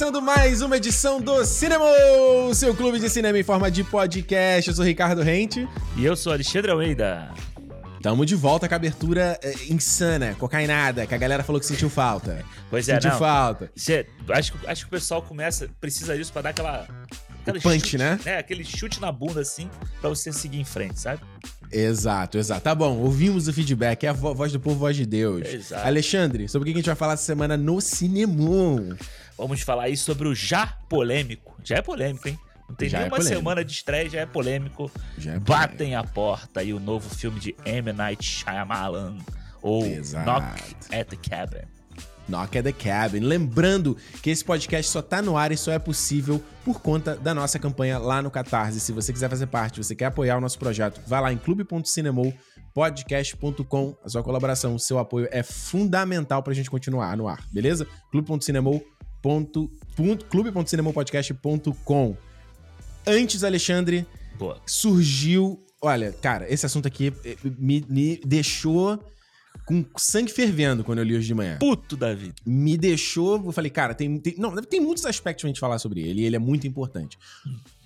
Começando mais uma edição do Cinema, seu clube de cinema em forma de podcast. Eu sou Ricardo Rente. E eu sou Alexandre Almeida. Tamo de volta com a abertura é, insana, cocainada, que a galera falou que sentiu falta. Pois é, sentiu não. falta. Cê, acho, acho que o pessoal começa, precisa disso pra dar aquela. aquela punch, chute, né? Aquele chute na bunda assim, pra você seguir em frente, sabe? Exato, exato. Tá bom, ouvimos o feedback. É a vo- voz do povo, voz de Deus. Exato. Alexandre, sobre o que a gente vai falar essa semana no Cinemon? Vamos falar aí sobre o já polêmico. Já é polêmico, hein? Não tem Já é nenhuma polêmico. semana de estreia, já é polêmico. Já é Batem a porta aí o novo filme de M. Night Shyamalan. Ou Exato. Knock at the Cabin. Knock at the Cabin. Lembrando que esse podcast só tá no ar e só é possível por conta da nossa campanha lá no Catarse. Se você quiser fazer parte, você quer apoiar o nosso projeto, vai lá em clube.cinemou.podcast.com. A sua colaboração, o seu apoio é fundamental pra gente continuar no ar, beleza? clube.cinemou.com clube.cinemopodcast.com Antes, Alexandre, Boa. surgiu. Olha, cara, esse assunto aqui eh, me, me deixou com sangue fervendo quando eu li hoje de manhã Puto da vida. me deixou. Eu falei, cara, tem, tem- não, tem muitos aspectos pra gente falar sobre ele, e ele é muito importante.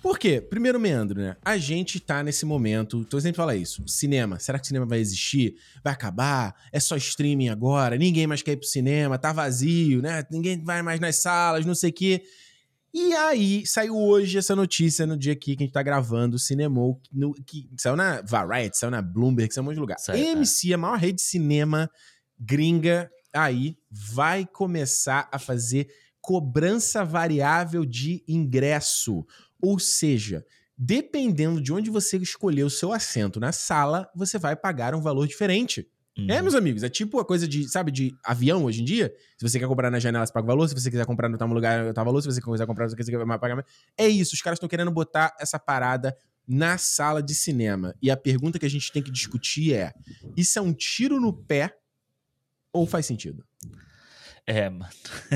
Por quê? Primeiro meandro, né? A gente tá nesse momento, tô sempre fala isso. Cinema, será que o cinema vai existir? Vai acabar? É só streaming agora? Ninguém mais quer ir pro cinema, tá vazio, né? Ninguém vai mais nas salas, não sei o quê. E aí, saiu hoje essa notícia no dia aqui que a gente tá gravando o no, que saiu na Variety, saiu na Bloomberg, saiu em um monte de lugar. Saiu, é. MC, a maior rede de cinema gringa aí, vai começar a fazer cobrança variável de ingresso. Ou seja, dependendo de onde você escolher o seu assento na sala, você vai pagar um valor diferente. Uhum. É, meus amigos, é tipo a coisa de, sabe, de avião hoje em dia. Se você quer comprar na janela, você paga o valor. Se você quiser comprar no tal lugar, tal valor. Se você quiser comprar, você quiser pagar mais. É isso, os caras estão querendo botar essa parada na sala de cinema. E a pergunta que a gente tem que discutir é: isso é um tiro no pé ou faz sentido? É, mano.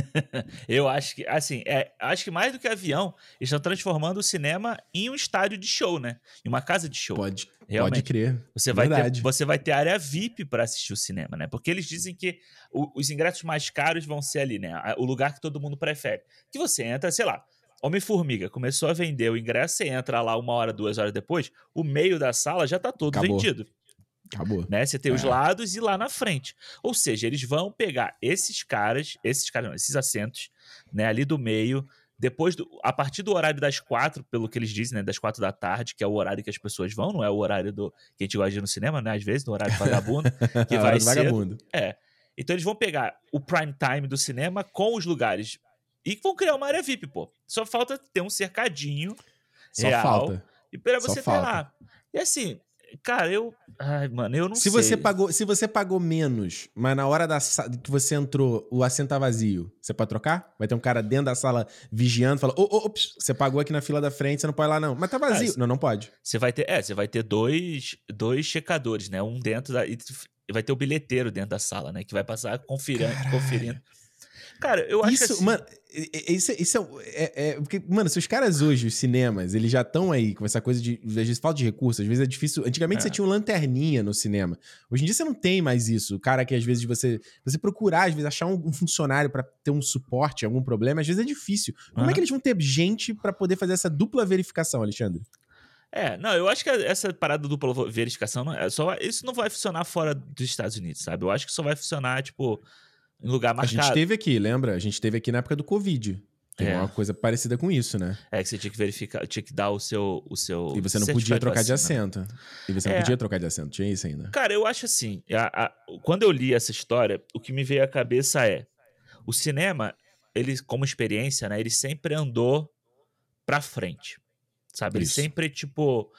eu acho que, assim, é, acho que mais do que avião, eles estão transformando o cinema em um estádio de show, né? Em uma casa de show. Pode, pode Realmente. crer. Você vai, ter, você vai ter área VIP para assistir o cinema, né? Porque eles dizem que o- os ingressos mais caros vão ser ali, né? O lugar que todo mundo prefere. Que você entra, sei lá, Homem-Formiga começou a vender o ingresso, você entra lá uma hora, duas horas depois, o meio da sala já tá todo Acabou. vendido. Acabou. né? Você tem os É. lados e lá na frente. Ou seja, eles vão pegar esses caras, esses caras, não, esses assentos, né, ali do meio, depois do, a partir do horário das quatro, pelo que eles dizem, né, das quatro da tarde, que é o horário que as pessoas vão, não é o horário do que a gente gosta de ir no cinema, né, às vezes, no horário vagabundo, que hora vai vagabundo. é. Então eles vão pegar o prime time do cinema com os lugares e vão criar uma área VIP, pô. Só falta ter um cercadinho Só real falta. e para Só você ter falta. lá. E assim, cara, eu, ai, mano, eu não Se sei. você, pagou, se você pagou menos, mas na hora da que você entrou, o assento tá vazio, você pode trocar? Vai ter um cara dentro da sala vigiando, fala: Ô, ô, ops, você pagou aqui na fila da frente, você não pode ir lá não. Mas tá vazio. Ah, não, não pode. Você vai ter, é, você vai ter dois, dois checadores, né? Um dentro da e vai ter o bilheteiro dentro da sala, né, que vai passar conferindo, conferindo. Cara, eu acho que Isso, assim, mano, é- é- isso, é- isso é, é, é- porque, mano, se os caras hoje, os cinemas, eles já estão aí com essa coisa de. Às vezes falta de recursos, às vezes é difícil. Antigamente É. você tinha um lanterninha no cinema. Hoje em dia você não tem mais isso. O cara que às vezes você. Você procurar, às vezes, achar um, um funcionário pra ter um suporte, algum problema, às vezes é difícil. Como é Aham. que eles vão ter gente pra poder fazer essa dupla verificação, Alexandre? É, não, eu acho que essa parada do dupla verificação não é só isso não vai funcionar fora dos Estados Unidos, sabe? Eu acho que só vai funcionar tipo em lugar A mais gente teve aqui, lembra? A gente teve aqui na época do Covid. Tem É. uma coisa parecida com isso, né? É que você tinha que verificar, tinha que dar o seu o seu E você não podia trocar de vacina. assento. E você não É. podia trocar de assento. Tinha isso ainda. Cara, eu acho assim, a- a- quando eu li essa história, o que me veio à cabeça é o cinema, ele como experiência, né, ele sempre andou pra frente. Sabe? Ele Isso. sempre tipo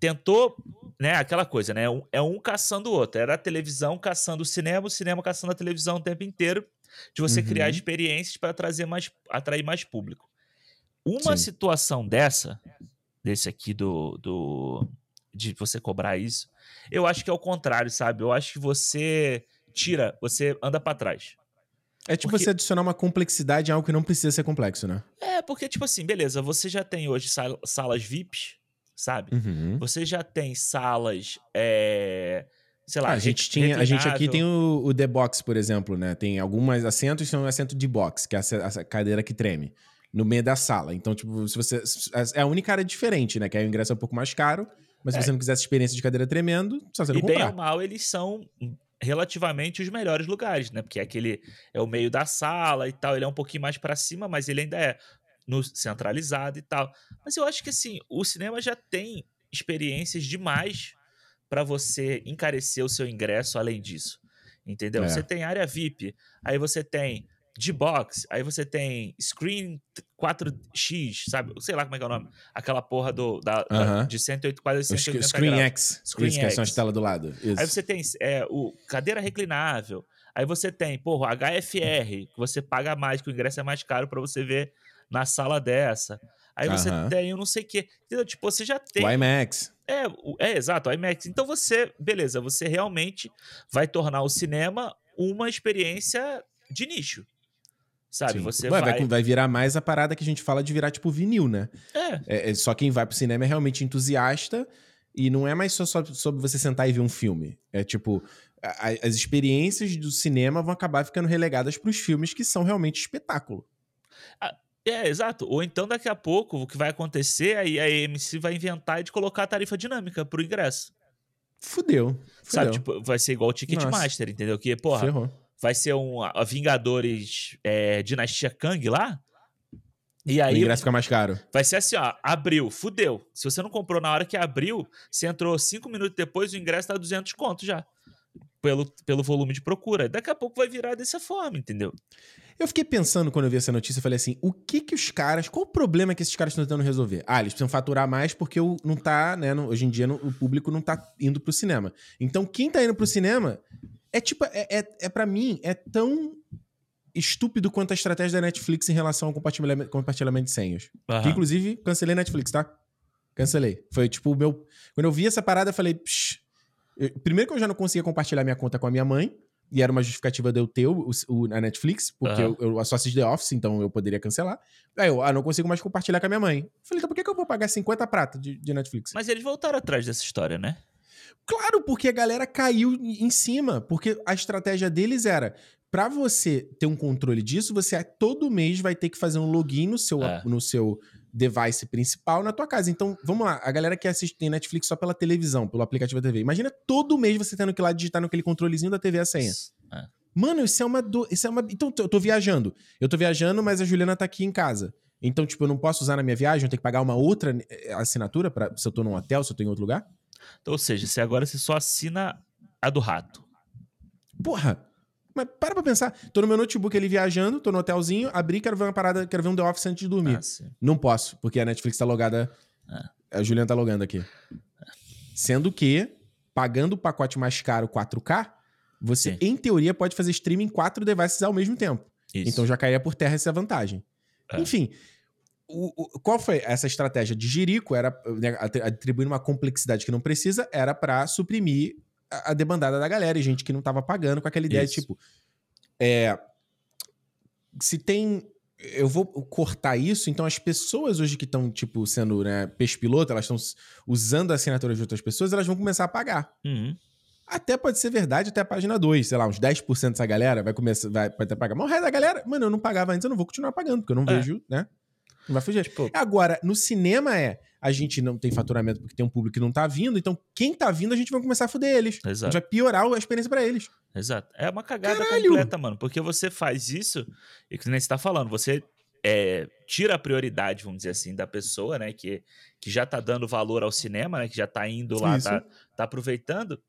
tentou, né, aquela coisa, né? um- É um caçando o outro. Era a televisão caçando o cinema, o cinema caçando a televisão o tempo inteiro, de você Uhum. criar experiências para trazer mais atrair mais público. Uma Sim. situação dessa, desse aqui do, do de você cobrar isso, eu acho que é o contrário, sabe? Eu acho que você tira, você anda pra trás. É tipo Porque- você adicionar uma complexidade em algo que não precisa ser complexo, né? É, porque, tipo assim, beleza, você já tem hoje sal- salas VIPs, sabe? Uhum. Você já tem salas é, sei lá, Ah, a gente tinha, a gente aqui tem o, o The Box, por exemplo, né? Tem alguns assentos são assento de box, que é a, se- cadeira que treme, no meio da sala. Então, tipo, se você. É a única área diferente, né? Que aí o ingresso é um pouco mais caro, mas se É. você não quiser essa experiência de cadeira tremendo, só você não E bem comprar. ou mal, eles são relativamente os melhores lugares, né? Porque aquele é o meio da sala e tal, ele é um pouquinho mais pra cima, mas ele ainda é no centralizado e tal. Mas eu acho que assim, o cinema já tem experiências demais pra você encarecer o seu ingresso além disso. Entendeu? É. Você tem área VIP, aí você tem D-Box, aí você tem Screen 4X, sabe? Sei lá como é que é o nome. Aquela porra do, da, da- Aham. de 108, quase O 180 sc- Screen graus. X. Screen isso, que são as X. telas do lado. Isso. Aí você tem é, o cadeira reclinável. Aí você tem, porra, HFR, que você paga mais, que o ingresso é mais caro pra você ver na sala dessa. Aí você Aham. tem o não sei o quê. Entendeu? Tipo, você já tem. O IMAX. É, é exato, o IMAX. Então você, beleza, você realmente vai tornar o cinema uma experiência de nicho. Sabe? Sim. Você vai, vai. vai, vai virar mais a parada que a gente fala de virar tipo vinil, né? É, É, é só quem vai pro cinema é realmente entusiasta e não é mais só, sobre você sentar e ver um filme. É tipo, a- as experiências do cinema vão acabar ficando relegadas pros filmes que são realmente espetáculo. É, exato. Ou então daqui a pouco o que vai acontecer, aí a AMC vai inventar de colocar a tarifa dinâmica pro ingresso. Fudeu. Fudeu. Sabe, tipo, vai ser igual o Ticketmaster, entendeu? Que, porra, Ferrou. vai ser um a Vingadores é, Dinastia Kang lá. E O aí ingresso fica mais caro. vai ser assim, ó, abriu, fudeu. Se você não comprou na hora que abriu, você entrou cinco minutos depois, o ingresso tá 200 conto já. Pelo, pelo volume de procura. Daqui a pouco vai virar dessa forma, entendeu? Eu fiquei pensando quando eu vi essa notícia, eu falei assim, o que que os caras, qual o problema que esses caras estão tentando resolver? Ah, eles precisam faturar mais porque o, não tá, né, no- hoje em dia no- o público não tá indo pro cinema. Então quem tá indo pro cinema é tipo, é, é, é para mim, é tão estúpido quanto a estratégia da Netflix em relação ao compartilhamento, compartilhamento de senhas. Que, Aham. inclusive, cancelei Netflix, tá? Cancelei. Foi tipo o meu. Quando eu vi essa parada, eu falei. Eu- primeiro que eu já não conseguia compartilhar minha conta com a minha mãe. E era uma justificativa de eu ter o, o- a Netflix, porque Aham. eu, eu só assisto The Office, então eu poderia cancelar. Aí eu, ah, não consigo mais compartilhar com a minha mãe. Falei, então por que, que eu vou pagar 50 prata de, de Netflix? Mas eles voltaram atrás dessa história, né? Claro, porque a galera caiu em cima. Porque a estratégia deles era: pra você ter um controle disso, você todo mês vai ter que fazer um login no seu, É. no seu device principal na tua casa. Então, vamos lá, a galera que assiste tem Netflix só pela televisão, pelo aplicativo da TV. Imagina todo mês você tendo que ir lá digitar naquele controlezinho da TV a senha. É. Mano, isso é uma do... isso é uma Então, eu tô viajando. Eu tô viajando, mas a Juliana tá aqui em casa. Então, tipo, eu não posso usar na minha viagem, eu tenho que pagar uma outra eh, assinatura para se eu tô num hotel, se eu tô em outro lugar? Então, ou seja, você agora você só assina a do rato. Porra! Mas para pra pensar. Tô no meu notebook ali viajando, tô no hotelzinho, abri, quero ver uma parada, quero ver um The Office antes de dormir. Ah. Não posso, porque a Netflix tá logada. A Juliana tá logando aqui. Sendo que, pagando o pacote mais caro 4K, você, Sim. em teoria, pode fazer streaming em quatro devices ao mesmo tempo. Isso. Então já cairia por terra essa vantagem. É. Enfim, o- o- qual foi essa estratégia de Jerico? Era né, atri- atribuir uma complexidade que não precisa, era pra suprimir a, a debandada da galera e gente que não tava pagando com aquela ideia de Isso. tipo. É, se tem. Eu vou cortar isso, então as pessoas hoje que estão, tipo, sendo né, peixe piloto, elas estão usando a assinatura de outras pessoas, elas vão começar a pagar. Uhum. Até pode ser verdade até a página 2, sei lá, uns 10% dessa galera vai começar, vai, vai que pagar. Mas o resto da galera, mano, eu não pagava antes, eu não vou continuar pagando, porque eu não É. vejo, né? Não vai fugir. Tipo, Agora, no cinema é, a gente não tem faturamento porque tem um público que não tá vindo, então quem tá vindo a gente vai começar a fuder eles. A gente exato. vai piorar a experiência pra eles. Exato. É uma cagada Caralho! completa, mano. Porque você faz isso, e que nem você tá falando, você é, tira a prioridade, vamos dizer assim, da pessoa, né? Que, que já tá dando valor ao cinema, né? Que já tá indo lá, tá, tá aproveitando.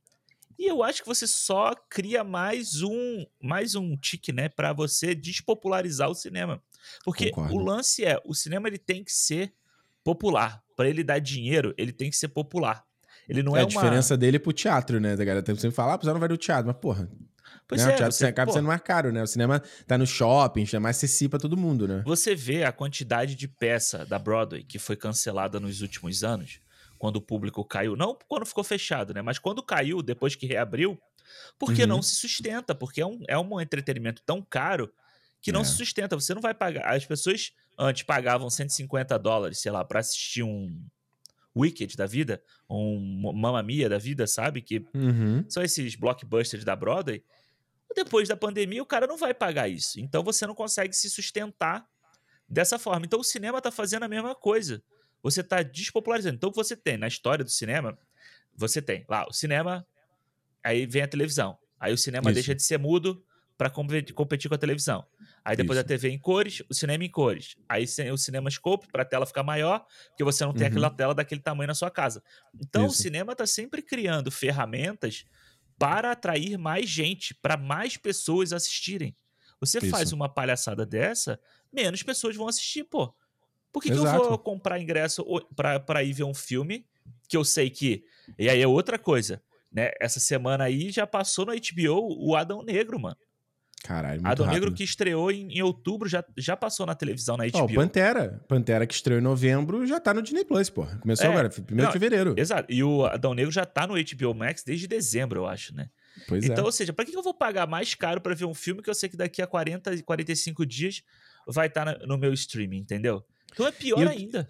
E eu acho que você só cria mais um mais um tique, né? Pra você despopularizar o cinema. Porque Concordo. o lance é, o cinema ele tem que ser popular. Pra ele dar dinheiro, ele tem que ser popular. Ele não é é, a uma... diferença dele pro teatro, né? Da galera tem sempre falar, ah, você não vai no teatro, mas porra. Pois né? é, o teatro você, acaba sendo mais caro, né? O cinema tá no shopping, é mais acessível pra todo mundo, né? Você vê a quantidade de peça da Broadway que foi cancelada nos últimos anos, quando o público caiu. Não quando ficou fechado, né? Mas quando caiu, depois que reabriu, porque Uhum. não se sustenta, porque é um, é um entretenimento tão caro que não É. se sustenta. Você não vai pagar. As pessoas antes pagavam 150 dólares, sei lá, pra assistir um, Wicked da vida, um Mamma Mia da vida, sabe? Que Uhum. são esses blockbusters da Broadway. Depois da pandemia, o cara não vai pagar isso. Então você não consegue se sustentar dessa forma. Então o cinema tá fazendo a mesma coisa. Você tá despopularizando. Então você tem na história do cinema, você tem lá o cinema, aí vem a televisão. Aí o cinema Isso. deixa de ser mudo para competir com a televisão. Aí depois Isso. a TV em cores, o cinema em cores. Aí o cinema scope para a tela ficar maior, porque você não tem Uhum. aquela tela daquele tamanho na sua casa. Então o Isso. cinema tá sempre criando ferramentas para atrair mais gente, para mais pessoas assistirem. Você faz Isso. uma palhaçada dessa, menos pessoas vão assistir, pô. Por que, que eu vou comprar ingresso o- pra, pra ir ver um filme que eu sei que. E aí é outra coisa, né? Essa semana aí já passou no HBO o Adão Negro, mano. Caralho, muito Adão rápido. Negro que estreou em, em outubro já, já passou na televisão, na Ó, o HBO. Pantera. Pantera que estreou em novembro já tá no Disney Plus, pô. Começou É, agora, 1 não, de fevereiro. Exato. E o Adão Negro já tá no HBO Max desde dezembro, eu acho, né? Pois então, é. ou seja, pra que eu vou pagar mais caro pra ver um filme que eu sei que daqui a 40, 45 dias vai estar no meu streaming, entendeu? Então é pior eu- ainda.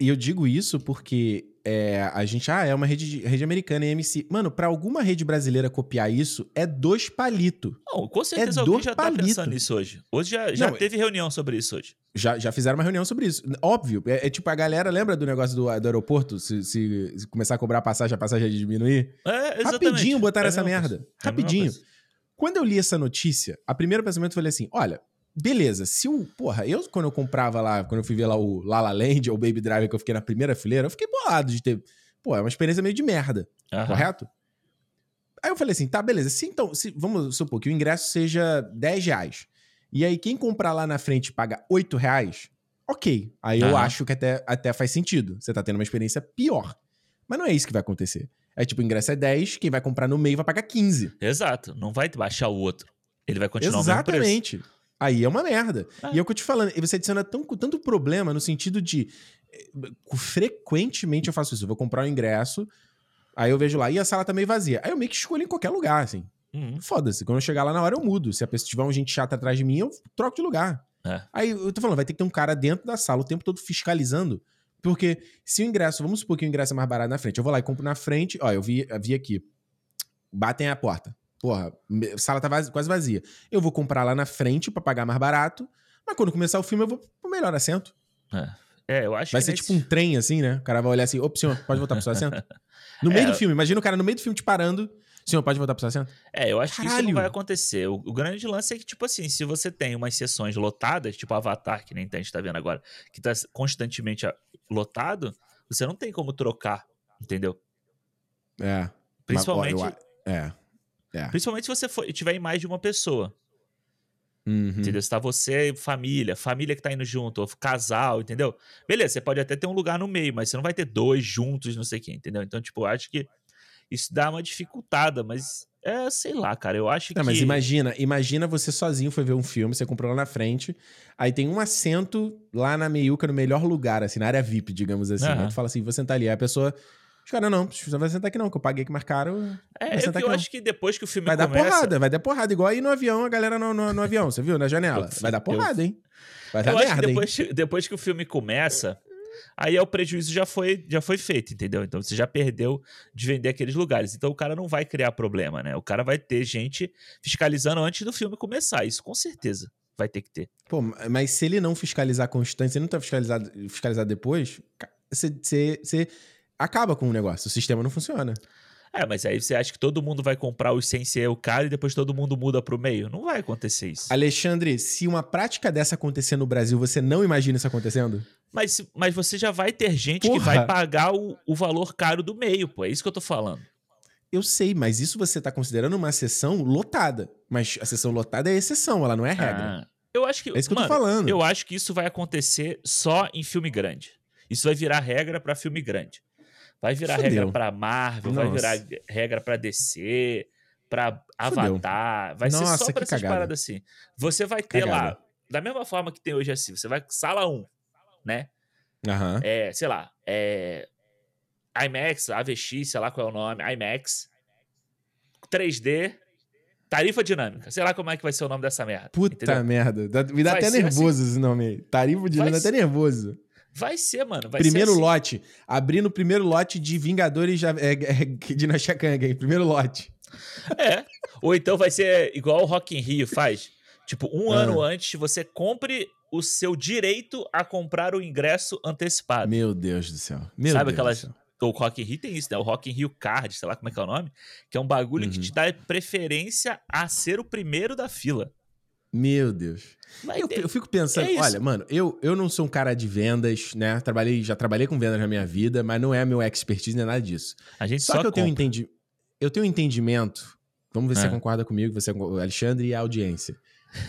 E eu digo isso porque é, a gente, ah, é uma rede, rede americana, EMC. Mano, pra alguma rede brasileira copiar isso, é dois palitos. Não, com certeza É alguém já tá palito. pensando nisso hoje. Hoje já, já Não, teve reunião sobre isso hoje. Já, já fizeram uma reunião sobre isso. Óbvio, é, é tipo a galera, lembra do negócio do, do aeroporto? Se, se- se começar a cobrar a passagem, a passagem ia diminuir? É, exatamente. Rapidinho botaram É essa merda. É Rapidinho. Quando eu li essa notícia, a primeiro pensamento foi assim: olha, beleza, se o. Porra, eu quando eu comprava lá, quando eu fui ver lá o La La Land ou o Baby Driver, que eu fiquei na primeira fileira, eu fiquei bolado de ter. Pô, é uma experiência meio de merda, Aham. correto? Aí eu falei assim: tá, beleza. Se então, se, vamos supor que o ingresso seja 10 reais. E aí quem comprar lá na frente paga 8 reais, ok. Aí eu Aham. acho que até, até faz sentido. Você tá tendo uma experiência pior. Mas não é isso que vai acontecer. É tipo, o ingresso é 10, quem vai comprar no meio vai pagar 15. Exato. Não vai baixar o outro. Ele vai continuar o mesmo preço. Aí é uma merda. É. E é o que eu te falando, e você adiciona tão, tanto problema no sentido de. eh, Frequentemente eu faço isso. Eu vou comprar um ingresso, aí eu vejo lá, e a sala tá meio vazia. Aí eu meio que escolho em qualquer lugar, assim. Uhum. Foda-se. Quando eu chegar lá na hora, eu mudo. Se a pessoa tiver um gente chata atrás de mim, eu troco de lugar. É. Aí eu tô falando, vai ter que ter um cara dentro da sala o tempo todo fiscalizando. Porque se o ingresso, vamos supor que o ingresso é mais barato na frente, eu vou lá e compro na frente, ó, eu vi, eu vi aqui. Batem a porta. Porra, sala tá vaz- quase vazia. Eu vou comprar lá na frente pra pagar mais barato, mas quando começar o filme eu vou pro melhor assento. É, eu acho Vai que ser nesse- tipo um trem assim, né? O cara vai olhar assim, ô, senhor, pode voltar pro seu assento? No meio É. do filme, imagina o cara no meio do filme te parando. Senhor, pode voltar pro seu assento? É, eu acho que isso não Caralho. vai acontecer. O, o grande lance é que, tipo assim, se você tem umas sessões lotadas, tipo Avatar, que nem a gente tá vendo agora, que tá constantemente ah, lotado, você não tem como trocar, entendeu? É. Mas, ó, Principalmente, eu é. É. principalmente se você for, tiver em mais de uma pessoa, Uhum. entendeu? Se tá você e família, família que tá indo junto, ou casal, entendeu? Beleza, você pode até ter um lugar no meio, mas você não vai ter dois juntos, não sei o quê, entendeu? Então, tipo, acho que isso dá uma dificultada, mas é, sei lá, cara, eu acho Não, que... mas imagina, imagina você sozinho foi ver um filme, você comprou lá na frente, aí tem um assento lá na meiuca, no melhor lugar, assim, na área VIP, digamos assim. Aham. Aí tu fala assim, vou sentar ali. Aí a pessoa, os caras, não, não vai sentar aqui não, que eu paguei aqui mais caro. É, vai eu, sentar eu não. acho que depois que o filme Vai dar começa... porrada, vai dar porrada. Igual aí no avião, a galera no, no, no avião, você viu? Na janela. Vai dar porrada, hein? Vai dar Eu acho merda, que hein? depois, depois que o filme começa, aí é o prejuízo já foi, já foi feito, entendeu? Então você já perdeu de vender aqueles lugares. Então o cara não vai criar problema, né? O cara vai ter gente fiscalizando antes do filme começar. Isso com certeza vai ter que ter. Pô, mas se ele não fiscalizar constante, se ele não tá fiscalizado, fiscalizado depois, você acaba com o negócio. O sistema não funciona. É, mas aí você acha que todo mundo vai comprar os sem ser o cara e depois todo mundo muda pro meio? Não vai acontecer isso. Alexandre, se uma prática dessa acontecer no Brasil, você não imagina isso acontecendo? Mas, mas você já vai ter gente que Porra. vai pagar o, o valor caro do meio, pô. É isso que eu tô falando. Eu sei, mas isso você tá considerando uma sessão lotada. Mas a sessão lotada é exceção, ela não é regra. Ah, eu acho que. é isso que eu mano, tô falando. Eu acho que isso vai acontecer só em filme grande. Isso vai virar regra pra filme grande. Vai virar Fudeu. regra pra Marvel, vai Nossa. virar regra pra DC, pra Avatar. Vai ser Nossa, só que pra essas cagada. paradas assim. Você vai ter lá, Cagada. da mesma forma que tem hoje assim, você vai sala 1, né? Aham. É, sei lá, é IMAX, AVX, sei lá qual é o nome, IMAX, 3D, tarifa dinâmica. Sei lá como é que vai ser o nome dessa merda. Puta entendeu? merda. Me dá Vai até ser nervoso esse nome aí. Tarifa de Vai até ser- nervoso. Vai ser, mano. Vai primeiro ser assim. lote. Abrindo o primeiro lote de Vingadores é, é, de Dinastia Kang, hein? Primeiro lote. É. Ou então vai ser igual o Rock in Rio faz. Tipo, um Ah. ano antes, você compre o seu direito a comprar o ingresso antecipado. Meu Deus do céu. Meu Sabe Deus aquelas- céu. O Rock in Rio tem isso, né? O Rock in Rio Card, sei lá como é que é o nome. Que é um bagulho que Uhum. te dá preferência a ser o primeiro da fila. Meu Deus. Eu, eu fico pensando, é olha, mano, eu, eu não sou um cara de vendas, né? Trabalhei, já trabalhei com vendas na minha vida, mas não é meu expertise nem nada disso. A gente Só, só, que eu tenho, um entendi, eu tenho um entendimento. Vamos ver se É. você concorda comigo, você, Alexandre e a audiência.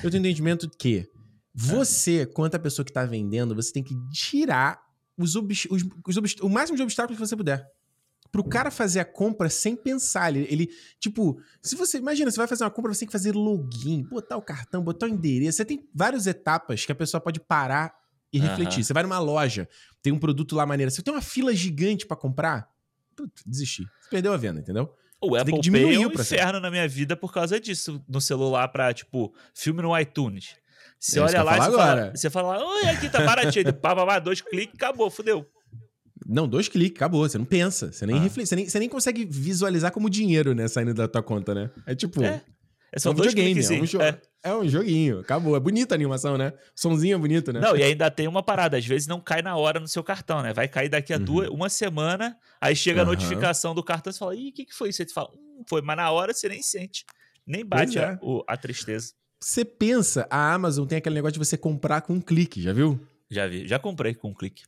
Eu tenho um entendimento que você, quanto a pessoa que tá vendendo, você tem que tirar os, os- os o máximo de obstáculos que você puder. Pro cara fazer a compra sem pensar. Ele, ele, tipo, se você. Imagina, você vai fazer uma compra, você tem que fazer login, botar o cartão, botar o endereço. Você tem várias etapas que a pessoa pode parar e Aham. refletir. Você vai numa loja, tem um produto lá maneiro. Você tem uma fila gigante pra comprar. Putz, desisti. Você perdeu a venda, entendeu? O tem Apple Pay é um inferno na minha vida por causa disso. No celular pra, tipo, filme no iTunes. Você É olha lá e você falar fala, agora. você fala, oi, aqui tá baratinho. Pá, pá, pá, dois cliques, acabou, fudeu. Não, dois cliques, acabou. Você não pensa. Você nem Ah. reflete. Você nem, você nem consegue visualizar como dinheiro, né? Saindo da tua conta, né? É tipo. É, É São um videogame, é um, cliquezinhos. jogo. É. É um joguinho. Acabou. É bonita a animação, né? Sonzinho é bonito, né? Não, e ainda tem uma parada, às vezes não cai na hora no seu cartão, né? Vai cair daqui a Uhum. duas, uma semana, aí chega a Aham. notificação do cartão e você fala, ih, o que, que foi isso? Você fala, hum, foi, mas na hora você nem sente. Nem bate Pois a, é. o- a tristeza. Você pensa, a Amazon tem aquele negócio de você comprar com um clique, já viu? Já vi, já comprei com um clique.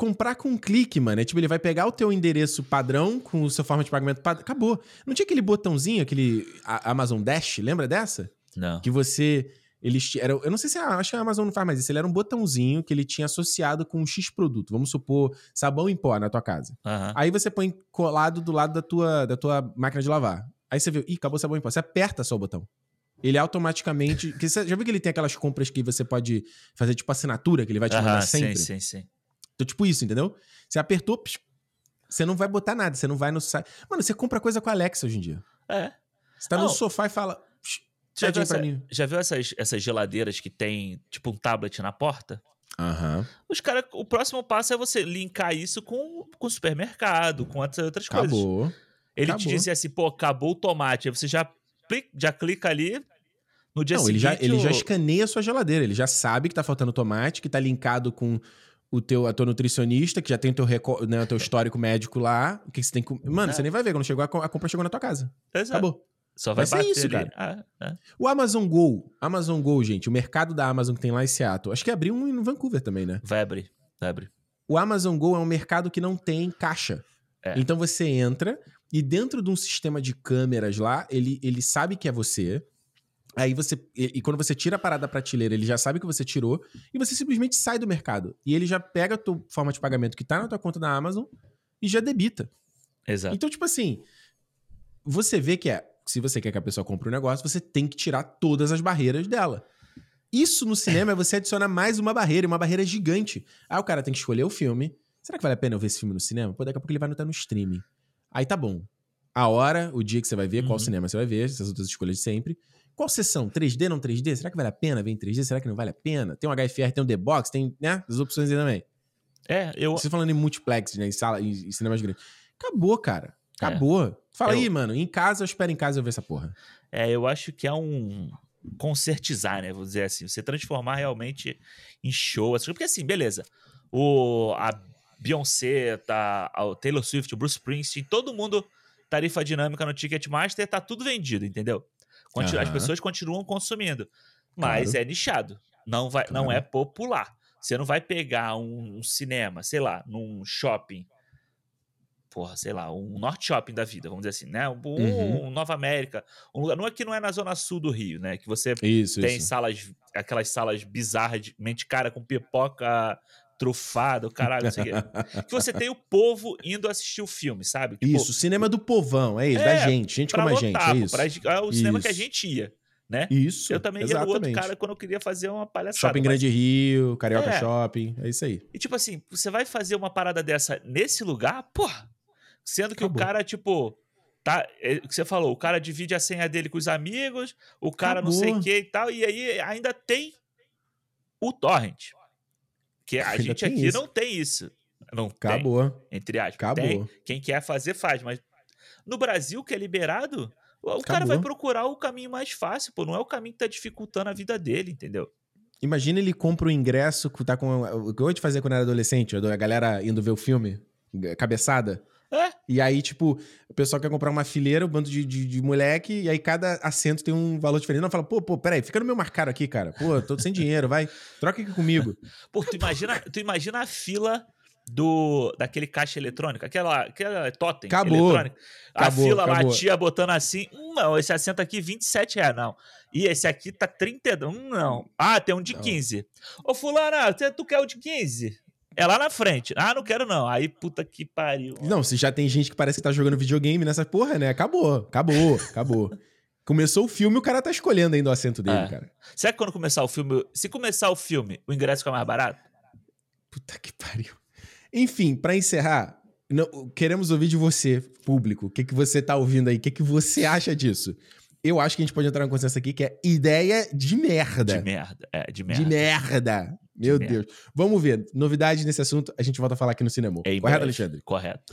Comprar com um clique, mano. É tipo, ele vai pegar o teu endereço padrão com o seu forma de pagamento padrão. Acabou. Não tinha aquele botãozinho, aquele Amazon Dash, lembra dessa? Não. Que você. Eles ti- era, eu não sei se a, acho que a Amazon não faz mais isso. Ele era um botãozinho que ele tinha associado com um X produto. Vamos supor, sabão em pó na tua casa. Aham. Aí você põe colado do lado da tua, da tua máquina de lavar. Aí você vê, ih, acabou o sabão em pó. Você aperta só o botão. Ele automaticamente. já viu que ele tem aquelas compras que você pode fazer tipo assinatura, que ele vai te mandar sempre? sim, sim, sim. Então, tipo isso, entendeu? Você apertou, psh, você não vai botar nada, você não vai no site. Mano, você compra coisa com a Alexa hoje em dia. É. Você tá no Não. sofá e fala. Já viu, essa- mim. já viu essas, essas geladeiras que tem, tipo, um tablet na porta? Aham. Os cara, o próximo passo é você linkar isso com, o supermercado, com outras, outras coisas. Acabou. Ele te Acabou. dizia assim, pô, acabou o tomate. Aí você já, já clica ali, no dia Não, ele seguinte... já, ele já o- escaneia a sua geladeira. Ele já sabe que tá faltando tomate, que tá linkado com o teu, a tua nutricionista, que já tem o teu, né, o teu histórico médico lá. O que que você tem que. Mano, É. você nem vai ver. Quando chegou, a, a compra chegou na tua casa. Exato. Acabou. Só vai, Vai ser isso, ali. Ah, é. O Amazon Go. Amazon Go, gente, o mercado da Amazon que tem lá em Seattle. Acho que abriu um em Vancouver também, né? Vai abrir, vai abrir. O Amazon Go é um mercado que não tem caixa. É. Então você entra e dentro de um sistema de câmeras lá, ele, ele sabe que é você. Aí você. E, e quando você tira a parada da prateleira, ele já sabe que você tirou. E você simplesmente sai do mercado. E ele já pega a tua forma de pagamento que tá na tua conta da Amazon e já debita. Exato. Então, tipo assim, você vê que é. Se você quer que a pessoa compre um negócio, você tem que tirar todas as barreiras dela. Isso no cinema é você adicionar mais uma barreira, uma barreira gigante. Aí o cara tem que escolher o filme. Será que vale a pena eu ver esse filme no cinema? Pô, daqui a pouco ele vai estar no streaming. Aí tá bom. A hora, o dia que você vai ver, qual Uhum. cinema você vai ver, essas outras escolhas de sempre. Qual sessão? 3D, não 3D? Será que vale a pena ver em 3D? Será que não vale a pena? Tem um HFR, tem um The-Box, tem, né? As opções aí também. É, eu... Você falando em multiplex, né? Em, sala, em, em cinemas grandes. Acabou, cara. É. Acabou. Fala Eu- aí, mano. Em casa, eu espero em casa eu ver essa porra. É, eu acho que é um concertizar, né? Vou dizer assim, você transformar realmente em show. Porque assim, beleza. O, a Beyoncé, tá, a Taylor Swift, o Bruce Springsteen, todo mundo, tarifa dinâmica no Ticketmaster, tá tudo vendido, entendeu? Conti- As Aham. pessoas continuam consumindo. Mas Claro. é nichado. Não, vai, não Claro. é popular. Você não vai pegar um, um cinema, sei lá, num shopping porra, sei lá, um Norte Shopping da vida, vamos dizer assim, né? Um, Uhum. um Nova América, um lugar, não é que não é na zona sul do Rio, né? Que você Isso, tem isso. salas, aquelas salas bizarras de mente cara com pipoca trufada, o caralho, não sei o quê. Que você tem o povo indo assistir o filme, sabe? Tipo, Isso, cinema do povão, é isso, É, da gente, gente como a gente, é isso. pra- é o cinema que a gente ia, né? Isso, Eu também ia no outro exatamente. cara quando eu queria fazer uma palhaçada. Shopping mas- Grande Rio, Carioca É. Shopping, é isso aí. E tipo assim, você vai fazer uma parada dessa nesse lugar, porra. Sendo que Acabou. o cara, tipo, tá. É, o que você falou, o cara divide a senha dele com os amigos, o cara não sei o Acabou. que e tal, e aí ainda tem o Torrent. Que a Ainda gente tem aqui isso. não tem isso. Não tem, Acabou. entre aspas. Acabou. Tem. Quem quer fazer, faz. Mas no Brasil, que é liberado, o o cara Acabou. vai procurar o caminho mais fácil, pô. Não é o caminho que tá dificultando a vida dele, entendeu? Imagina ele compra o ingresso, tá com. O que eu te fazer quando era adolescente, a galera indo ver o filme, cabeçada. E aí, tipo, o pessoal quer comprar uma fileira, um bando de, de, de moleque, e aí cada assento tem um valor diferente. Não, fala, pô, pô, peraí, fica no meu marcado aqui, cara. Pô, tô sem dinheiro, vai, troca aqui comigo. Pô, tu imagina, tu imagina a fila do daquele caixa eletrônico, aquela, aquela totem Acabou. eletrônica. A Acabou, fila lá, acabou. a tia botando assim, hum, não, esse assento aqui 27 reais, não. E esse aqui tá 30, hum, não. Ah, tem um de Não. 15. Ô fulana, tu quer o de 15? É lá na frente. Ah, não quero não. Aí, puta que pariu. Não, se já tem gente que parece que tá jogando videogame nessa porra, né? Acabou, acabou, acabou. Começou o filme, o cara tá escolhendo ainda o assento dele, É. cara. Será que quando começar o filme, se começar o filme, o ingresso fica mais barato? Puta que pariu. Enfim, pra encerrar, não- queremos ouvir de você, público. O que, que você tá ouvindo aí? O que, que você acha disso? Eu acho que a gente pode entrar num consenso aqui que é ideia de merda. De merda. É, de merda. De merda. Meu De merda. Deus. Vamos ver. Novidades nesse assunto, a gente volta a falar aqui no cinema. É em Correto. Alexandre? Correto.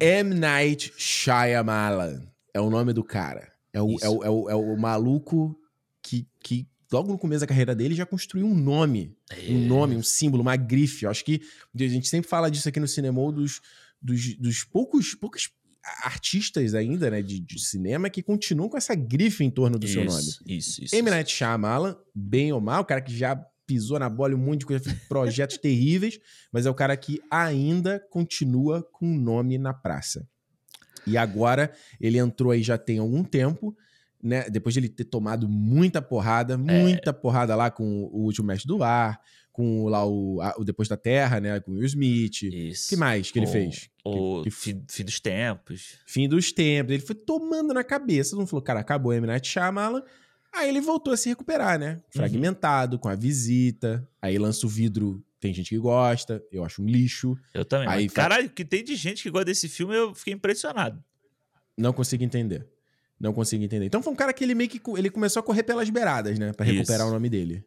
M. Night Shyamalan é o nome do cara. É o, Isso. é o, é o, é o maluco que, que, logo no começo da carreira dele, já construiu um nome. Um nome, um símbolo, uma grife. Eu acho que a gente sempre fala disso aqui no cinema, dos, dos, dos poucos, poucos artistas ainda, né, de, de cinema que continuam com essa grife em torno do seu nome. Isso, isso, isso. M. Night Shyamalan, bem ou mal, o cara que já pisou na bola um monte de coisa, fez projetos terríveis, mas é o cara que ainda continua com o nome na praça. E agora ele entrou aí já tem algum tempo, né? Depois de ele ter tomado muita porrada, muita porrada lá com o último mestre do ar, com lá o, a- o Depois da Terra, né? Com o Will Smith. O Isso. que mais que ele O- fez? O que- fim, fim dos tempos. Fim dos tempos. Ele foi tomando na cabeça. Mundo falou, cara, acabou M. Night Shyamalan. Aí ele voltou a se recuperar, né? Fragmentado, com a visita. Aí lança o vidro. Tem gente que gosta. Eu acho um lixo. Eu também. Aí mas, Caralho, que tem de gente que gosta desse filme, eu fiquei impressionado. Não consigo entender. Não consigo entender. Então foi um cara que ele meio que ele começou a correr pelas beiradas, né? Pra recuperar Isso. o nome dele.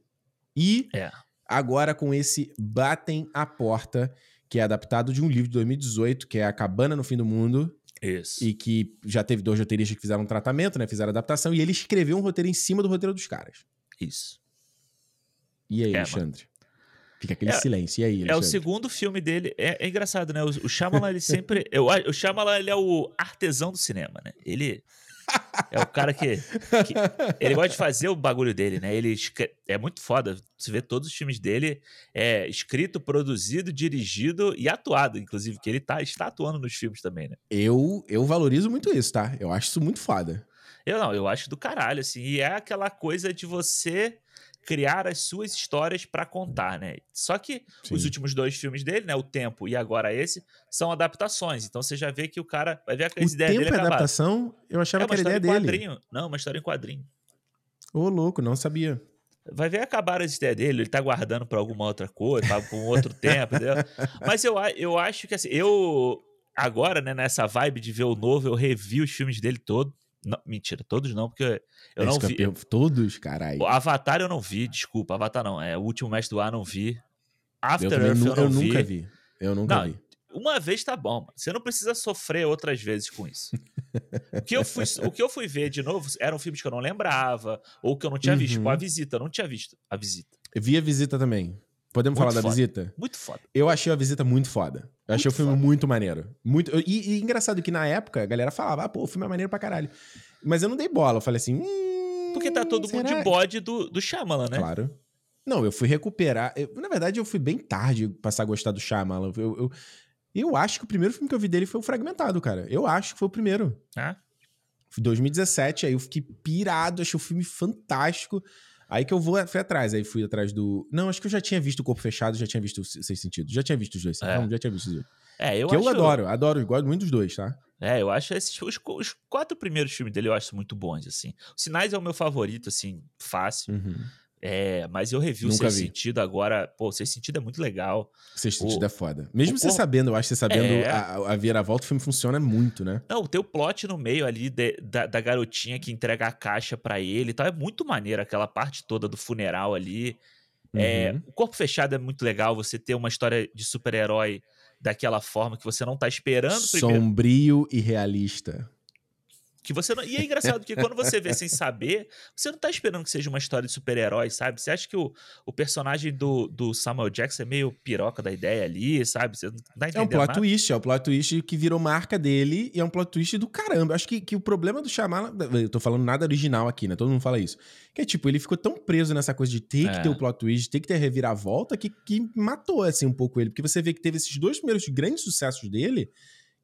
E É. agora com esse Batem a Porta, que é adaptado de um livro de 2018, que é A Cabana no Fim do Mundo, Isso. e que já teve dois roteiristas que fizeram um tratamento, né? Fizeram adaptação, e ele escreveu um roteiro em cima do roteiro dos caras. Isso. E aí, É, Alexandre? Fica aquele É- silêncio. E aí, É o Alexandre? segundo filme dele. É, é engraçado, né? O, o Shyamalan, ele sempre... Eu, o Shyamalan, ele é o artesão do cinema, né? Ele é o cara que, que- Ele gosta de fazer o bagulho dele, né? Ele é muito foda. Você vê todos os filmes dele, é escrito, produzido, dirigido e atuado, inclusive, que ele tá, está atuando nos filmes também, né? Eu, eu valorizo muito isso, tá? Eu acho isso muito foda. Eu não, eu acho do caralho, assim. E é aquela coisa de você criar as suas histórias pra contar, né? Só que os Sim. últimos dois filmes dele, né? O Tempo e agora esse, são adaptações. Então você já vê que o cara vai ver O aquelas ideias tempo dele é adaptação, eu É achava uma que era história ideia em dele. quadrinho. Não, uma história em quadrinho. Ô, louco, não sabia. Vai ver acabar as ideias dele, ele tá guardando pra alguma outra coisa, pra um outro tempo, entendeu? Mas eu, eu acho que assim, eu agora, né, nessa vibe de ver o novo, eu revi os filmes dele todo. Não, mentira, todos não, porque eu É não vi. Todos, caralho. Avatar eu não vi, desculpa, Avatar não. É o último mestre do ar não vi. Eu, After também Earth nu- eu não eu vi. nunca vi. Eu nunca Não, vi. Uma vez tá bom, mano. Você não precisa sofrer outras vezes com isso. o, que eu fui, o que eu fui ver de novo eram filmes que eu não lembrava, ou que eu não tinha visto. Uhum. Tipo, a visita, eu não tinha visto a visita. Eu vi a visita também. Podemos Muito falar da foda. visita? Muito foda. Eu achei a visita muito foda. Eu achei Muito o filme foda. muito maneiro. Muito... E, e engraçado que na época a galera falava, ah, pô, o filme é maneiro pra caralho. Mas eu não dei bola. Eu falei assim, hum, Porque tá todo mundo será? de bode do, do Shyamalan, né? Claro. Não, eu fui recuperar. eu- na verdade, eu fui bem tarde passar a gostar do Shyamalan. Eu, eu, eu acho que o primeiro filme que eu vi dele foi o Fragmentado, cara. Eu acho que foi o primeiro. Ah, Foi 2017, aí eu fiquei pirado, achei o filme fantástico. Aí que eu vou, fui atrás, aí fui atrás do. Não, acho que eu já tinha visto o Corpo Fechado, já tinha visto Seis Sentidos. Já tinha visto os dois. É. Não, já tinha visto os dois. É, eu que acho. eu adoro, adoro, gosto muito dos dois, tá? É, eu acho esses, os, os quatro primeiros filmes dele eu acho muito bons, assim. Os Sinais é o meu favorito, assim, fácil. Uhum. É, mas eu revi o Nunca Sem vi. Sentido agora. Pô, o Sem Sentido é muito legal. Seis Sentidos O- é foda. Mesmo o você corpo- sabendo, eu acho que você sabendo É. a, a viravolta, o filme funciona muito, né? Não, tem o plot no meio ali de- da, da garotinha que entrega a caixa pra ele e tal. É muito maneiro aquela parte toda do funeral ali. É, Uhum. o Corpo Fechado é muito legal, você ter uma história de super-herói daquela forma que você não tá esperando primeiro. Sombrio e realista. Que você não... E é engraçado, porque quando você vê sem saber, você não tá esperando que seja uma história de super-herói, sabe? Você acha que o, o personagem do, do Samuel Jackson é meio piroca da ideia ali, sabe? Você não tá É entendendo um plot nada. twist, é um plot twist que virou marca dele e é um plot twist do caramba. Acho que, que o problema do Shyamalan... Eu tô falando nada original aqui, né? Todo mundo fala isso. Que é tipo, ele ficou tão preso nessa coisa de ter É. que ter o plot twist, ter que ter a reviravolta, que, que matou, assim, um pouco ele. Porque você vê que teve esses dois primeiros grandes sucessos dele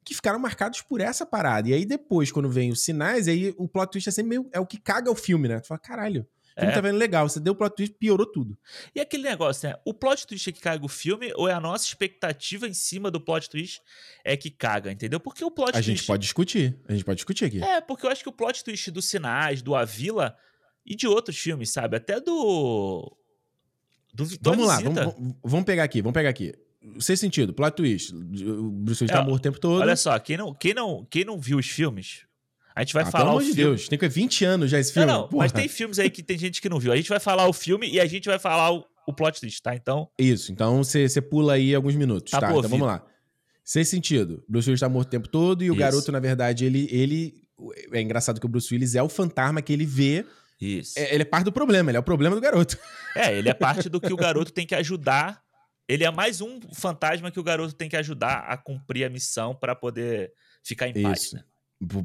que ficaram marcados por essa parada. E aí depois, quando vem os sinais, aí o plot twist é sempre meio... É o que caga o filme, né? Tu fala, caralho... O filme É. tá vendo legal, você deu o plot twist, piorou tudo. E aquele negócio, né? O plot twist é que caga o filme ou é a nossa expectativa em cima do plot twist é que caga, entendeu? Porque o plot A twist... gente pode discutir, a gente pode discutir aqui. É, porque eu acho que o plot twist dos sinais, do A Vila e de outros filmes, sabe? Até do. Do do A Vamos lá, vamos- vamos pegar aqui, vamos pegar aqui. Sem sentido, plot twist. O Bruce Willis É, tá morto o tempo todo. Olha só, quem não, quem, não, quem não viu os filmes, a gente vai ah, falar pelo amor de filme. Deus, tem que 20 anos já esse Não, filme. não, mas porra. tem filmes aí que tem gente que não viu. A gente vai falar o filme e a gente vai falar o, o plot twist, tá? Então, Isso, então você pula aí alguns minutos, Tá tá? Então vamos lá. Sem sentido. Bruce Willis tá morto o tempo todo e o Isso. garoto, na verdade, ele, ele... É engraçado que o Bruce Willis é o fantasma que ele vê. isso. É- ele é parte do problema, ele é o problema do garoto. É, ele é parte do que o garoto tem que ajudar. Ele é mais um fantasma que o garoto tem que ajudar a cumprir a missão pra poder ficar em paz. Isso. Né?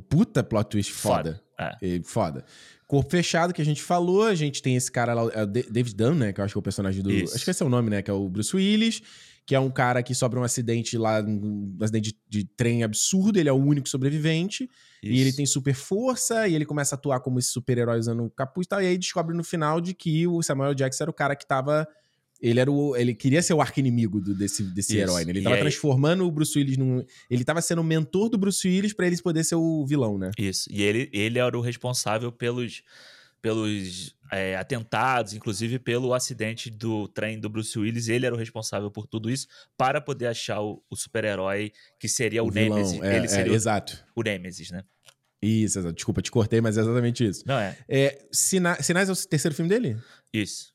Puta plot twist foda. É. E Foda. Corpo Fechado, que a gente falou, a gente tem esse cara lá, é David Dunn, né? Que eu acho que é o personagem do. Isso. Acho que esse é o nome, né? Que é o Bruce Willis, que é um cara que sofre um acidente lá, um acidente de, de trem absurdo, ele é o único sobrevivente, e ele Isso. tem super força, e ele começa a atuar como esse super-herói usando um capuz e tal, e aí descobre no final de que o Samuel Jackson era o cara que tava. Ele era o. Ele queria ser o arqui-inimigo do- desse, desse Isso. herói, né? Ele E tava aí- transformando o Bruce Willis num. Ele tava sendo o mentor do Bruce Willis pra ele poder ser o vilão, né? Isso. E ele, ele era o responsável pelos, pelos é, atentados, inclusive pelo acidente do trem do Bruce Willis. Ele era o responsável por tudo isso para poder achar o, o super-herói que seria o, vilão, Nemesis. É, ele é, seria o- exato. o Nemesis, né? Isso, exato. Desculpa, te cortei, mas é exatamente isso. Não é? É, Sina- Sinais é o terceiro filme dele? Isso.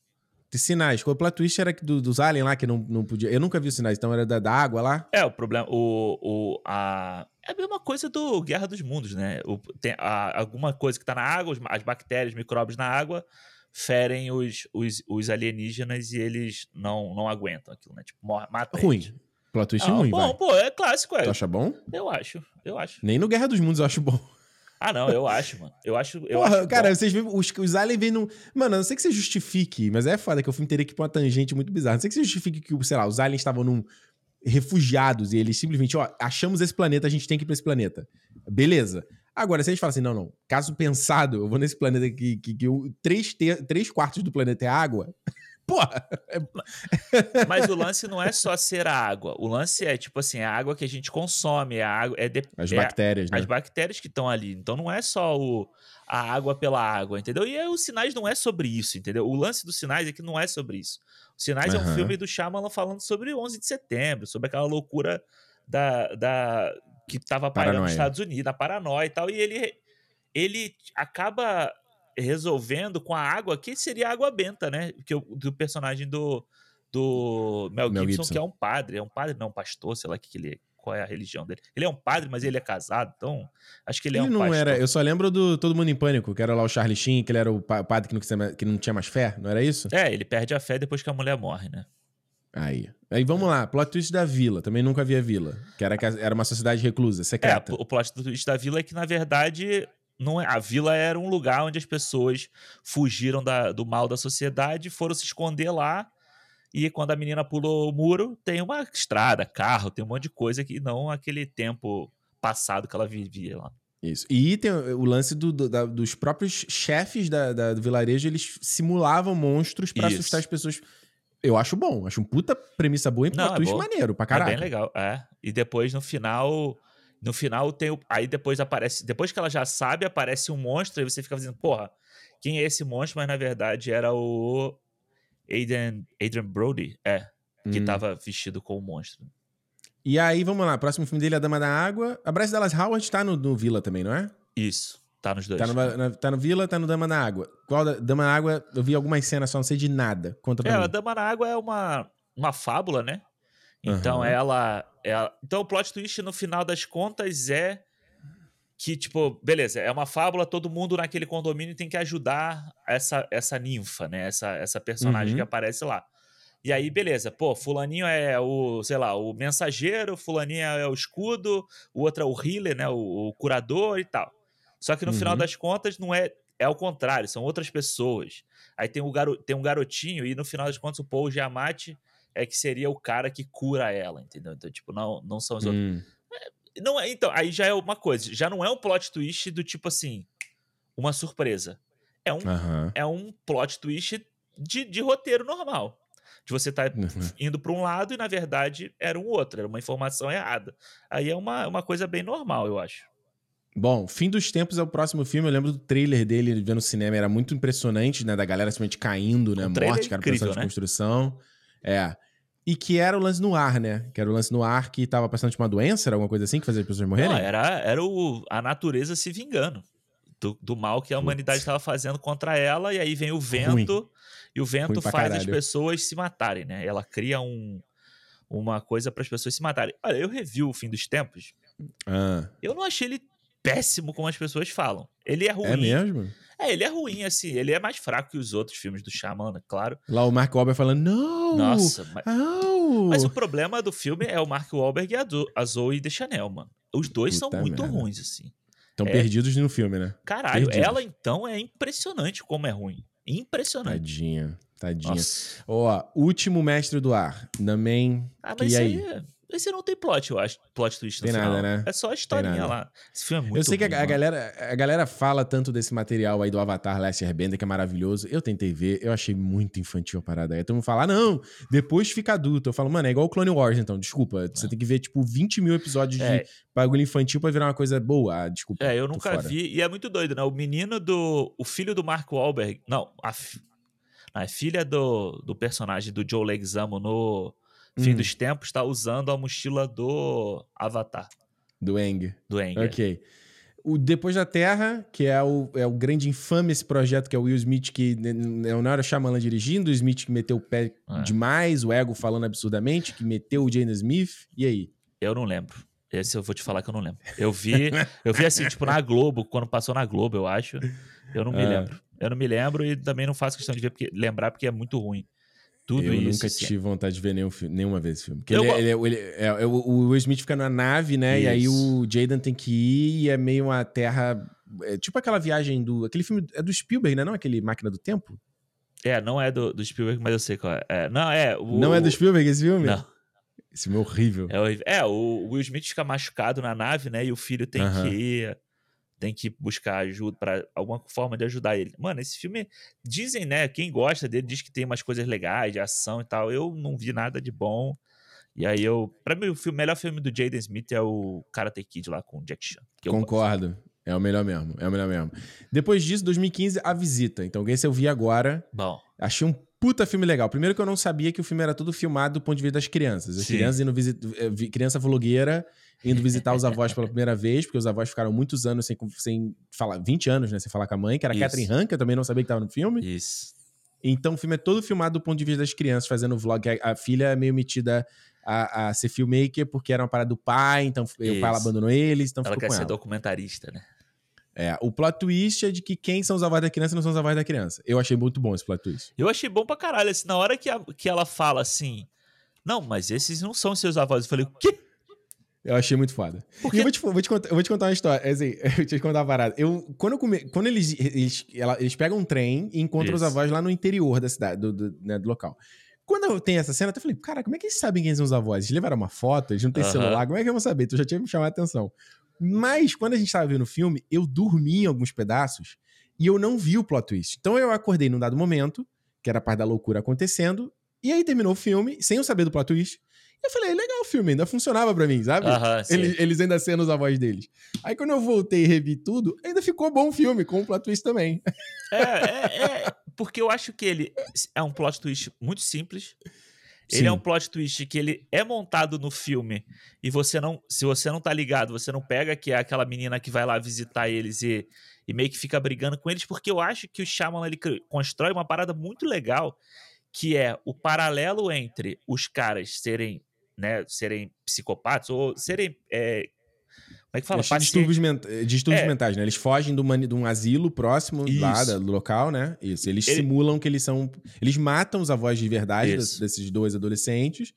De Sinais. O plot twist era do- dos aliens lá que não, não podia. Eu nunca vi os sinais, então era da, da água lá. É, o problema. O, o, a, é a mesma coisa do Guerra dos Mundos, né? O, tem a- alguma coisa que tá na água, as bactérias, micróbios na água, ferem os, os, os alienígenas e eles não, não aguentam aquilo, né? Tipo, mata Ruim. eles. Plot twist Não, ruim, bom, vai. pô, é clássico, é. Tu acha bom? Eu acho, eu acho. Nem no Guerra dos Mundos eu acho bom. Ah, não, eu acho, mano. Eu acho. Eu Porra, acho cara, bom. vocês veem. Os, os aliens vêm num. Mano, eu não sei que você justifique, mas é foda que o filme teria que ir pra uma tangente muito bizarra. Não sei que você justifique que, sei lá, os aliens estavam num. refugiados e eles simplesmente, ó, achamos esse planeta, a gente tem que ir pra esse planeta. Beleza. Agora, se a gente fala assim, não, não, caso pensado, eu vou nesse planeta aqui, que, que o, três, te- três quartos do planeta é água. Porra! Mas o lance não é só ser a água. O lance é, tipo assim, a água que a gente consome, a água. É, de- As é bactérias, né? as bactérias que estão ali. Então não é só o, a água pela água, entendeu? E aí, os sinais não é sobre isso, entendeu? O lance dos sinais é que não é sobre isso. Os sinais é um filme do Shyamalan falando sobre o 11 de setembro, sobre aquela loucura da, da que tava pairando Paranoia. nos Estados Unidos, a paranoia e tal. E ele, ele acaba resolvendo com a água, que seria a água benta, né? Que o- do personagem do, do Mel, Mel Gibson, Gibson. que é um padre. É um padre, não, um pastor, sei lá que, que ele é, qual é a religião dele. Ele é um padre, mas ele é casado, então acho que ele, Ele, é um não pastor. era. Eu só lembro do Todo Mundo em Pânico, que era lá o Charlie Sheen, que ele era o pa- padre que não, tinha mais- que não tinha mais fé, não era isso? É, ele perde a fé depois que a mulher morre, né? Aí. Aí vamos lá, plot twist da vila. Também nunca vi a vila. Que era, que era uma sociedade reclusa, É, secreta. o plot twist da vila é que, na verdade, não é, a vila era um lugar onde as pessoas fugiram da- do mal da sociedade, foram se esconder lá. E quando a menina pulou o muro, tem uma estrada, carro, tem um monte de coisa que não aquele tempo passado que ela vivia lá. Isso. E tem o lance do- do- da- dos próprios chefes da, da- do vilarejo, eles simulavam monstros pra Isso. assustar as pessoas. Eu acho bom, acho um puta premissa boa e Não, plot é maneiro pra É caralho. bem legal, é. E depois, no final... No final tem o... Aí depois aparece... Depois que ela já sabe, aparece um monstro e você fica dizendo, porra, quem é esse monstro? Mas, na verdade, era o... Adrian, Adrian Brody, é. Que Hum. tava vestido como monstro. E aí, vamos lá, próximo filme dele, A Dama da Água. A Bryce Dallas Howard tá no, no Vila também, não é? Isso. Tá nos dois. Tá no, na- tá no Vila, tá no Dama na Água. Qual da, Dama na Água, eu vi algumas cenas só, não sei de nada. Conta pra É, a mim. Dama na Água é uma, uma fábula, né? Então Aham. ela, ela. Então o plot twist, no final das contas, é que, tipo, beleza, é uma fábula, todo mundo naquele condomínio tem que ajudar essa, essa ninfa, né? Essa, essa personagem Uhum. que aparece lá. E aí, beleza, pô, fulaninho é o, sei lá, o mensageiro, fulaninho é o escudo, o outro é o healer, né? O, o curador e tal. Só que no final Uhum. das contas não é. É ao contrário, são outras pessoas. Aí tem, o garo, tem um garotinho, e no final das contas o Paul Giamatti é que seria o cara que cura ela, entendeu? Então, tipo, não, não são os outros. Hum, Não é, então, aí já é uma coisa, já não é um plot twist do tipo assim, uma surpresa. É um, Aham. é um plot twist de, de roteiro normal. De você estar Uhum. indo para um lado e, na verdade, era um outro, era uma informação errada. Aí é uma, uma coisa bem normal, eu acho. Bom, Fim dos Tempos é o próximo filme. Eu lembro do trailer dele vendo no cinema. Era muito impressionante, né? Da galera simplesmente caindo, né? Trailer Morte, é cara, incrível, processo de né? construção. É. E que era o lance no ar, né? Que era o lance no ar que tava passando de uma doença, era alguma coisa assim que fazia as pessoas morrerem? Não, era era o, a natureza se vingando do, do mal que a Putz. humanidade estava fazendo contra ela, e aí vem o vento, e o vento Ruim faz as caralho. pessoas se matarem, né? Ela cria um, uma coisa para as pessoas se matarem. Olha, eu revi o Fim dos Tempos, Ah, eu não achei ele péssimo como as pessoas falam. Ele é ruim. é mesmo? É, ele é ruim, assim. Ele é mais fraco que os outros filmes do Shaman, né? claro. Lá o Mark Wahlberg falando, não! Nossa, mas, Não! mas o problema do filme é o Mark Wahlberg e a, a Zoe Deschanel, mano. Os dois Puta são muito merda. ruins, assim. Estão é. perdidos no filme, né? Caralho, Perdidos. ela então é impressionante como é ruim. Impressionante. Tadinha, tadinha. Nossa. Ó, Último Mestre do Ar, Namen. Ah, mas e aí? aí, esse não tem plot, eu acho. Plot twist no Tem final. nada, né? É só a historinha lá. Esse filme é muito Eu sei que a, ruim, a galera, a galera fala tanto desse material aí do Avatar Last Airbender, que é maravilhoso. Eu tentei ver, eu achei muito infantil a parada aí. Todo mundo fala, ah, não, depois fica adulto. Eu falo, mano, é igual o Clone Wars, então, desculpa. Você tem que ver, tipo, 20 mil episódios É. de bagulho infantil pra virar uma coisa boa. Ah, desculpa. É, eu nunca fora. vi. E é muito doido, né? O menino do. O filho do Mark Wahlberg. Não, a, fi- a filha do, do personagem do Joe Leguizamo no Fim Hum. dos Tempos tá usando a mochila do Avatar, Do Eng. do Aang. Ok. O Depois da Terra, que é o, é o grande infame esse projeto, que é o Will Smith, que não era Shyamalan dirigindo, o Smith que meteu o pé É. demais, o ego falando absurdamente, que meteu o Jaden Smith. E aí? Eu não lembro. Esse eu vou te falar que eu não lembro. Eu vi, eu vi assim, tipo, na Globo, quando passou na Globo, eu acho. Eu não me Ah. lembro. Eu não me lembro e também não faço questão de ver porque, lembrar porque é muito ruim. Tudo eu isso. nunca assim. tive vontade de ver nenhum fi- nenhuma vez esse filme. Porque Eu ele, go- ele- ele- é, é, o Will Smith fica na nave, né? E aí Isso. o Jaden tem que ir e é meio uma terra. é tipo aquela viagem do. Aquele filme é do Spielberg, né? Não aquele Máquina do Tempo? É, não é do, do Spielberg, mas eu sei qual é. É, não, é. O, Não é do Spielberg esse filme? Não. Esse filme é horrível. É, horrível. É, o Will Smith fica machucado na nave, né? E o filho tem que ir. Tem que buscar ajuda para alguma forma de ajudar ele. Mano, esse filme. Dizem, né? Quem gosta dele diz que tem umas coisas legais, de ação e tal. Eu não vi nada de bom. E aí eu. Pra mim, o filme- melhor filme do Jaden Smith é o Karate Kid lá com o Jack Chan. gosto. Concordo. É o melhor mesmo. É o melhor mesmo. Depois disso, 2015, A Visita. Então, esse eu vi agora. Bom. Achei um puta filme legal. Primeiro que eu não sabia que o filme era todo filmado do ponto de vista das crianças. As Sim. crianças indo visitar. Criança vlogueira indo visitar os avós pela primeira vez, porque os avós ficaram muitos anos sem, sem falar. 20 anos, né? Sem falar com a mãe, que era Isso. Catherine Han, que eu também não sabia que tava no filme. Isso. Então o filme é todo filmado do ponto de vista das crianças, fazendo vlog. A, a filha é meio metida a, a ser filmmaker, porque era uma parada do pai, então o pai Isso. abandonou eles, então Ela quer com ser ela. documentarista, né? É, o plot twist é de que quem são os avós da criança não são os avós da criança. Eu achei muito bom esse plot twist. Eu achei bom pra caralho. Assim, na hora que, a- que ela fala assim. Não, mas esses não são seus avós. Eu falei, o quê? Eu achei muito foda. Porque- eu vou te, vou te contar, eu vou te contar uma história. Assim, eu vou te contar uma parada. Eu, quando eu come, quando eles, eles, ela- eles pegam um trem e encontram os Isso. avós lá no interior da cidade, do, do, né, do local. Quando eu tenho essa cena, eu falei, cara, como é que eles sabem quem são os avós? Eles levaram uma foto, eles não têm celular, como é que eu vou saber? Tu já tinha me chamado a atenção. Mas, quando a gente tava vendo o filme, eu dormi em alguns pedaços e eu não vi o plot twist. Então eu acordei num dado momento, que era a parte da loucura acontecendo, e aí terminou o filme, sem eu saber do plot twist. E eu falei, legal o filme, ainda funcionava pra mim, sabe? Eles, eles ainda sendo os avós deles. Aí quando eu voltei e revi tudo, ainda ficou bom o filme, com o plot twist também. É, é, é, porque eu acho que ele é um plot twist muito simples. Ele é um plot twist que ele é montado no filme e você não, se você não tá ligado, você não pega que é aquela menina que vai lá visitar eles e, e meio que fica brigando com eles, porque eu acho que o Shyamalan ele constrói uma parada muito legal, que é o paralelo entre os caras serem, né, serem psicopatas ou serem é, como é que fala? Paciente. Distúrbios, ment eh, distúrbios é. mentais, né? Eles fogem de, uma, de um asilo próximo Isso. lá do local, né? Isso. Eles Ele... simulam que eles são. Eles matam os avós de verdade desses dois adolescentes.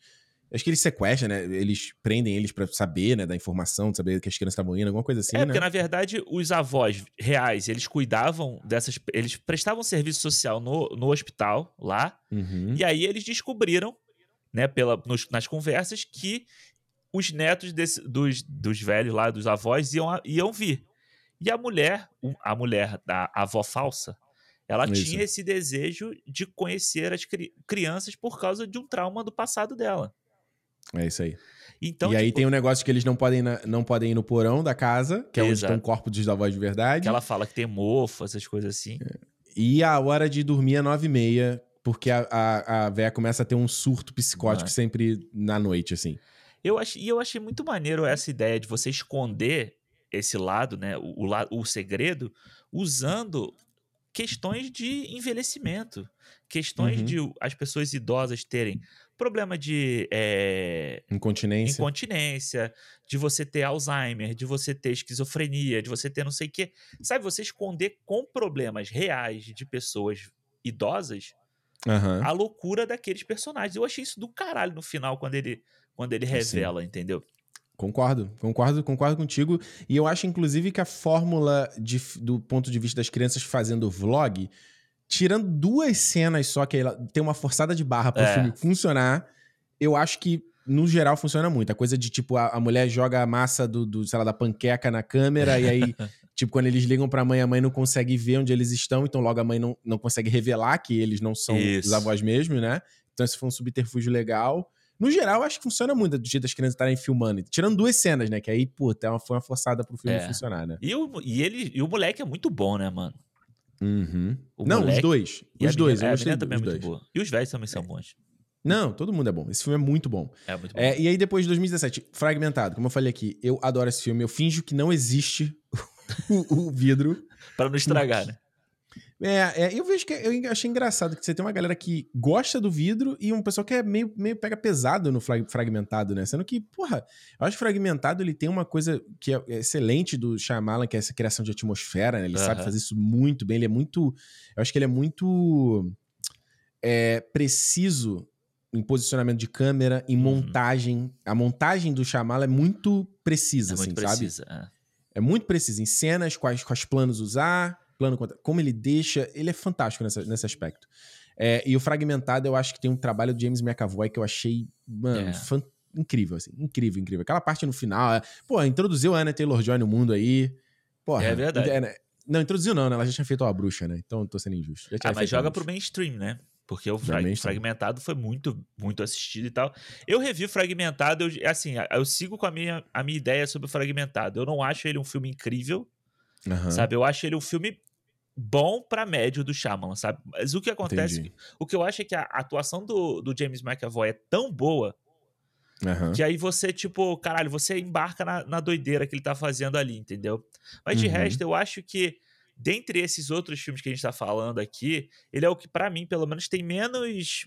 Acho que eles sequestram, né? Eles prendem eles para saber, né, da informação, de saber que as crianças estavam indo, alguma coisa assim, É, né? porque na verdade os avós reais, eles cuidavam dessas, eles prestavam serviço social no, no hospital lá, uhum. e aí eles descobriram, né, pela, nos, nas conversas que os netos desse, dos, dos velhos lá, dos avós, iam, iam vir. E a mulher, a mulher da avó falsa, ela isso. tinha esse desejo de conhecer as cri crianças por causa de um trauma do passado dela. É isso aí. Então, e tipo, aí tem um negócio que eles não podem, não podem ir no porão da casa, que é onde estão o corpo dos avós de verdade. Que ela fala que tem mofo, essas coisas assim. É. E a hora de dormir é nove e meia, porque a, a, a véia começa a ter um surto psicótico ah. sempre na noite, assim. Eu ach, e eu achei muito maneiro essa ideia de você esconder esse lado, né, o, o, o segredo, usando questões de envelhecimento, questões uhum. de as pessoas idosas terem problema de é, incontinência. incontinência, de você ter Alzheimer, de você ter esquizofrenia, de você ter não sei o quê. Sabe, você esconder com problemas reais de pessoas idosas uhum. a loucura daqueles personagens. Eu achei isso do caralho no final, quando ele quando ele revela, Sim. entendeu? Concordo, concordo, concordo contigo. E eu acho, inclusive, que a fórmula de, do ponto de vista das crianças fazendo vlog, tirando duas cenas só, que ela tem uma forçada de barra para o é. filme funcionar, eu acho que, no geral, funciona muito. A coisa de, tipo, a, a mulher joga a massa do, do, sei lá, da panqueca na câmera, e aí, tipo, quando eles ligam pra mãe, a mãe não consegue ver onde eles estão, então logo a mãe não, não consegue revelar que eles não são Isso. os avós mesmos, né? Então, esse foi um subterfúgio legal. No geral, acho que funciona muito do jeito das crianças estarem filmando. Tirando duas cenas, né? Que aí, puta, é foi uma forçada pro filme é. funcionar, né? E o, e, ele, e o moleque é muito bom, né, mano? Uhum. Não, moleque... os dois. Os dois. Menina, eu é, gostei também é muito boa. E os velhos também são bons. Não, todo mundo é bom. Esse filme é muito bom. É muito bom. É, e aí, depois de 2017, Fragmentado, como eu falei aqui, eu adoro esse filme. Eu finjo que não existe o, o vidro. para não estragar, né? É, é, eu vejo que eu achei engraçado que você tem uma galera que gosta do vidro e um pessoal que é meio, meio pega pesado no fragmentado, né? Sendo que, porra, eu acho que fragmentado ele tem uma coisa que é excelente do Shyamalan, que é essa criação de atmosfera, né? Ele uhum. sabe fazer isso muito bem, ele é muito. Eu acho que ele é muito é, preciso em posicionamento de câmera, em uhum. montagem. A montagem do Shyamalan é muito precisa, é assim, muito sabe? Precisa, é. é muito precisa. Em cenas, quais, quais planos usar plano como ele deixa, ele é fantástico nessa, nesse aspecto. É, e o Fragmentado, eu acho que tem um trabalho do James McAvoy que eu achei, mano, é. incrível, assim, incrível, incrível. Aquela parte no final, é, pô, introduziu a Anna Taylor-Joy no mundo aí, porra. É verdade. É, né? não, introduziu não, né? Ela já tinha feito a bruxa, né? Então tô sendo injusto. ah, mas joga pro mainstream, né? Porque o frag Fragmentado foi muito, muito assistido e tal. Eu revi o Fragmentado, eu, assim, eu sigo com a minha, a minha ideia sobre o Fragmentado. Eu não acho ele um filme incrível, uhum. sabe? Eu acho ele um filme bom para médio do Shyamalan, sabe? Mas o que acontece, Entendi. o que eu acho é que a atuação do, do James McAvoy é tão boa uhum. que aí você, tipo, caralho, você embarca na, na, doideira que ele tá fazendo ali, entendeu? Mas de uhum. resto, eu acho que dentre esses outros filmes que a gente tá falando aqui, ele é o que para mim, pelo menos, tem menos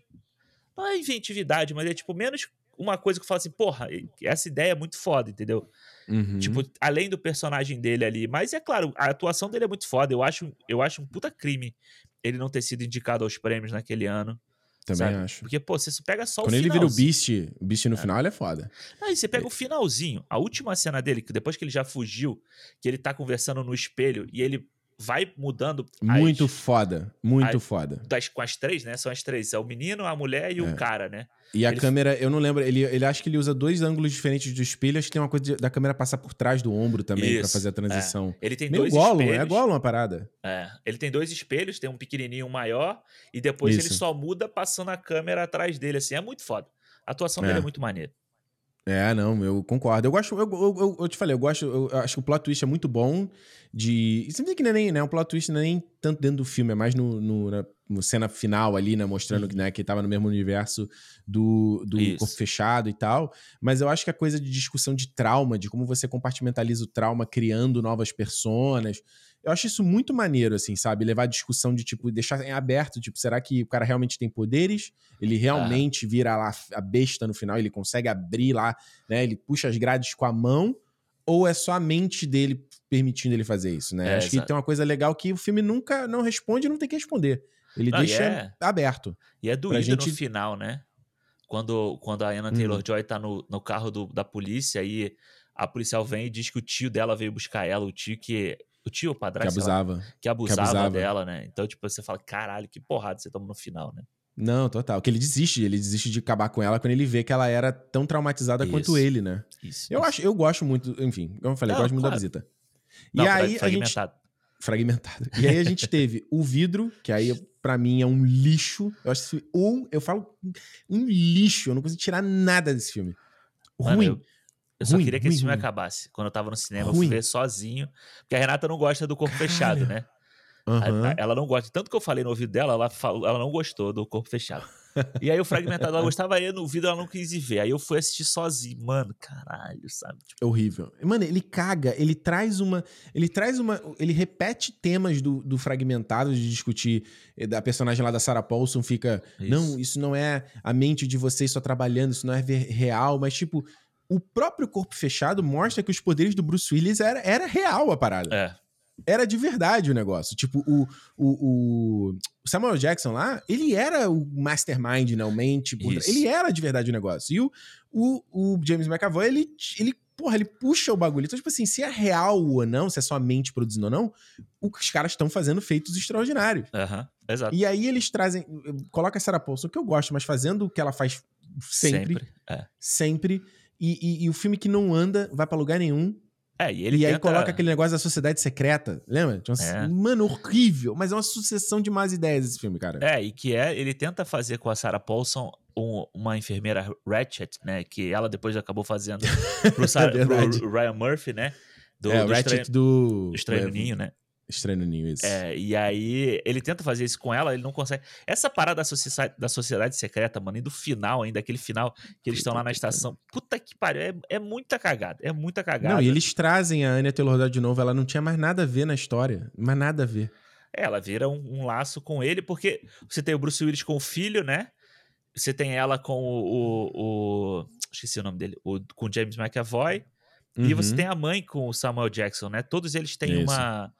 não é inventividade, mas é tipo menos uma coisa que eu falo assim, porra, essa ideia é muito foda, entendeu? Uhum. Tipo, além do personagem dele ali. Mas é claro, a atuação dele é muito foda. Eu acho, eu acho um puta crime ele não ter sido indicado aos prêmios naquele ano. Também sabe? acho. Porque, pô, você pega só Quando o Quando ele vira o Beast, o Beast no é. final, ele é foda. Aí você pega é. o finalzinho, a última cena dele, que depois que ele já fugiu, que ele tá conversando no espelho e ele vai mudando. Muito as, foda. Muito as, foda. Das, com as três, né? São as três. É o menino, a mulher e é. o cara, né? E a ele... câmera, eu não lembro, ele, ele acha que ele usa dois ângulos diferentes do espelho, acho que tem uma coisa de, da câmera passar por trás do ombro também para fazer a transição. É. Ele tem Meio dois Gollum, é espelhos. É Gollum a parada. É. Ele tem dois espelhos, tem um pequenininho um maior, e depois Isso. ele só muda passando a câmera atrás dele, assim. É muito foda. A atuação é. dele é muito maneira. É, não, eu concordo. Eu gosto, eu, eu, eu, te falei, eu gosto, eu acho que o plot twist é muito bom de. Você vê que não é nem, né? O plot twist não é nem tanto dentro do filme, é mais no, no, na no cena final ali, né? Mostrando uhum. né, que tava no mesmo universo do, do corpo fechado e tal. Mas eu acho que a coisa de discussão de trauma, de como você compartimentaliza o trauma criando novas personas. Eu acho isso muito maneiro, assim, sabe? Levar a discussão de, tipo, deixar em aberto, tipo, será que o cara realmente tem poderes? Ele realmente vira lá a besta no final, ele consegue abrir lá, né? Ele puxa as grades com a mão, ou é só a mente dele permitindo ele fazer isso, né? É, acho que tem uma coisa legal que o filme nunca não responde e não tem que responder. Ele e deixa é- aberto. E é doído gente- no final, né? Quando, quando a Anna Hum. Taylor-Joy tá no, no carro do- da polícia e a policial vem e diz que o tio dela veio buscar ela, o tio que... O tio ou o Que padrasto? sei lá, abusava. que abusava, abusava. dela, né? Então, tipo, você fala, caralho, que porrada você toma no final, né? Não, total. Que ele desiste, ele desiste de acabar com ela quando ele vê que ela era tão traumatizada quanto Isso. ele, né? Isso. Eu isso. acho, eu gosto muito, enfim, como eu falei, eu Não, gosto muito da claro. visita. Não, e aí a gente fragmentado. fragmentado. E aí a gente teve o vidro, que aí pra mim é um lixo. Eu acho que um, eu falo um lixo, eu não consigo tirar nada desse filme. Mano, Ruim. eu- Eu só Ruim, queria que ruim, esse filme ruim. acabasse. Quando eu tava no cinema, eu fui ver sozinho. Porque a Renata não gosta do corpo fechado, né? Aham. a- Ela não gosta. Tanto que eu falei no ouvido dela, ela, falou, ela não gostou do corpo fechado. E aí o fragmentado ela gostava, aí no ouvido ela não quis ir ver. Aí eu fui assistir sozinho. Mano, caralho, sabe? Tipo, É horrível. Mano, ele caga, ele traz uma. Ele traz uma. Ele repete temas do, do fragmentado de discutir. eh, Da personagem lá da Sarah Paulson fica. Não, isso não é a mente de vocês só trabalhando, isso não é ver- real, mas tipo. O próprio corpo fechado mostra que os poderes do Bruce Willis era, era real a parada. É. Era de verdade o negócio. Tipo, o, o, o Samuel Jackson lá, ele era o mastermind, né? O mente. Isso. Ele era de verdade o negócio. E o, o, o James McAvoy, ele, ele, porra, ele puxa o bagulho. Então, tipo assim, se é real ou não, se é só a mente produzindo ou não, os caras estão fazendo feitos extraordinários. Aham. Exato. E aí eles trazem. Coloca a Sarah Paulson, que eu gosto, mas fazendo o que ela faz sempre. É. Sempre. E, e- e o filme que não anda, vai pra lugar nenhum. É, e ele e aí tenta- coloca aquele negócio da sociedade secreta. Lembra? Uma- É. Mano, horrível. Mas é uma sucessão de más ideias esse filme, cara. É, e que é, ele tenta fazer com a Sarah Paulson um- uma enfermeira Ratchet, né? Que ela depois acabou fazendo pro, Sarah- É pro Ryan Murphy, né? Do, é, do Ratchet Estranho, do... do Estranho é, Ninho, né? Estranho no Ninho, isso. É, e aí ele tenta fazer isso com ela, ele não consegue. Essa parada da sociedade, da sociedade secreta, mano, e do final ainda, aquele final que eles estão lá na estação. Puta que pariu, é, é muita cagada, é muita cagada. Não, e eles trazem a Anya Taylor-Joy de novo. Ela não tinha mais nada a ver na história. Mais nada a ver. Ela vira um, um laço com ele, porque você tem o Bruce Willis com o filho, né? Você tem ela com o. o- o- esqueci o nome dele. O, com o James McAvoy. E você Uhum. tem a mãe com o Samuel Jackson, né? Todos eles têm Isso. uma.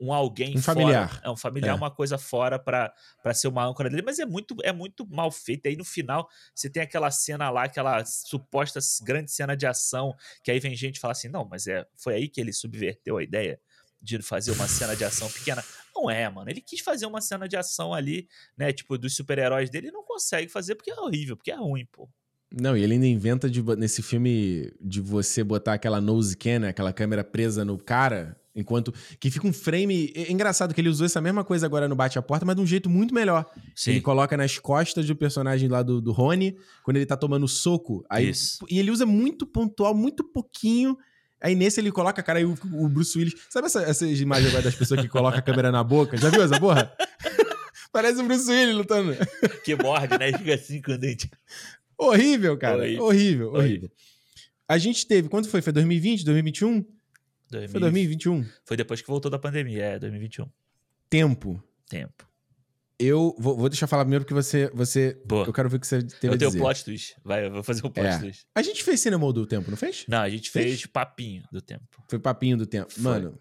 Um alguém Um fora. familiar. É um familiar, É. uma coisa fora pra, pra ser uma âncora dele. Mas é muito, é muito mal feito. Aí no final, você tem aquela cena lá, aquela suposta grande cena de ação, que aí vem gente e fala assim: não, mas é, foi aí que ele subverteu a ideia de fazer uma cena de ação pequena. Não é, mano. Ele quis fazer uma cena de ação ali, né? Tipo, dos super-heróis dele, e não consegue fazer porque é horrível, porque é ruim, pô. Não, e ele ainda inventa de, nesse filme de você botar aquela nose cam, né, aquela câmera presa no cara, enquanto. Que fica um frame. É engraçado que ele usou essa mesma coisa agora no Bate a Porta, mas de um jeito muito melhor. Sim. Ele coloca nas costas do personagem lá do, do Rony, quando ele tá tomando soco. Aí, Isso. E ele usa muito pontual, muito pouquinho. Aí nesse ele coloca, cara, aí o, o Bruce Willis. Sabe essa, essas imagens agora das pessoas que colocam a câmera na boca? Já viu essa porra? Parece o Bruce Willis lutando. Que morde, né? Fica assim com o dente. Horrível, cara. Horrível. Horrível, horrível. Horrível. A gente teve, quando foi? Foi 2020, 2021? Foi 2021. Foi depois que voltou da pandemia, é, 2021. Tempo. Tempo. Eu vou, vou deixar falar primeiro porque você. você Boa. eu quero ver o que você teve Eu a tenho o dizer. plot twist. Vai, eu vou fazer o plot É. twist. A gente fez cinema do tempo, não fez? Não, a gente Fez? fez papinho do tempo. Foi papinho do tempo. Foi. Mano,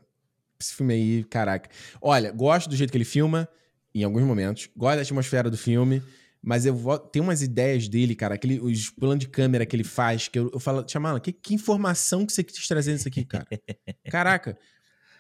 esse filme aí, caraca. Olha, gosto do jeito que ele filma, em alguns momentos. Gosto da atmosfera do filme. Mas eu vou, tem umas ideias dele, cara, aquele, os planos de câmera que ele faz, que eu, eu falo, Chamala, que, que informação que você quis trazer nisso aqui, cara? Caraca.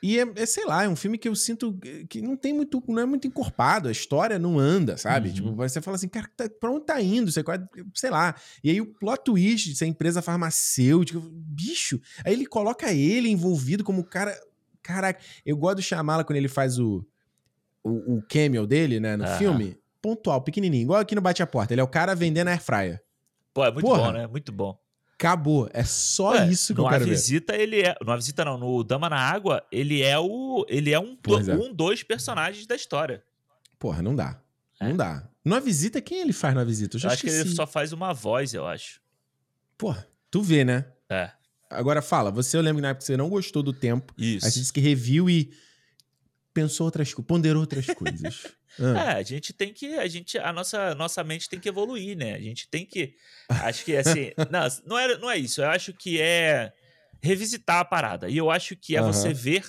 E é, é, sei lá, é um filme que eu sinto que não tem muito, não é muito encorpado, a história não anda, sabe? Uhum. Tipo, você fala assim, cara, tá, pra onde tá indo? Você, quase- sei lá. E aí o plot twist de ser empresa farmacêutica, bicho. Aí ele coloca ele envolvido como cara. Caraca, eu gosto do Shyamala quando ele faz o, o, o cameo dele, né, no Aham. filme. Pontual, pequenininho, igual aqui no Bate a Porta. Ele é o cara vendendo air fryer. Pô, é muito Porra. bom, né? Muito bom. Acabou. É só Ué, isso que eu quero A ver. Visita, ele é. No A Visita, não. No Dama na Água, ele é o. Ele é um, é. um dos personagens da história. Porra, não dá. É. Não dá. Numa visita, quem ele faz na visita? Eu Eu acho que ele só faz uma voz, eu acho. Porra, tu vê, né? É. Agora fala, você eu lembro que na época você não gostou do tempo. Isso. Aí você disse que review e. pensou outras coisas, ponderou outras coisas. Ah. É, a gente tem que. A, gente, a nossa, nossa mente tem que evoluir, né? A gente tem que. Acho que assim. não, não é, não é isso. Eu acho que é revisitar a parada. E eu acho que é você ver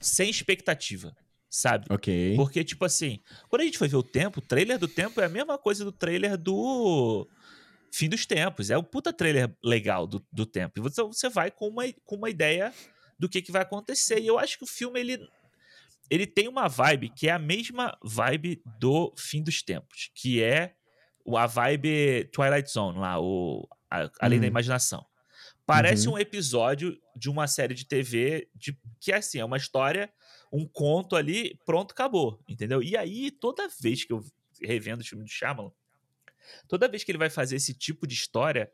sem expectativa, sabe? Ok. Porque, tipo assim, quando a gente foi ver o tempo, o trailer do tempo é a mesma coisa do trailer do Fim dos Tempos. É um puta trailer legal do, do tempo. E você, você vai com uma, com uma ideia do que, que vai acontecer. E eu acho que o filme, ele ele tem uma vibe que é a mesma vibe do Fim dos Tempos, que é a vibe Twilight Zone lá, o a, Além uhum. da Imaginação. Parece uhum. um episódio de uma série de TV de, que é assim, é uma história, um conto ali, pronto, acabou, entendeu? E aí, toda vez que eu revendo o filme do Shyamalan, toda vez que ele vai fazer esse tipo de história,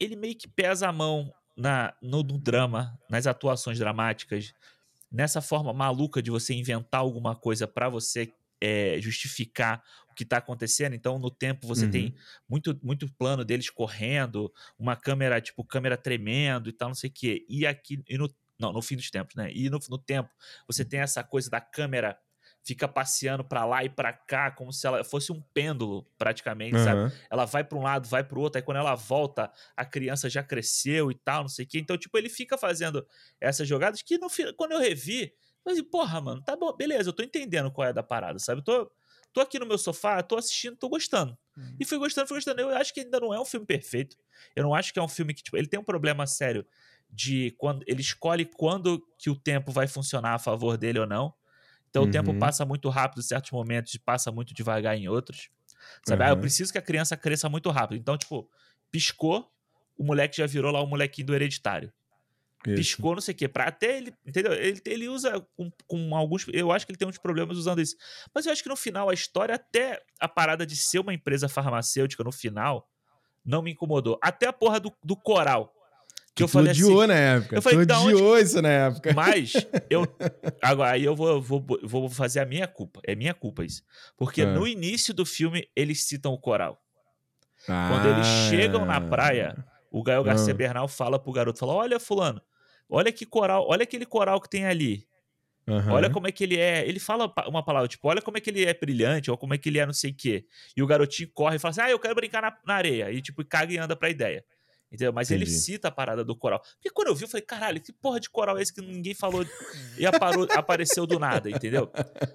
ele meio que pesa a mão na, no, no drama, nas atuações dramáticas, nessa forma maluca de você inventar alguma coisa para você é, justificar o que está acontecendo. Então, no tempo, você uhum. tem muito, muito plano deles correndo, uma câmera, tipo, câmera tremendo e tal, não sei o quê. E aqui, e no, não, no fim dos tempos, né? E no, no tempo, você tem essa coisa da câmera fica passeando para lá e para cá, como se ela fosse um pêndulo, praticamente, uhum. sabe? Ela vai para um lado, vai para o outro, aí quando ela volta, a criança já cresceu e tal, não sei o quê. Então, tipo, ele fica fazendo essas jogadas que no quando eu revi, eu falei, porra, mano, tá bom, beleza, eu tô entendendo qual é da parada, sabe? Eu tô, tô aqui no meu sofá, tô assistindo, tô gostando. Uhum. E fui gostando, fui gostando. Eu acho que ainda não é um filme perfeito. Eu não acho que é um filme que, tipo, ele tem um problema sério de quando ele escolhe quando que o tempo vai funcionar a favor dele ou não. Então uhum. o tempo uhum. passa muito rápido em certos momentos e passa muito devagar em outros. Sabe? Uhum. Ah, eu preciso que a criança cresça muito rápido. Então, tipo, piscou, o moleque já virou lá o molequinho do hereditário. Isso. Piscou, não sei o quê. Pra até ele. Entendeu? Ele, ele usa com, com, alguns. Eu acho que ele tem uns problemas usando isso. Mas eu acho que no final, a história, até a parada de ser uma empresa farmacêutica no final, não me incomodou. Até a porra do, do coral. Que eu falei odiou assim, na época. Eu falei, tu odiou onde... isso na época. Mas, eu. Agora, aí eu vou, vou, vou fazer a minha culpa. É minha culpa isso. Porque ah. no início do filme, eles citam o coral. Ah. Quando eles chegam na praia, o Gael Garcia ah. Bernal fala pro garoto: fala, Olha, Fulano, olha que coral, olha aquele coral que tem ali. Uhum. Olha como é que ele é. Ele fala uma palavra, tipo, olha como é que ele é brilhante, ou como é que ele é não sei o quê. E o garotinho corre e fala assim: Ah, eu quero brincar na, na areia. E, tipo, caga e anda pra ideia. Entendeu? Mas Entendi. ele cita a parada do coral. Porque quando eu vi, eu falei, caralho, que porra de coral é esse que ninguém falou e aparou, apareceu do nada, entendeu?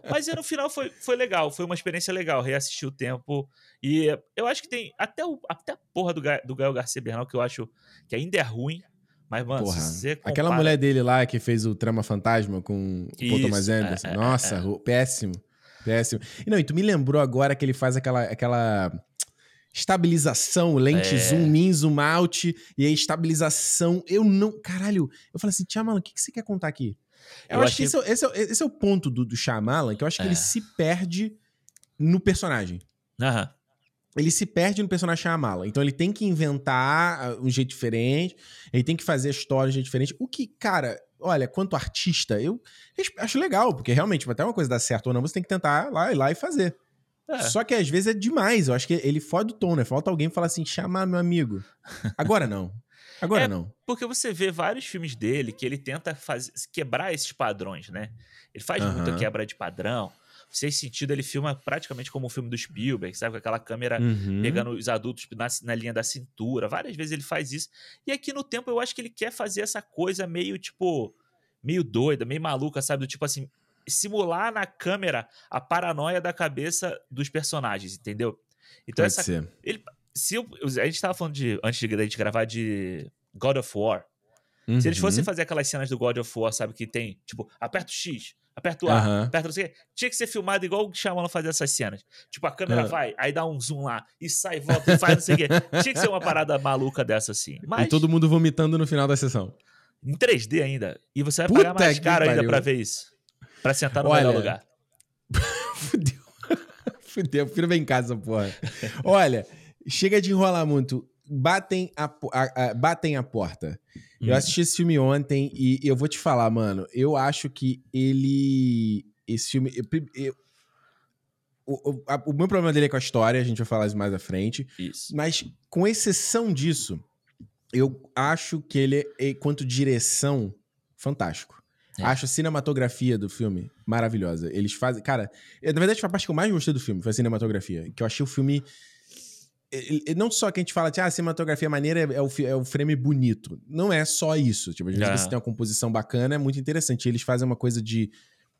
Mas no final foi, foi legal, foi uma experiência legal, reassistir o tempo. E eu acho que tem até, o, até a porra do, do Gael Garcia Bernal, que eu acho que ainda é ruim. Mas, mano, porra, você compara... Aquela mulher dele lá que fez o Trama Fantasma com o Paul Thomas Anderson. É, é, Nossa, é. péssimo. Péssimo. E não, e tu me lembrou agora que ele faz aquela, aquela estabilização, lente é. zoom in, zoom out, e aí estabilização. Eu não. Caralho, eu falei assim, Tia o que, que você quer contar aqui? Eu, eu acho que esse, é, esse, é, esse é o ponto do, do Shyamalan, que eu acho que é. ele se perde no personagem. Aham. Ele se perde no personagem Shyamalan. Então ele tem que inventar ah, um jeito diferente, ele tem que fazer a história de um jeito diferente. O que, cara, olha, quanto artista, eu acho legal, porque realmente, até uma coisa dar certo ou não, você tem que tentar lá, ir lá e fazer. É. Só que às vezes é demais. Eu acho que ele fode o tom, né? Falta alguém falar assim, chamar meu amigo. Agora não. Agora é, não. Porque você vê vários filmes dele que ele tenta quebrar esses padrões, né? Ele faz uhum. muita quebra de padrão. Nesse sentido, ele filma praticamente como o um filme do Spielberg, sabe? Com aquela câmera uhum. pegando os adultos na, na, linha da cintura. Várias vezes ele faz isso. E aqui no tempo eu acho que ele quer fazer essa coisa meio, tipo, meio doida, meio maluca, sabe? Do tipo assim, simular na câmera a paranoia da cabeça dos personagens, entendeu? Então Pode essa ser. ele se eu, a gente tava falando de antes de a gente gravar de God of War. Uhum. Se eles fossem uhum. fazer aquelas cenas do God of War, sabe que tem, tipo, aperta o X, aperta o A, uhum. aperta o C, tinha que ser filmado igual o Shyamalan fazia essas cenas. Tipo, a câmera uhum. vai, aí dá um zoom lá e sai, volta e faz não sei o quê. Tinha que ser uma parada maluca dessa assim. Mas... E todo mundo vomitando no final da sessão. Em 3D ainda. E você vai Puta pagar mais caro ainda pra ver isso. Pra sentar no Olha, melhor lugar. Fudeu. Fudeu, prefiro ver em casa, porra. Olha, chega de enrolar muito. Batem a, a, a batem a porta. Hum. Eu assisti esse filme ontem e eu vou te falar, mano. Eu acho que ele. Esse filme. Eu, eu, o, o, a, o, meu problema dele é com a história, a gente vai falar isso mais à frente. Isso. Mas, com exceção disso, eu acho que ele é, quanto direção, fantástico. É. Acho a cinematografia do filme maravilhosa. Eles fazem. Cara, na verdade, foi a parte que eu mais gostei do filme, foi a cinematografia. Que eu achei o filme. Não só que a gente fala de ah, a cinematografia maneira é o, é o frame bonito. Não é só isso. Tipo, às vezes você tem uma composição bacana, é muito interessante. Eles fazem uma coisa de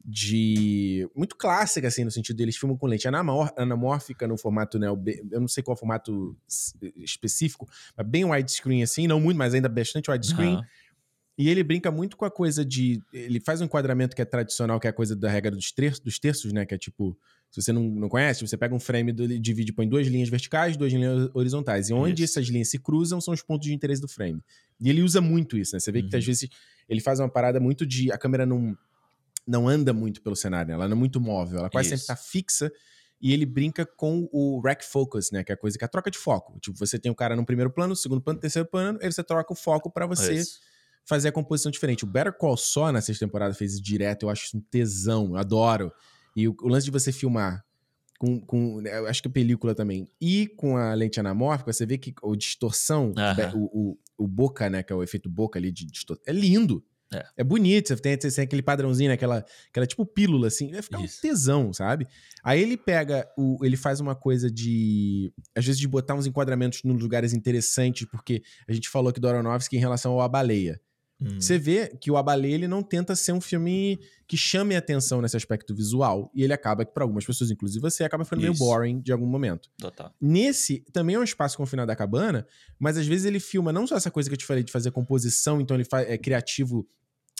de muito clássica assim no sentido deles filmam com lente anamórfica no formato né eu não sei qual formato específico mas bem widescreen assim não muito mas ainda bastante widescreen uhum. E ele brinca muito com a coisa de. Ele faz um enquadramento que é tradicional, que é a coisa da regra dos, terços, dos terços, né? Que é tipo. Se você não, não conhece, você pega um frame, do, divide, põe duas linhas verticais, duas linhas horizontais. E onde isso. essas linhas se cruzam são os pontos de interesse do frame. E ele usa muito isso, né? Você vê uhum. que às vezes ele faz uma parada muito de. A câmera não, não anda muito pelo cenário, né? ela não é muito móvel, ela quase isso. sempre tá fixa. E ele brinca com o rack focus, né? Que é a coisa que é a troca de foco. Tipo, você tem o cara no primeiro plano, segundo plano, terceiro plano, aí você troca o foco para você. Isso fazer a composição diferente. O Better Call Saul na sexta temporada fez direto, eu acho um tesão, eu adoro. E o, o lance de você filmar com, com eu acho que a película também, e com a lente anamórfica, você vê que a distorção, o, o, o, boca, né, que é o efeito boca ali de distorção, é lindo. É. é bonito, você tem, tem, aquele padrãozinho, né, aquela, aquela tipo pílula, assim, vai ficar Isso. um tesão, sabe? Aí ele pega, o, ele faz uma coisa de, às vezes, de botar uns enquadramentos nos lugares interessantes, porque a gente falou aqui do Aronofsky em relação ao A Baleia. Hum. Você vê que o Abalê ele não tenta ser um filme que chame a atenção nesse aspecto visual. E ele acaba que, para algumas pessoas, inclusive você, acaba ficando Isso. meio boring de algum momento. Total. Nesse, também é um espaço confinado da cabana, mas às vezes ele filma não só essa coisa que eu te falei de fazer composição, então ele é criativo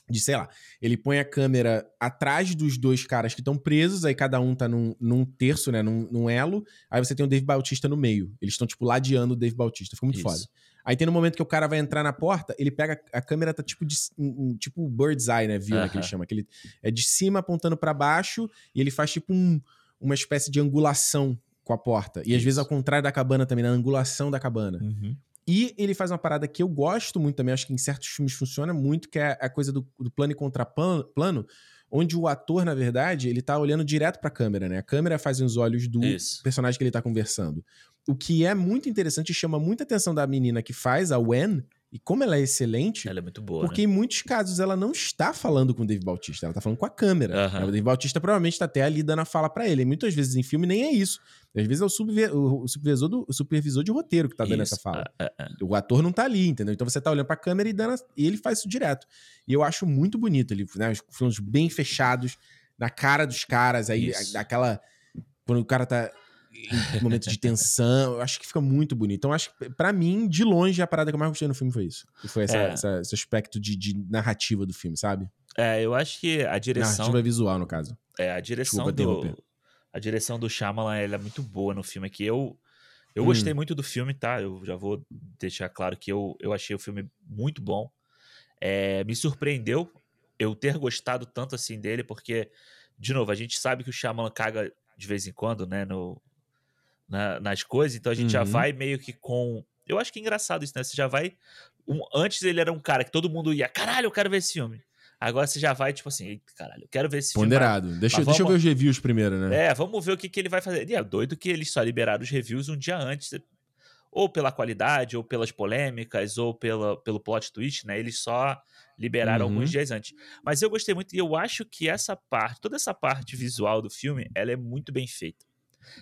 de, sei lá, ele põe a câmera atrás dos dois caras que estão presos, aí cada um tá num, num terço, né, num, num, elo, aí você tem o Dave Bautista no meio. Eles estão, tipo, ladeando o Dave Bautista. Fica muito Isso. foda. Aí tem no momento que o cara vai entrar na porta, ele pega. A câmera tá tipo de. Um, tipo bird's eye, né? View, uh -huh. né, que ele chama. Que ele é de cima apontando para baixo e ele faz tipo um, uma espécie de angulação com a porta. E às vezes ao contrário da cabana também, na angulação da cabana. Uhum. E ele faz uma parada que eu gosto muito também, acho que em certos filmes funciona muito, que é a coisa do, do plano e contraplano, onde o ator, na verdade, ele tá olhando direto pra câmera, né? A câmera faz os olhos do Isso. personagem que ele tá conversando. O que é muito interessante e chama muita atenção da menina que faz, a Wen, e como ela é excelente. Ela é muito boa. Porque né? em muitos casos ela não está falando com o Dave Bautista, ela está falando com a câmera. Uhum. O Dave Bautista provavelmente está até ali dando a fala para ele. E muitas vezes em filme nem é isso. Às vezes é o, subver, o, supervisor, do, o supervisor de roteiro que está dando essa fala. Uh, uh, uh. O ator não está ali, entendeu? Então você está olhando para a câmera e, dando, e ele faz isso direto. E eu acho muito bonito. Ele, né, os filmes bem fechados, na cara dos caras, aí aquela. Quando o cara tá momentos de tensão. Eu acho que fica muito bonito. Então, acho que, pra mim, de longe, a parada que eu mais gostei no filme foi isso. Foi essa, é. essa, esse aspecto de, de, narrativa do filme, sabe? É, eu acho que a direção. Narrativa visual, no caso. É, a direção Desculpa do. A direção do Shyamalan ela é muito boa no filme aqui. Eu, eu hum. gostei muito do filme, tá? Eu já vou deixar claro que eu, eu achei o filme muito bom. É, me surpreendeu eu ter gostado tanto assim dele, porque, de novo, a gente sabe que o Shyamalan caga de vez em quando, né? No, na, nas coisas, então a gente uhum. já vai meio que com. Eu acho que é engraçado isso, né? Você já vai. Um... Antes ele era um cara que todo mundo ia, caralho, eu quero ver esse filme. Agora você já vai, tipo assim, caralho, eu quero ver esse Ponderado. filme. Ponderado. Deixa, deixa eu ver os reviews primeiro, né? É, vamos ver o que, que ele vai fazer. E é doido que eles só liberaram os reviews um dia antes. Ou pela qualidade, ou pelas polêmicas, ou pela, pelo plot twist, né? Eles só liberaram uhum. alguns dias antes. Mas eu gostei muito e eu acho que essa parte, toda essa parte visual do filme, ela é muito bem feita.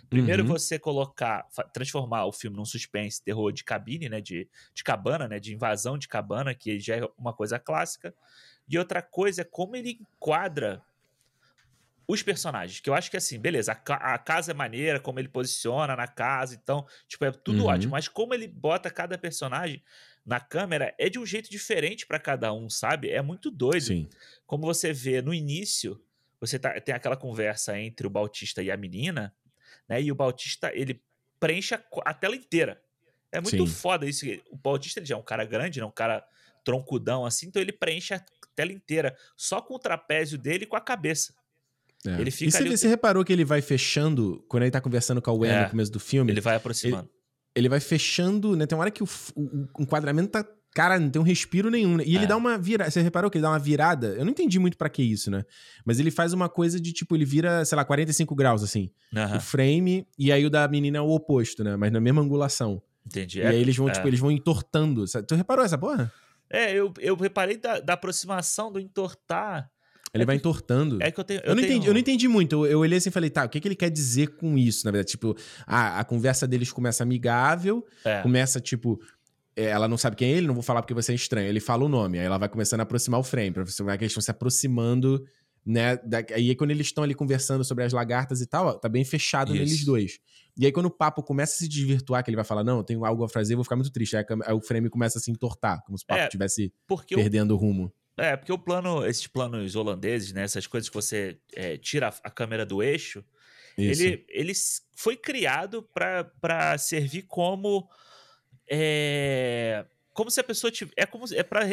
Primeiro uhum. você colocar, transformar o filme num suspense, terror de cabine, né, de, de cabana, né, de invasão de cabana, que já é uma coisa clássica. E outra coisa é como ele enquadra os personagens, que eu acho que assim, beleza, a, a, casa é maneira, como ele posiciona na casa, então, tipo, é tudo uhum. ótimo, mas como ele bota cada personagem na câmera é de um jeito diferente para cada um, sabe? É muito doido. Sim. Como você vê no início, você tá, tem aquela conversa entre o Bautista e a menina, né? E o Bautista, ele preenche a, a tela inteira. É muito Sim. foda isso. O Bautista ele já é um cara grande, né? um cara troncudão assim, então ele preenche a tela inteira só com o trapézio dele e com a cabeça. É. Ele fica e você, você reparou que ele vai fechando, quando ele tá conversando com a Wen é. no começo do filme? Ele vai aproximando. Ele, ele, vai fechando, né? Tem uma hora que o, o, o enquadramento tá Cara, não tem um respiro nenhum, né? E é. ele dá uma virada. Você reparou que ele dá uma virada? Eu não entendi muito para que isso, né? Mas ele faz uma coisa de tipo, ele vira, sei lá, 45 graus, assim. Uhum. O frame, e aí o da menina é o oposto, né? Mas na mesma angulação. Entendi. E aí eles vão, é. tipo, eles vão entortando. Tu reparou essa porra? É, eu, eu reparei da, da aproximação do entortar. Ele É vai que- entortando. É que eu tenho. Eu, não tenho- entendi, eu não entendi muito. Eu, eu olhei assim e falei, tá, o que, que ele quer dizer com isso, na verdade? Tipo, a, a conversa deles começa amigável, É. começa, tipo, é, ela não sabe quem é ele, não vou falar porque você é estranho. Ele fala o nome, aí ela vai começando a aproximar o frame, pra você que eles estão se aproximando, né? Da, aí quando eles estão ali conversando sobre as lagartas e tal, ó, tá bem fechado Isso. neles dois. E aí quando o papo começa a se desvirtuar, que ele vai falar, não, eu tenho algo a fazer, eu vou ficar muito triste. Aí, aí o frame começa a se entortar, como se o papo É, estivesse o, perdendo o rumo. é, porque o plano, esses planos holandeses, né? Essas coisas que você é, tira a, câmera do eixo, Isso. ele, ele foi criado para servir como é, como se a pessoa tivesse, é como é para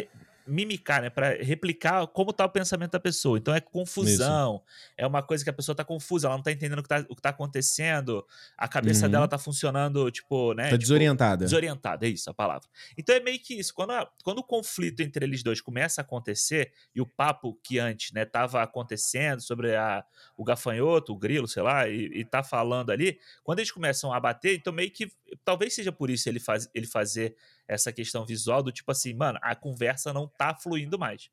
mimicar, né, para replicar como tá o pensamento da pessoa. Então é confusão, é uma coisa que a pessoa tá confusa, ela não tá entendendo o que tá, o que tá acontecendo, a cabeça Uhum. dela tá funcionando, tipo, né, Tá tipo, desorientada. Desorientada, é isso a palavra. Então é meio que isso. Quando, a- quando o conflito entre eles dois começa a acontecer, e o papo que antes, né, tava acontecendo sobre a, o gafanhoto, o grilo, sei lá, e, e tá falando ali, quando eles começam a bater, então meio que. Talvez seja por isso ele, faz, ele fazer essa questão visual do tipo assim, mano, a conversa não tá fluindo mais.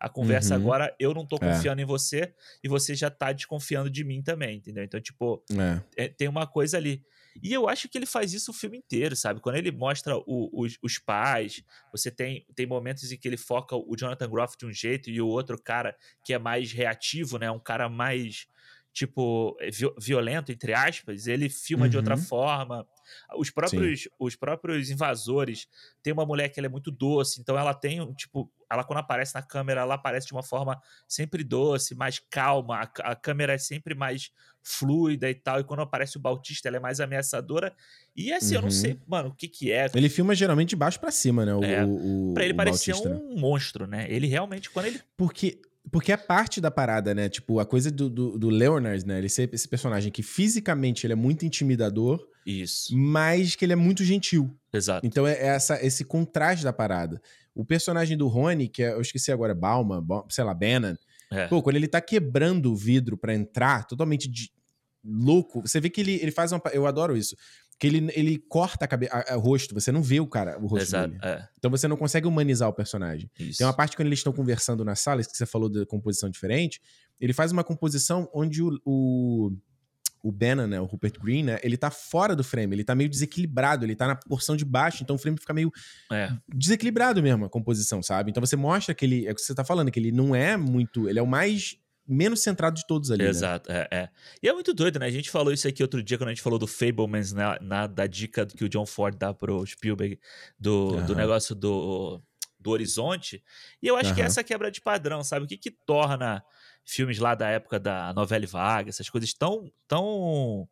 A conversa Uhum. agora, eu não tô É. confiando em você e você já tá desconfiando de mim também, entendeu? Então, tipo, É. é, tem uma coisa ali. E eu acho que ele faz isso o filme inteiro, sabe? Quando ele mostra o- os, os pais, você tem, tem momentos em que ele foca o Jonathan Groff de um jeito e o outro cara que é mais reativo, né? Um cara mais, tipo, vi- violento, entre aspas, ele filma de outra Uhum. forma. Os próprios, os próprios invasores, tem uma mulher que ela é muito doce, então ela tem, um, tipo, ela quando aparece na câmera, ela aparece de uma forma sempre doce, mais calma, a, a câmera é sempre mais fluida e tal, e quando aparece o Bautista, ela é mais ameaçadora. E assim, eu não Uhum. sei, mano, o que que é. Ele filma geralmente de baixo pra cima, né? O, É, o, Pra ele o parecer né? um monstro, né? Ele realmente, quando ele. Porque, porque é parte da parada, né? Tipo, a coisa do, do, do Leonard, né? Ele ser esse personagem que fisicamente ele é muito intimidador, Isso, mas que ele é muito gentil. exato. Então é essa, esse contraste da parada. O personagem do Rony, que é, eu esqueci agora, Balma, Ba- sei lá, Bannon. É. Pô, quando ele tá quebrando o vidro pra entrar, totalmente de- louco, você vê que ele, ele faz uma. Eu adoro isso. Que ele, ele corta o rosto, você não vê o cara, o rosto Exato. dele. É, Então você não consegue humanizar o personagem. isso. Tem uma parte quando eles estão conversando na sala, isso que você falou da composição diferente. Ele faz uma composição onde o, o, o Bannon, né, o Rupert Green, né, ele tá fora do frame, ele tá meio desequilibrado, ele tá na porção de baixo, então o frame fica meio É, desequilibrado mesmo a composição, sabe? Então você mostra que ele, é o que você tá falando, que ele não é muito, ele é o mais menos centrado de todos ali, né? Exato, é, é. E é muito doido, né? A gente falou isso aqui outro dia quando a gente falou do Fablemans, na, na- da dica que o John Ford dá pro Spielberg do, do Aham. negócio do, do horizonte. E eu acho que Aham. essa quebra de padrão, sabe? O que que torna filmes lá da época da novela vaga, essas coisas tão, tão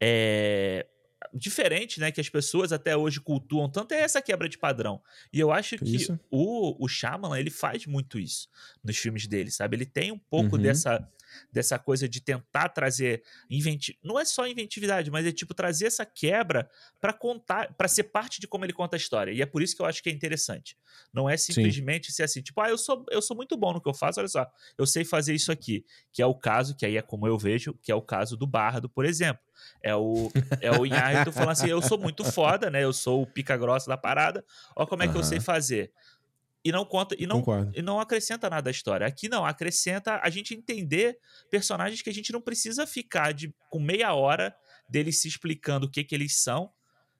é, diferentes, né? Que as pessoas até hoje cultuam tanto é essa quebra de padrão. E eu acho que Isso. o, o Shyamalan, ele faz muito isso nos filmes dele, sabe? Ele tem um pouco Uhum. dessa, dessa coisa de tentar trazer inventi... não é só inventividade, mas é tipo trazer essa quebra pra contar, para ser parte de como ele conta a história. E é por isso que eu acho que é interessante. Não é simplesmente ser assim, tipo, ah, eu sou eu sou muito bom no que eu faço, olha só, eu sei fazer isso aqui, que é o caso que aí é como eu vejo, que é o caso do Bardo, por exemplo. É o é o Inharito falando assim, eu sou muito foda, né? Eu sou o pica grossa da parada. Ó como é que eu Aham. sei fazer. E não conta e não Concordo. e não acrescenta nada à história. Aqui não, acrescenta a gente entender personagens que a gente não precisa ficar de, com meia hora deles se explicando o que, que eles são,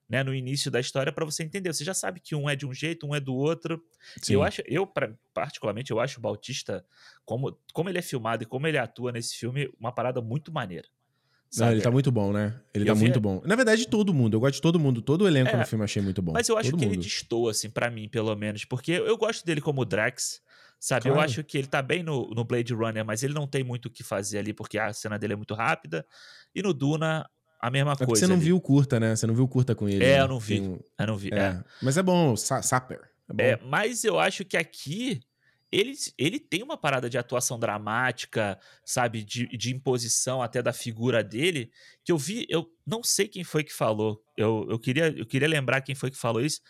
né, no início da história para você entender. Você já sabe que um é de um jeito, um é do outro. Eu acho, eu pra- particularmente, eu acho o Bautista como como ele é filmado e como ele atua nesse filme uma parada muito maneira. Não, ele tá muito bom, né? Ele Eu tá vi- muito bom. Na verdade, todo mundo. Eu gosto de todo mundo. Todo o elenco É, no filme eu achei muito bom. Mas eu acho todo que ele mundo. destoa, assim, pra mim, pelo menos. Porque eu eu gosto dele como Drax, sabe? Eu Claro. acho que ele tá bem no, no Blade Runner, mas ele não tem muito o que fazer ali, porque a cena dele é muito rápida. E no Duna, a mesma É coisa. você não ali. viu o curta, né? Você não viu o curta com ele. É, né? eu não vi. Tem Eu não vi. É. É. Mas é bom, Sa Sapper. É bom. É, mas eu acho que aqui ele, ele tem uma parada de atuação dramática, sabe? De, de imposição até da figura dele, que eu vi, eu não sei quem foi que falou. Eu, eu, queria, eu queria lembrar quem foi que falou isso.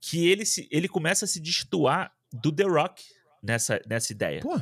Que ele, se, ele começa a se destoar do The Rock nessa, nessa ideia. Pô.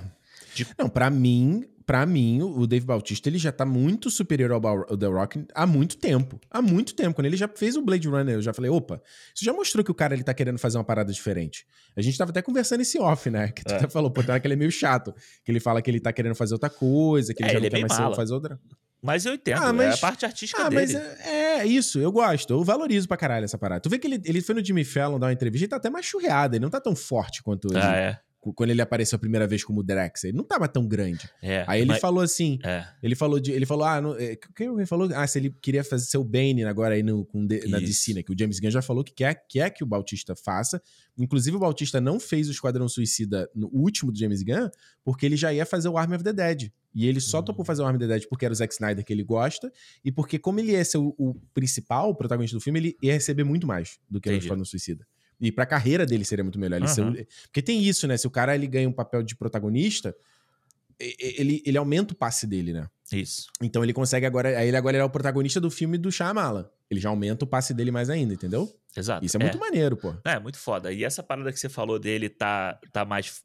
De- Não, pra mim, pra mim, o Dave Bautista, ele já tá muito superior ao, The Rock há muito tempo. Há muito tempo. Quando ele já fez o Blade Runner, eu já falei, opa, isso já mostrou que o cara ele tá querendo fazer uma parada diferente. A gente tava até conversando esse off, né? Que tu É. até falou, pô, que ele é meio chato. Que ele fala que ele tá querendo fazer outra coisa, que ele É, já ele não é quer mais ser- fazer outra. Mas eu entendo, Ah, é a mas- parte artística Ah, dele. mas é, é isso, eu gosto. Eu valorizo pra caralho essa parada. Tu vê que ele, ele foi no Jimmy Fallon dar uma entrevista e tá até mais churreado. Ele não tá tão forte quanto ele, Ah, é. Quando ele apareceu a primeira vez como Drex. Ele não tava tão grande. é. Aí ele mas- falou assim. É, Ele falou de. Ele falou, ah, não, é, quem ele falou? Ah, se ele queria fazer seu Bane agora aí no, com D- na. DC, né? Que o James Gunn já falou que quer, quer que o Bautista faça. Inclusive, o Bautista não fez o Esquadrão Suicida no último do James Gunn, porque ele já ia fazer o Army of the Dead. E ele só Hum. topou fazer o Army of the Dead porque era o Zack Snyder que ele gosta, e porque, como ele ia ser o, o principal, o protagonista do filme, ele ia receber muito mais do que Entendi. Esquadrão Suicida. E pra carreira dele seria muito melhor. Ele ser porque tem isso, né? Se o cara ele ganha um papel de protagonista, ele, ele aumenta o passe dele, né? isso. Então ele consegue agora. Aí ele agora é o protagonista do filme do Shyamalan. Ele já aumenta o passe dele mais ainda, entendeu? Exato. Isso é muito maneiro, pô. É, muito foda. E essa parada que você falou dele tá, tá mais,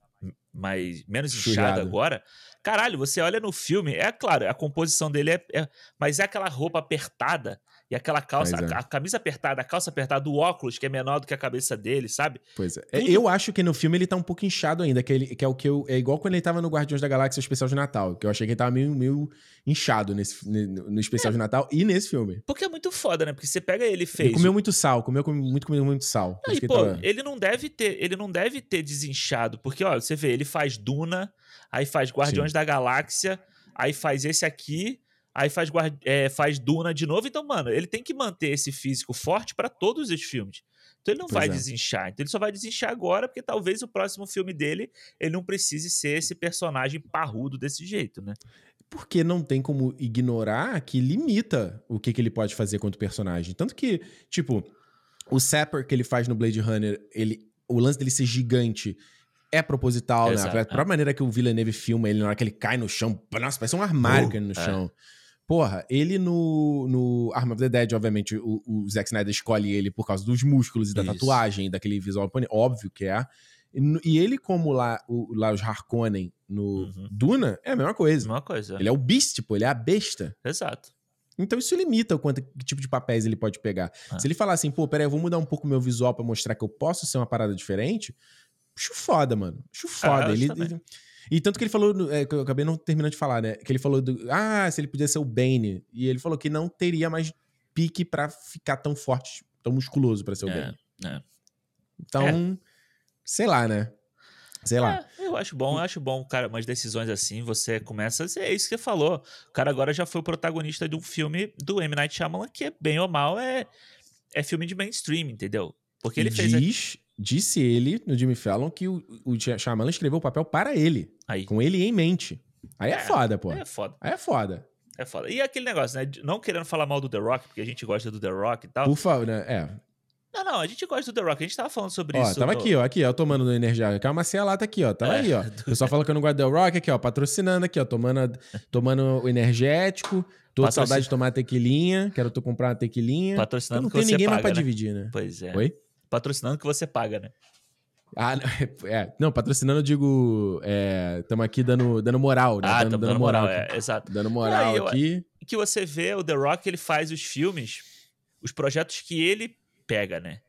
mais. menos Churrado. agora. Caralho, você olha no filme, é claro, a composição dele é. é- mas é aquela roupa apertada. E aquela calça, é. a, a camisa apertada, a calça apertada, o óculos, que é menor do que a cabeça dele, sabe? Pois é. Tudo- Eu acho que no filme ele tá um pouco inchado ainda, que, ele, que é o que eu. É igual quando ele tava no Guardiões da Galáxia especial de Natal, que eu achei que ele tava meio, meio inchado nesse, no especial de Natal e nesse filme. Porque é muito foda, né? Porque você pega ele e fez. Ele comeu muito sal, comeu com- muito, comeu muito sal. Que pô, ele tava- ele não deve ter, ele não deve ter desinchado, porque ó, você vê, ele faz Duna, aí faz Guardiões da Galáxia, aí faz esse aqui, aí faz, Guardi- é, faz Duna de novo. Então, mano, ele tem que manter esse físico forte pra todos os filmes. Então ele não Pois vai é. desinchar. Então ele só vai desinchar agora, porque talvez o próximo filme dele ele não precise ser esse personagem parrudo desse jeito, né? Porque não tem como ignorar que limita o que, que ele pode fazer quanto personagem. Tanto que, tipo, o Sapper que ele faz no Blade Runner, ele, o lance dele ser gigante é proposital, Exato, né? A é. própria maneira que o Villeneuve filma ele, na hora que ele cai no chão, nossa, parece um armário Uh, caindo no é. chão. Porra, ele no, no Arm of the Dead, obviamente, o, o Zack Snyder escolhe ele por causa dos músculos e da Isso. tatuagem, daquele visual, óbvio que é. E, ele, como lá, o- lá os Harkonnen no Uhum. Duna, é a mesma coisa. Mesma coisa. Ele é o Beast, pô, ele é a besta. Exato. Então isso limita o quanto que tipo de papéis ele pode pegar. Ah. Se ele falar assim, pô, peraí, eu vou mudar um pouco o meu visual pra mostrar que eu posso ser uma parada diferente, acho foda, mano. Acho foda. Ah, ele, ele- E tanto que ele falou, é, que eu acabei não terminando de falar, né? Que ele falou do, ah, se ele podia ser o Bane. E ele falou que não teria mais pique pra ficar tão forte, tão musculoso pra ser o É, Bane. é. Então, sei lá, né? Sei lá. É, eu acho bom, eu acho bom, cara, umas decisões assim, você começa, é isso que você falou. O cara agora já foi o protagonista de um filme do M. Night Shyamalan, que é bem ou mal, é, é filme de mainstream, entendeu? Porque ele fez diz, disse ele no Jimmy Fallon que o, o Shyamalan escreveu o papel para ele, aí. com ele em mente. Aí é, É, foda, pô. É foda, Aí é foda. é foda. E aquele negócio, né? Não querendo falar mal do The Rock, porque a gente gosta do The Rock e tal. Por favor, né? É. Não, não, a gente gosta do The Rock, a gente tava falando sobre Ó, isso. tava no- aqui, ó, aqui, ó, tomando no Energiário. Que é uma ceia lata aqui, ó. Tava É, aí, ó. do- O pessoal fala que eu não gosto do The Rock, aqui, ó, patrocinando aqui, ó, tomando, tomando o energético. Tô com Patrocin- saudade de tomar tequilinha. Quero tu comprar uma tequilinha. Patrocinando não que tem ninguém mais paga, pra né? dividir, né? Pois é. Oi? Patrocinando que você paga, né? Ah, não, é. Não, patrocinando, eu digo. Estamos aqui dando, dando moral, né? Ah, dando, dando dando moral, aqui. é, exato. Dando moral Aí, aqui. que você vê o The Rock, ele faz os filmes, os projetos que ele pega, né?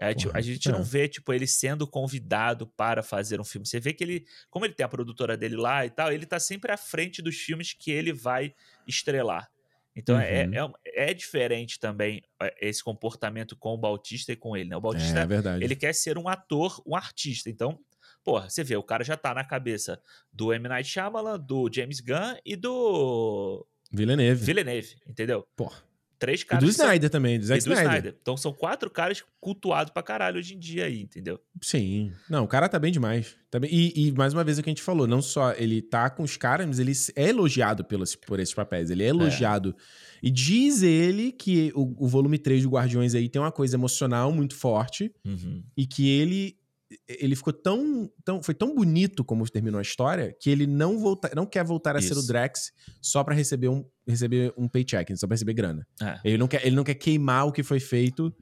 A gente, Porra, a gente é. não vê, tipo, ele sendo convidado para fazer um filme. Você vê que ele, como ele tem a produtora dele lá e tal, ele tá sempre à frente dos filmes que ele vai estrelar. Então é, Uhum. é, é diferente também é, esse comportamento com o Bautista e com ele, né? O Bautista, É verdade. ele quer ser um ator, um artista. Então, porra, você vê, o cara já tá na cabeça do M. Night Shyamalan, do James Gunn e do Villeneuve. Villeneuve, entendeu? Porra. Três E caras. do que são- Snyder também, do e Zack do Snyder. Snyder. Então são quatro caras cultuados pra caralho hoje em dia aí, entendeu? Sim. Não, o cara tá bem demais. Tá bem- E, e, mais uma vez o que a gente falou, não só ele tá com os caras, mas ele é elogiado pelos, por esses papéis. Ele é elogiado. E diz ele que o, o volume 3 do Guardiões aí tem uma coisa emocional muito forte Uhum. e que ele ele ficou tão, tão foi tão bonito como terminou a história que ele não volta, não quer voltar a ser o Isso. Drax só pra receber um receber um paycheck, só pra receber grana. É. Ele não quer ele não quer queimar o que foi feito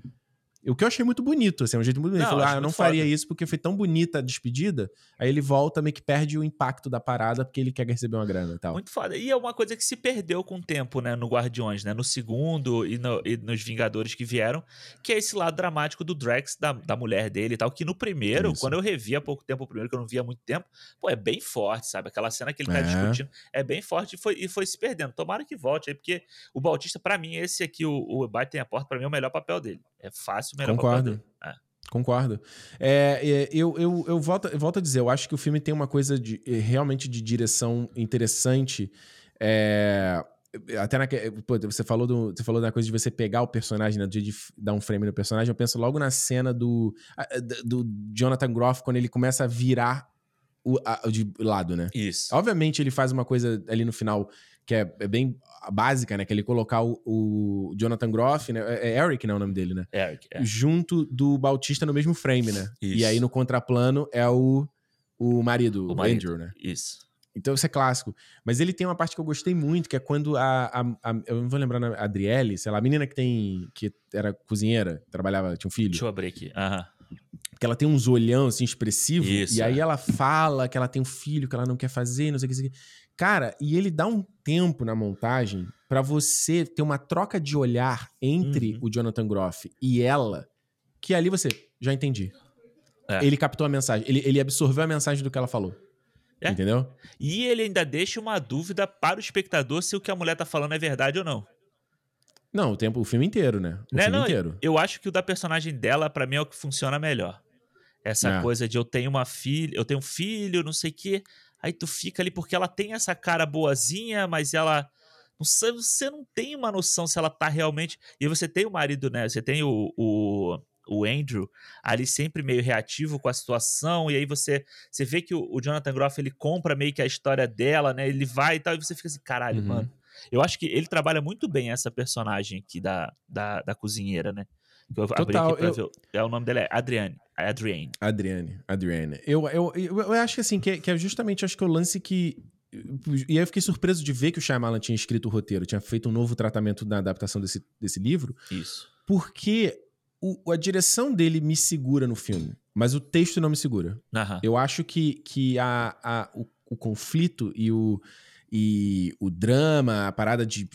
O que eu achei muito bonito, assim, é um jeito muito bonito. Não, Ele falou, ah, eu não faria foda. isso porque foi tão bonita a despedida. Aí ele volta, meio que perde o impacto da parada porque ele quer receber uma grana e tal. Muito foda. E é uma coisa que se perdeu com o tempo, né, no Guardiões, né? No segundo e, no- e nos Vingadores que vieram, que é esse lado dramático do Drax, da, da mulher dele e tal, que no primeiro, Isso. quando eu revi há pouco tempo o primeiro, que eu não via há muito tempo, pô, é bem forte, sabe? Aquela cena que ele tá É. discutindo é bem forte e foi, e foi se perdendo. Tomara que volte aí, porque o Bautista, pra mim, esse aqui, o, o Batem a Porta, pra mim é o melhor papel dele. É fácil melhor Concordo. É. Concordo. É, é, eu, eu, eu, volto, eu volto a dizer, eu acho que o filme tem uma coisa de, eh, realmente de direção interessante. É, até na, pô, você falou do, você falou da coisa de você pegar o personagem, né, de, de dar um frame no personagem. Eu penso logo na cena do, do Jonathan Groff quando ele começa a virar o, a- de lado, né? Isso. Obviamente ele faz uma coisa ali no final que é, é bem básica, né? Que é ele colocar o, o Jonathan Groff, né? É é Eric, né? O nome dele, né? Eric, é. junto do Bautista no mesmo frame, né? Isso. E aí no contraplano é o, o marido, O o, marido. Andrew, né? Isso. Então isso é clássico. Mas ele tem uma parte que eu gostei muito, que é quando a. a- a- eu não vou lembrar a Adriele, sei lá, a menina que tem. que era cozinheira, trabalhava, tinha um filho. Deixa eu abrir aqui. Aham. Que ela tem uns olhão assim expressivo. Isso, e aí é. ela fala que ela tem um filho que ela não quer fazer, não sei o que. não sei o que. Cara, e ele dá um tempo na montagem pra você ter uma troca de olhar entre Uhum. o Jonathan Groff e ela, que ali você já entendi. É. Ele captou a mensagem, ele, ele absorveu a mensagem do que ela falou. É. Entendeu? E ele ainda deixa uma dúvida para o espectador se o que a mulher tá falando é verdade ou não. Não, o tempo, o filme inteiro, né? O Né, filme não, inteiro. Eu acho que o da personagem dela, pra mim, é o que funciona melhor. Essa É. coisa de eu tenho uma filha, eu tenho um filho, não sei o quê. Aí tu fica ali porque ela tem essa cara boazinha, mas ela. Você não tem uma noção se ela tá realmente. E você tem o marido, né? Você tem o, o, o Andrew ali sempre meio reativo com a situação. E aí você, você vê que o, o Jonathan Groff ele compra meio que a história dela, né? Ele vai e tal. E você fica assim, caralho, Uhum. mano. Eu acho que ele trabalha muito bem essa personagem aqui da, da, da cozinheira, né? Eu abri Total, aqui pra eu- ver. É, o nome dela é Adriane. Adriane. Adriane, Adriane. Eu, eu, eu, eu acho que assim, que, é- que é justamente acho que o lance que. E aí eu fiquei surpreso de ver que o Shyamalan tinha escrito o roteiro, tinha feito um novo tratamento na adaptação desse, desse livro, Isso. porque o- a direção dele me segura no filme, mas o texto não me segura. Eu acho que, que a, a- o, o conflito e o, e o drama, a parada de,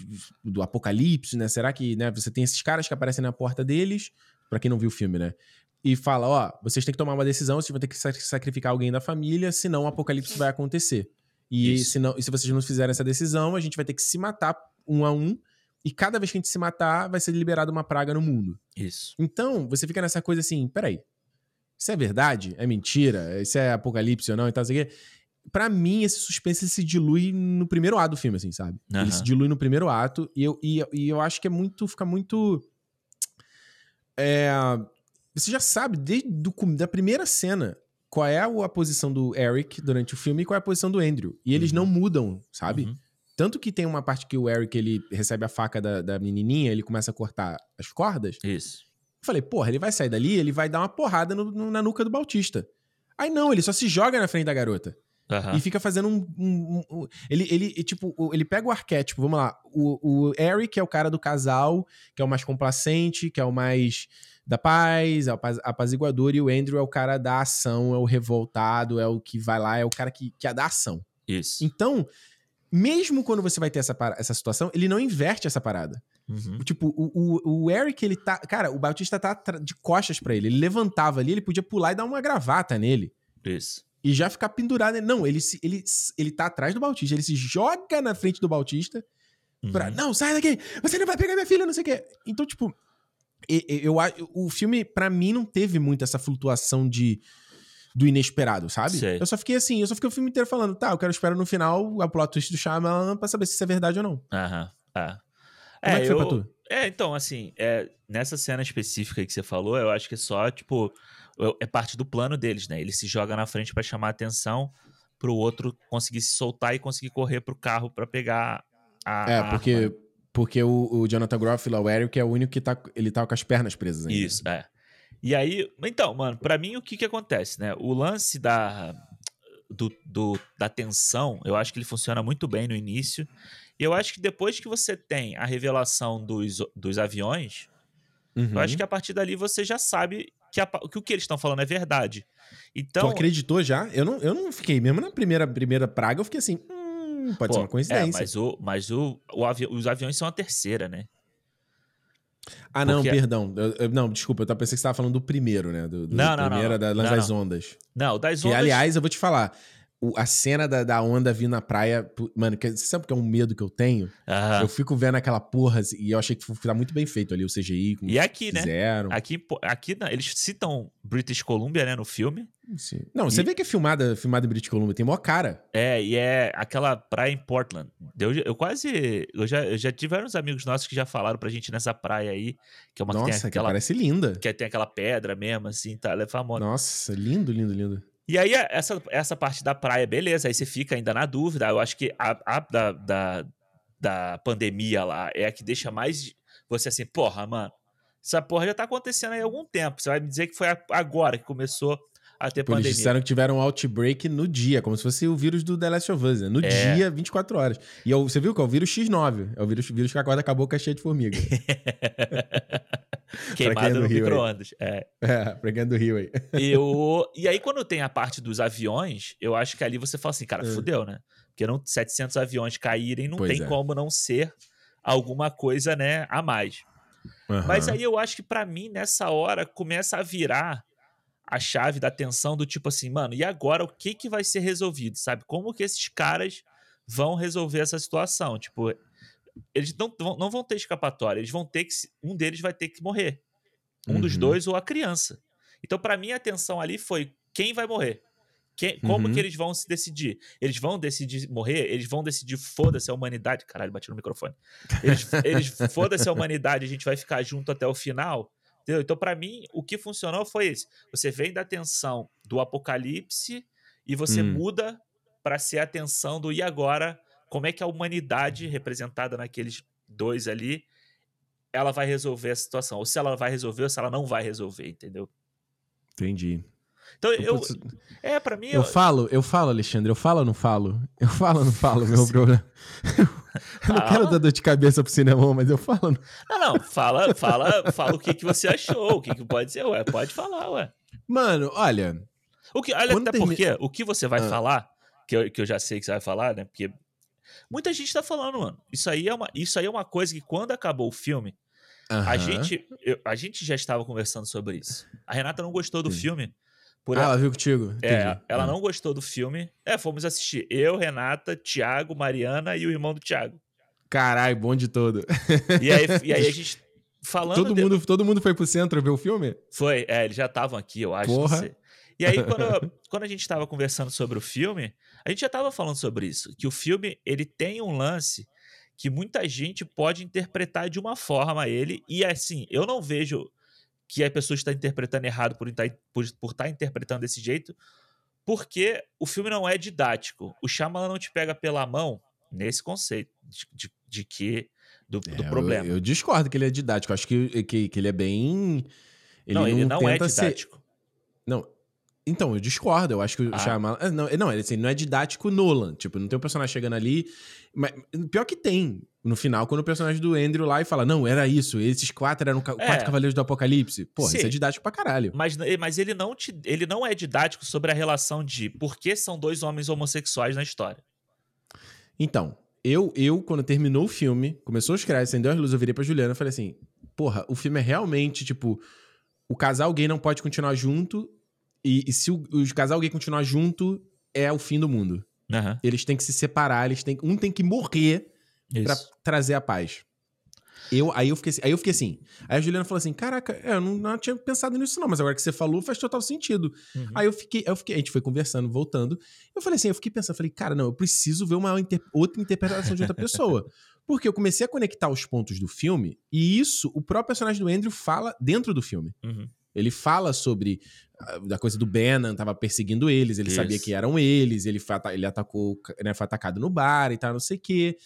do apocalipse, né? Será que né, você tem esses caras que aparecem na porta deles, pra quem não viu o filme, né? E fala, ó, vocês têm que tomar uma decisão, vocês vão ter que sac- sacrificar alguém da família, senão o apocalipse vai acontecer. E Isso. se, não, e se vocês não fizerem essa decisão, a gente vai ter que se matar um a um, e cada vez que a gente se matar, vai ser liberada uma praga no mundo. Isso. Então, você fica nessa coisa assim, peraí, isso é verdade? É mentira? Isso é apocalipse ou não? E tal, sei Pra mim, esse suspense ele se dilui no primeiro ato do filme, assim, sabe? Ele Aham. se dilui no primeiro ato e eu, e, e eu acho que é muito, fica muito... É, você já sabe, desde do, da primeira cena, qual é a, a posição do Eric durante o filme e qual é a posição do Andrew. E eles Uhum. não mudam, sabe? Uhum. Tanto que tem uma parte que o Eric, ele recebe a faca da, da menininha, ele começa a cortar as cordas. Isso. Eu falei, porra, ele vai sair dali, ele vai dar uma porrada no- no- na nuca do Bautista. Aí não, ele só se joga na frente da garota. Aham. E fica fazendo um. um- um- ele, ele, tipo, ele pega o arquétipo, vamos lá. O, o Eric é o cara do casal, que é o mais complacente, que é o mais da paz, é o apaz- apaziguador, e o Andrew é o cara da ação, é o revoltado, é o que vai lá, é o cara que, que é da ação. Isso. Então, mesmo quando você vai ter essa, para- essa situação, ele não inverte essa parada. Uhum. Tipo, o, o, o Eric, ele tá. Cara, o Bautista tá de costas pra ele. Ele levantava ali, ele podia pular e dar uma gravata nele. Isso. E já ficar pendurado. Não, ele, se, ele, ele tá atrás do Bautista. Ele se joga na frente do Bautista pra. Uhum. Não, sai daqui! Você não vai pegar minha filha, não sei o quê. Então, tipo. Eu, a- o filme, pra mim, não teve muito essa flutuação de. Do inesperado, sabe? Sei. Eu só fiquei assim, eu só fiquei o filme inteiro falando, tá, eu quero esperar no final a plot twist do Shyamalan pra saber se isso é verdade ou não. Aham. É. Como é, que foi eu... pra tu? É, então, assim, é, nessa cena específica que você falou, eu acho que é só, tipo, é parte do plano deles, né? Ele se joga na frente pra chamar a atenção pro outro conseguir se soltar e conseguir correr pro carro pra pegar a. É, a porque, arma. porque o, o Jonathan Groff, lá, o Eric, é o único que tá, ele tá com as pernas presas ainda. Isso, é. E aí, então, mano, pra mim o que que acontece, né? O lance da, do, do- da tensão, eu acho que ele funciona muito bem no início. E eu acho que depois que você tem a revelação dos, dos aviões, Uhum. Eu acho que a partir dali você já sabe que, a, que o que eles estão falando é verdade. Então, tu acreditou já? Eu não, eu não fiquei. Mesmo na primeira, primeira praga, eu fiquei assim. Hum, pode pô, ser uma coincidência. É, mas o, mas o, o avi os aviões são a terceira, né? Ah, não, Porque- perdão. Eu- eu- não, desculpa, eu tava pensando que você tava falando do primeiro, né? Do, do Não, não, não, primeira da, não, das não. ondas. Não, das Que, ondas. aliás, eu vou te falar. O- a cena da, da onda vindo na praia. Mano, que, você sabe que é um medo que eu tenho? Aham. Eu fico vendo aquela porra assim, e eu achei que foi tá muito bem feito ali o CGI. E aqui, né? fizeram. Aqui, pô, aqui na- eles citam British Columbia, né, no filme. Sim. Não, você E- vê que é filmada, filmada em British Columbia, tem maior cara. É, e é aquela praia em Portland. Eu, eu quase. Eu já, eu já tive vários amigos nossos que já falaram pra gente nessa praia aí, que é uma que Nossa, tem que aquela. parece linda. Que tem aquela pedra mesmo, assim, tá? Ela é famosa. Nossa, lindo, lindo, lindo. E aí, essa, essa parte da praia, beleza, aí você fica ainda na dúvida. Eu acho que a, a da, da, da pandemia lá é a que deixa mais você assim, porra, mano, essa porra já tá acontecendo aí há algum tempo. Você vai me dizer que foi agora que começou a ter eles pandemia. disseram que tiveram um outbreak no dia, como se fosse o vírus do The Last of Us, né? No É. dia, 24 horas. E é você viu que é o vírus X9. É o vírus, vírus que acorda a boca cheia de formiga. Queimado não no micro-ondas. É. é, pra quem é do Rio aí. Eu, e aí, quando tem a parte dos aviões, eu acho que ali você fala assim, cara, É. fudeu, né? Porque não, 700 aviões caírem, não Pois tem é. como não ser alguma coisa, né, a mais. Mas Aham. aí eu acho que pra mim, nessa hora, começa a virar a chave da atenção do tipo assim, mano, e agora o que que vai ser resolvido, sabe? Como que esses caras vão resolver essa situação? Tipo, eles não, vão- não vão ter escapatória, eles vão ter que. Um deles vai ter que morrer. Um dos Uhum. dois ou a criança. Então, pra mim, a atenção ali foi quem vai morrer. Quem- como Uhum. que eles vão se decidir? Eles vão decidir morrer? Eles vão decidir foda-se a humanidade? Caralho, bati no microfone. Eles, eles foda-se a humanidade, a gente vai ficar junto até o final. Entendeu? Então, pra mim, o que funcionou foi isso. Você vem da tensão do apocalipse e você Hum. muda pra ser a tensão do e agora? Como é que a humanidade, representada naqueles dois ali, ela vai resolver a situação? Ou se ela vai resolver ou se ela não vai resolver, entendeu? Entendi. Então, eu. É, pra mim. eu falo, eu falo, Alexandre, eu falo ou não falo? Eu falo ou não falo, meu problema. Eu não quero dar dor de cabeça pro cinema, mas eu falo. não- Não, não, fala, fala, fala o que, que você achou, o que, que pode ser, ué. Pode falar, ué. Mano, olha, O que, olha, até termi- porque o que você vai Ah. falar, que eu, que eu já sei que você vai falar, né? Porque muita gente tá falando, mano. Isso aí é uma, isso aí é uma coisa que quando acabou o filme, a aham. gente, eu- a gente já estava conversando sobre isso. A Renata não gostou do Sim. filme. Por Ah, ela, ela viu contigo? é, ela Ah. não gostou do filme. É, fomos assistir. Eu, Renata, Thiago, Mariana e o irmão do Thiago. Caralho, bom de todo. E aí, e aí a gente falando. Todo de- mundo, todo mundo foi pro centro ver o filme? Foi, é, eles já estavam aqui, eu acho. Porra. Não. E aí, quando, quando a gente estava conversando sobre o filme, a gente já estava falando sobre isso. Que o filme ele tem um lance que muita gente pode interpretar de uma forma ele. E assim, eu não vejo que a pessoa está interpretando errado por estar, por, por estar interpretando desse jeito, porque o filme não é didático. O Shyamalan não te pega pela mão nesse conceito de, de, de que. Do, do É, problema. Eu, eu discordo que ele é didático. Acho que, que, que ele é bem. Ele não, ele não é tenta ser- didático. Não. Então, eu discordo. Eu acho que o Ah. Shyamalan... ah, Não, não, ele, assim, não é didático Nolan. Tipo, não tem um personagem chegando ali... Mas, pior que tem. No final, quando o personagem do Andrew lá e fala, não, era isso. Esses quatro eram ca- É. quatro cavaleiros do apocalipse. Porra, Sim. isso é didático pra caralho. Mas, mas ele, não te, ele não é didático sobre a relação de por que são dois homens homossexuais na história. Então, eu, eu, quando terminou o filme, começou os créditos, acendeu as luzes, eu virei pra Juliana e falei assim, porra, o filme é realmente, tipo, o casal gay não pode continuar junto e, e se o, o casal gay continuar junto, é o fim do mundo. Aham. Eles têm que se separar, eles têm, um tem que morrer pra Isso. trazer a paz. Eu, aí, eu fiquei, assim- aí eu fiquei assim. Aí a Juliana falou assim: Caraca, é, eu não, não tinha pensado nisso, não, mas agora que você falou, faz total sentido. Uhum. Aí eu fiquei, eu fiquei, a gente foi conversando, voltando. Eu falei assim, eu fiquei pensando, falei, cara, não, eu preciso ver uma inter- outra interpretação de outra pessoa. Porque eu comecei a conectar os pontos do filme, e isso o próprio personagem do Andrew fala dentro do filme. Uhum. Ele fala sobre ah, da coisa do Bannon, tava perseguindo eles, ele Isso. sabia que eram eles, ele, foi, ele atacou, né, foi atacado no bar e tal, não sei o quê.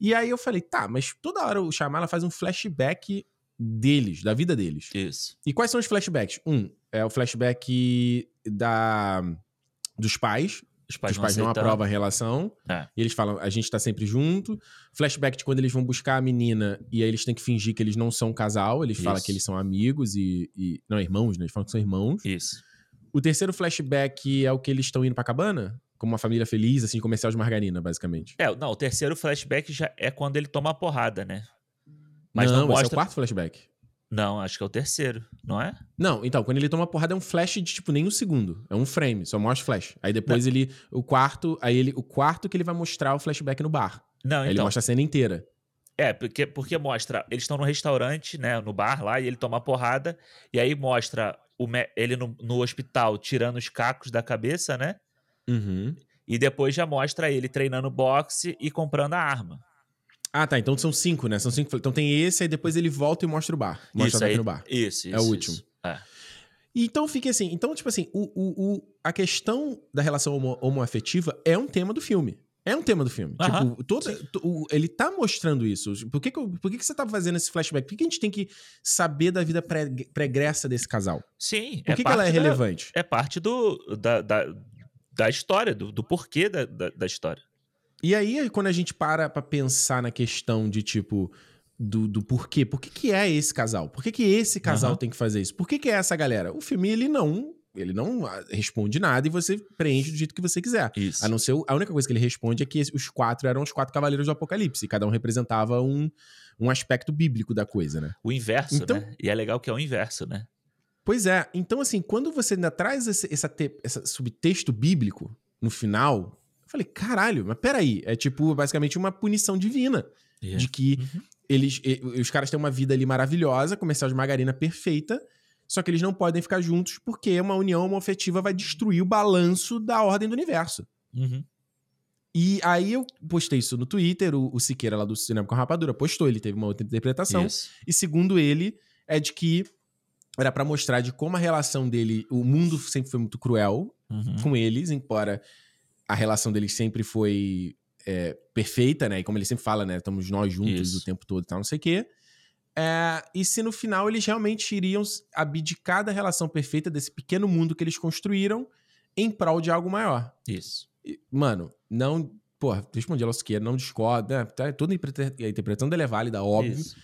E aí eu falei, tá, mas toda hora o Shyamalan faz um flashback deles, da vida deles. Isso. E quais são os flashbacks? Um, é o flashback da dos pais, Os pais, os pais não aceitando. aprovam a relação. É. E eles falam, a gente tá sempre junto. Flashback de quando eles vão buscar a menina e aí eles têm que fingir que eles não são um casal. Eles falam Isso. que eles são amigos e, e- Não, irmãos, né? Eles falam que são irmãos. Isso. O terceiro flashback é o que eles estão indo pra cabana? Como uma família feliz, assim, comercial de margarina, basicamente. É, não, o terceiro flashback já é quando ele toma a porrada, né? Mas não, não, esse é o mostra. quarto flashback. Não, acho que é o terceiro, não é? Não, então, quando ele toma porrada é um flash de, tipo, nem um segundo. É um frame, só mostra flash. Aí depois ele... O quarto... Aí ele... O quarto que ele vai mostrar o flashback no bar. Não, Aí ele então. mostra a cena inteira. É, porque, porque mostra. Eles estão no restaurante, né? No bar lá, e ele toma a porrada. E aí mostra o ele no, no hospital tirando os cacos da cabeça, né? Uhum. E depois já mostra ele treinando boxe e comprando a arma. Ah, tá. Então são cinco, né? São cinco. Então tem esse, aí depois ele volta e mostra o bar. Mostra isso o ataque aí. no bar. Isso, isso. É o isso. último. É. E então fica assim. Então, tipo assim, o, o, o- a questão da relação homo, homoafetiva é um tema do filme. É um tema do filme. Aham, Tipo, todo, o- ele tá mostrando isso. Por que, que, por que, que você tá fazendo esse flashback? Por que, que a gente tem que saber da vida pré- pregressa desse casal? Sim. Por que, que ela é parte da- relevante? é parte do, da, da, da história, do, do porquê da, da, da história. E aí, quando a gente para pra pensar na questão de, tipo, do, do porquê, por que, que é esse casal? Por que, que esse casal Aham. tem que fazer isso? Por que, que é essa galera? O filme, ele não. Ele não ah, responde nada e você preenche do jeito que você quiser. Isso. A não ser. A única coisa que ele responde é que os quatro eram os quatro cavaleiros do Apocalipse. E cada um representava um, um aspecto bíblico da coisa, né? O inverso, Então- né? E é legal que é o inverso, né? Pois é. Então, assim, quando você ainda traz esse essa te- essa subtexto bíblico no final, falei, caralho, mas peraí. É tipo, basicamente, uma punição divina. de que Uhum. eles, os caras têm uma vida ali maravilhosa, comercial de margarina perfeita, só que eles não podem ficar juntos porque uma união homoafetiva vai destruir o balanço da ordem do universo. Uhum. E aí eu postei isso no Twitter, o, o Siqueira lá do Cinema com Rapadura postou, ele teve uma outra interpretação. E segundo ele, é de que era pra mostrar de como a relação dele, o mundo sempre foi muito cruel Uhum. com eles, embora a relação deles sempre foi é, perfeita, né? E como ele sempre fala, né? Estamos nós juntos Isso. o tempo todo e tal, não sei o quê. É, e se no final eles realmente iriam abdicar da relação perfeita desse pequeno mundo que eles construíram em prol de algo maior. Isso. E, mano, não. Porra, respondi a Losqueira, não discorda, né? Tá, toda a interpreta- a interpretação dele é válida, óbvio. Isso.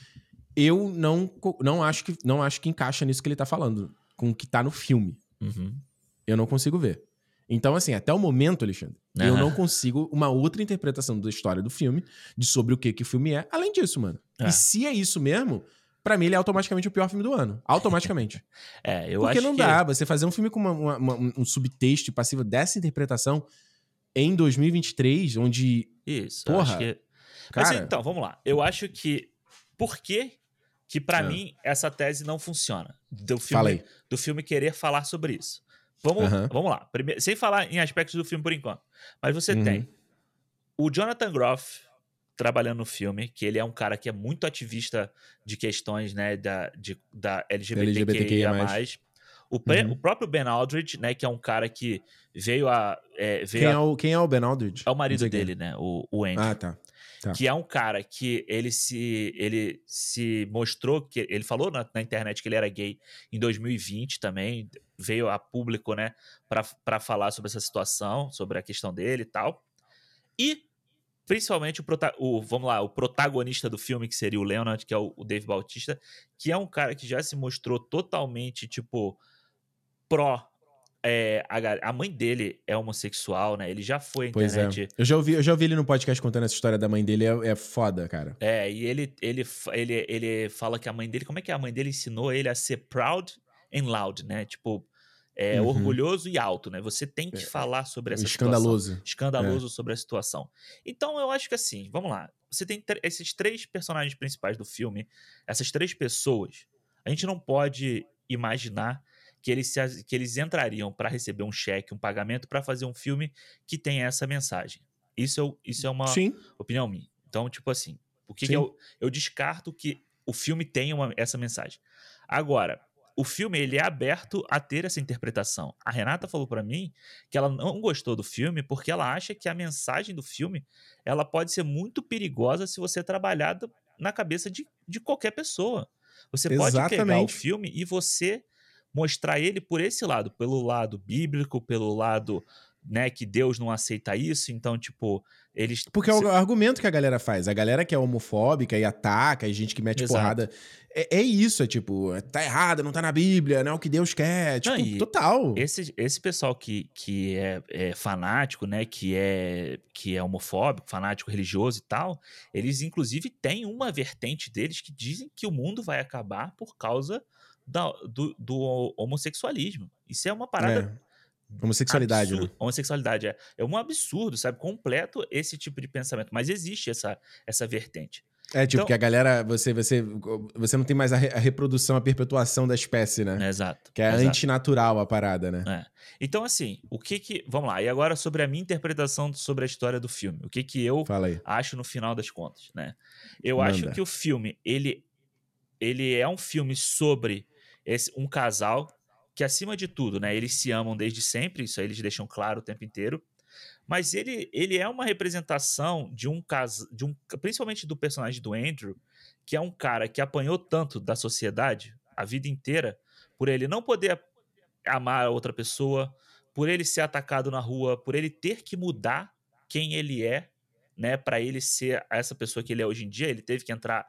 Eu não, não, acho que, não acho que encaixa nisso que ele tá falando, com o que tá no filme. Uhum. Eu não consigo ver. Então, assim, até o momento, Alexandre, eu não consigo uma outra interpretação da história do filme, de sobre o que, que o filme é, além disso, mano. É. E se é isso mesmo, pra mim ele é automaticamente o pior filme do ano. Automaticamente. É, eu Porque acho não que... dá você fazer um filme com uma- uma- uma- um subtexto passivo dessa interpretação em 2023, onde, Isso. Porra, acho que... Mas cara... então, vamos lá. Eu acho que... Por que que pra Ah. mim essa tese não funciona? Do filme, aí. do filme querer falar sobre isso. Vamos, vamos lá. Primeiro, sem falar em aspectos do filme por enquanto. Mas você Uhum. tem o Jonathan Groff trabalhando no filme, que ele é um cara que é muito ativista de questões, né, da, de, da LGBTQIA+. LGBTQIA+. O, pre- Uhum. o próprio Ben Aldridge, né, que é um cara que veio a... É, veio Quem a- é, o, quem é o Ben Aldridge? é o marido quem é. dele, né, o, o Andrew Ah, tá. tá. que é um cara que ele se ele se mostrou que ele falou na, na internet que ele era gay em 2020 também veio a público né para falar sobre essa situação sobre a questão dele e tal e principalmente o, o vamos lá o protagonista do filme que seria o Leonard que é o, o Dave Bautista que é um cara que já se mostrou totalmente tipo pró é, a, a mãe dele é homossexual, né? Ele já foi à Pois é. internet Eu já, ouvi, eu já ouvi ele no podcast contando essa história da mãe dele, é, é foda, cara. É, e ele, ele, ele, ele fala que a mãe dele, como é que a mãe dele ensinou ele a ser proud and loud, né? Tipo, é, Uhum. orgulhoso e alto, né? Você tem que É, falar sobre essa situação. Escandaloso. Escandaloso sobre a situação. Então, eu acho que assim, vamos lá. Você tem esses três personagens principais do filme, essas três pessoas. A gente não pode imaginar que eles, se que eles entrariam para receber um cheque, um pagamento, para fazer um filme que tenha essa mensagem. Isso, é, isso é uma Sim. opinião minha. Então, tipo assim, o que, que eu, eu descarto que o filme tenha uma- essa mensagem. Agora, o filme ele é aberto a ter essa interpretação. A Renata falou pra mim que ela não gostou do filme porque ela acha que a mensagem do filme ela pode ser muito perigosa se você trabalhar do- na cabeça de, de qualquer pessoa. Você pode pegar o Exatamente. filme e você mostrar ele por esse lado, pelo lado bíblico, pelo lado né, que Deus não aceita isso, então, tipo, eles. Porque é o argumento que a galera faz. A galera que é homofóbica e ataca, e gente que mete Exato. porrada. É, é isso, é tipo, tá errado, não tá na Bíblia, não é o que Deus quer. Tipo, Não, total. Esse, esse pessoal que, que é, é fanático, né, que é, que é homofóbico, fanático religioso e tal, eles inclusive têm uma vertente deles que dizem que o mundo vai acabar por causa da- do, do homossexualismo. Isso é uma parada É. Homossexualidade, absurda. né? Homossexualidade é, é um absurdo, sabe? Completo esse tipo de pensamento. Mas existe essa, essa vertente. É, tipo, Então- que a galera, você, você, você não tem mais a, re- a reprodução, a perpetuação da espécie, né? Exato. Que é exato. antinatural a parada, né? É. Então, assim, o que que. Vamos lá. E agora sobre a minha interpretação sobre a história do filme. O que que eu acho no final das contas, né? Eu Manda. acho que o filme, ele, ele é um filme sobre esse, um casal que, acima de tudo, né? Eles se amam desde sempre, isso aí eles deixam claro o tempo inteiro. Mas ele, ele é uma representação de um caso, de um, principalmente do personagem do Andrew, que é um cara que apanhou tanto da sociedade a vida inteira por ele não poder amar a outra pessoa, por ele ser atacado na rua, por ele ter que mudar quem ele é, né, para ele ser essa pessoa que ele é hoje em dia, ele teve que entrar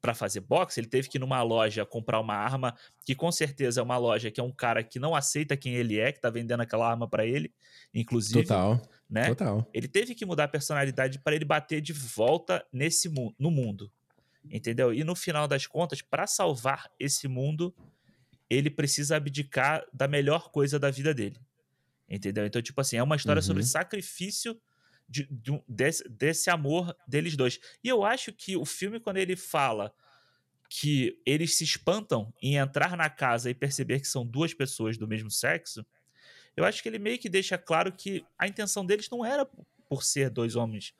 para fazer boxe, ele teve que ir numa loja comprar uma arma, que com certeza é uma loja que é um cara que não aceita quem ele é, que tá vendendo aquela arma para ele, inclusive, Total, né? total. Ele teve que mudar a personalidade para ele bater de volta nesse mu no mundo. Entendeu? E no final das contas, para salvar esse mundo, ele precisa abdicar da melhor coisa da vida dele. Entendeu? Então, tipo assim, é uma história sobre Uhum. sacrifício de- de desse, desse amor deles dois. E eu acho que o filme, quando ele fala que eles se espantam em entrar na casa e perceber que são duas pessoas do mesmo sexo, eu acho que ele meio que deixa claro que a intenção deles não era por ser dois homens,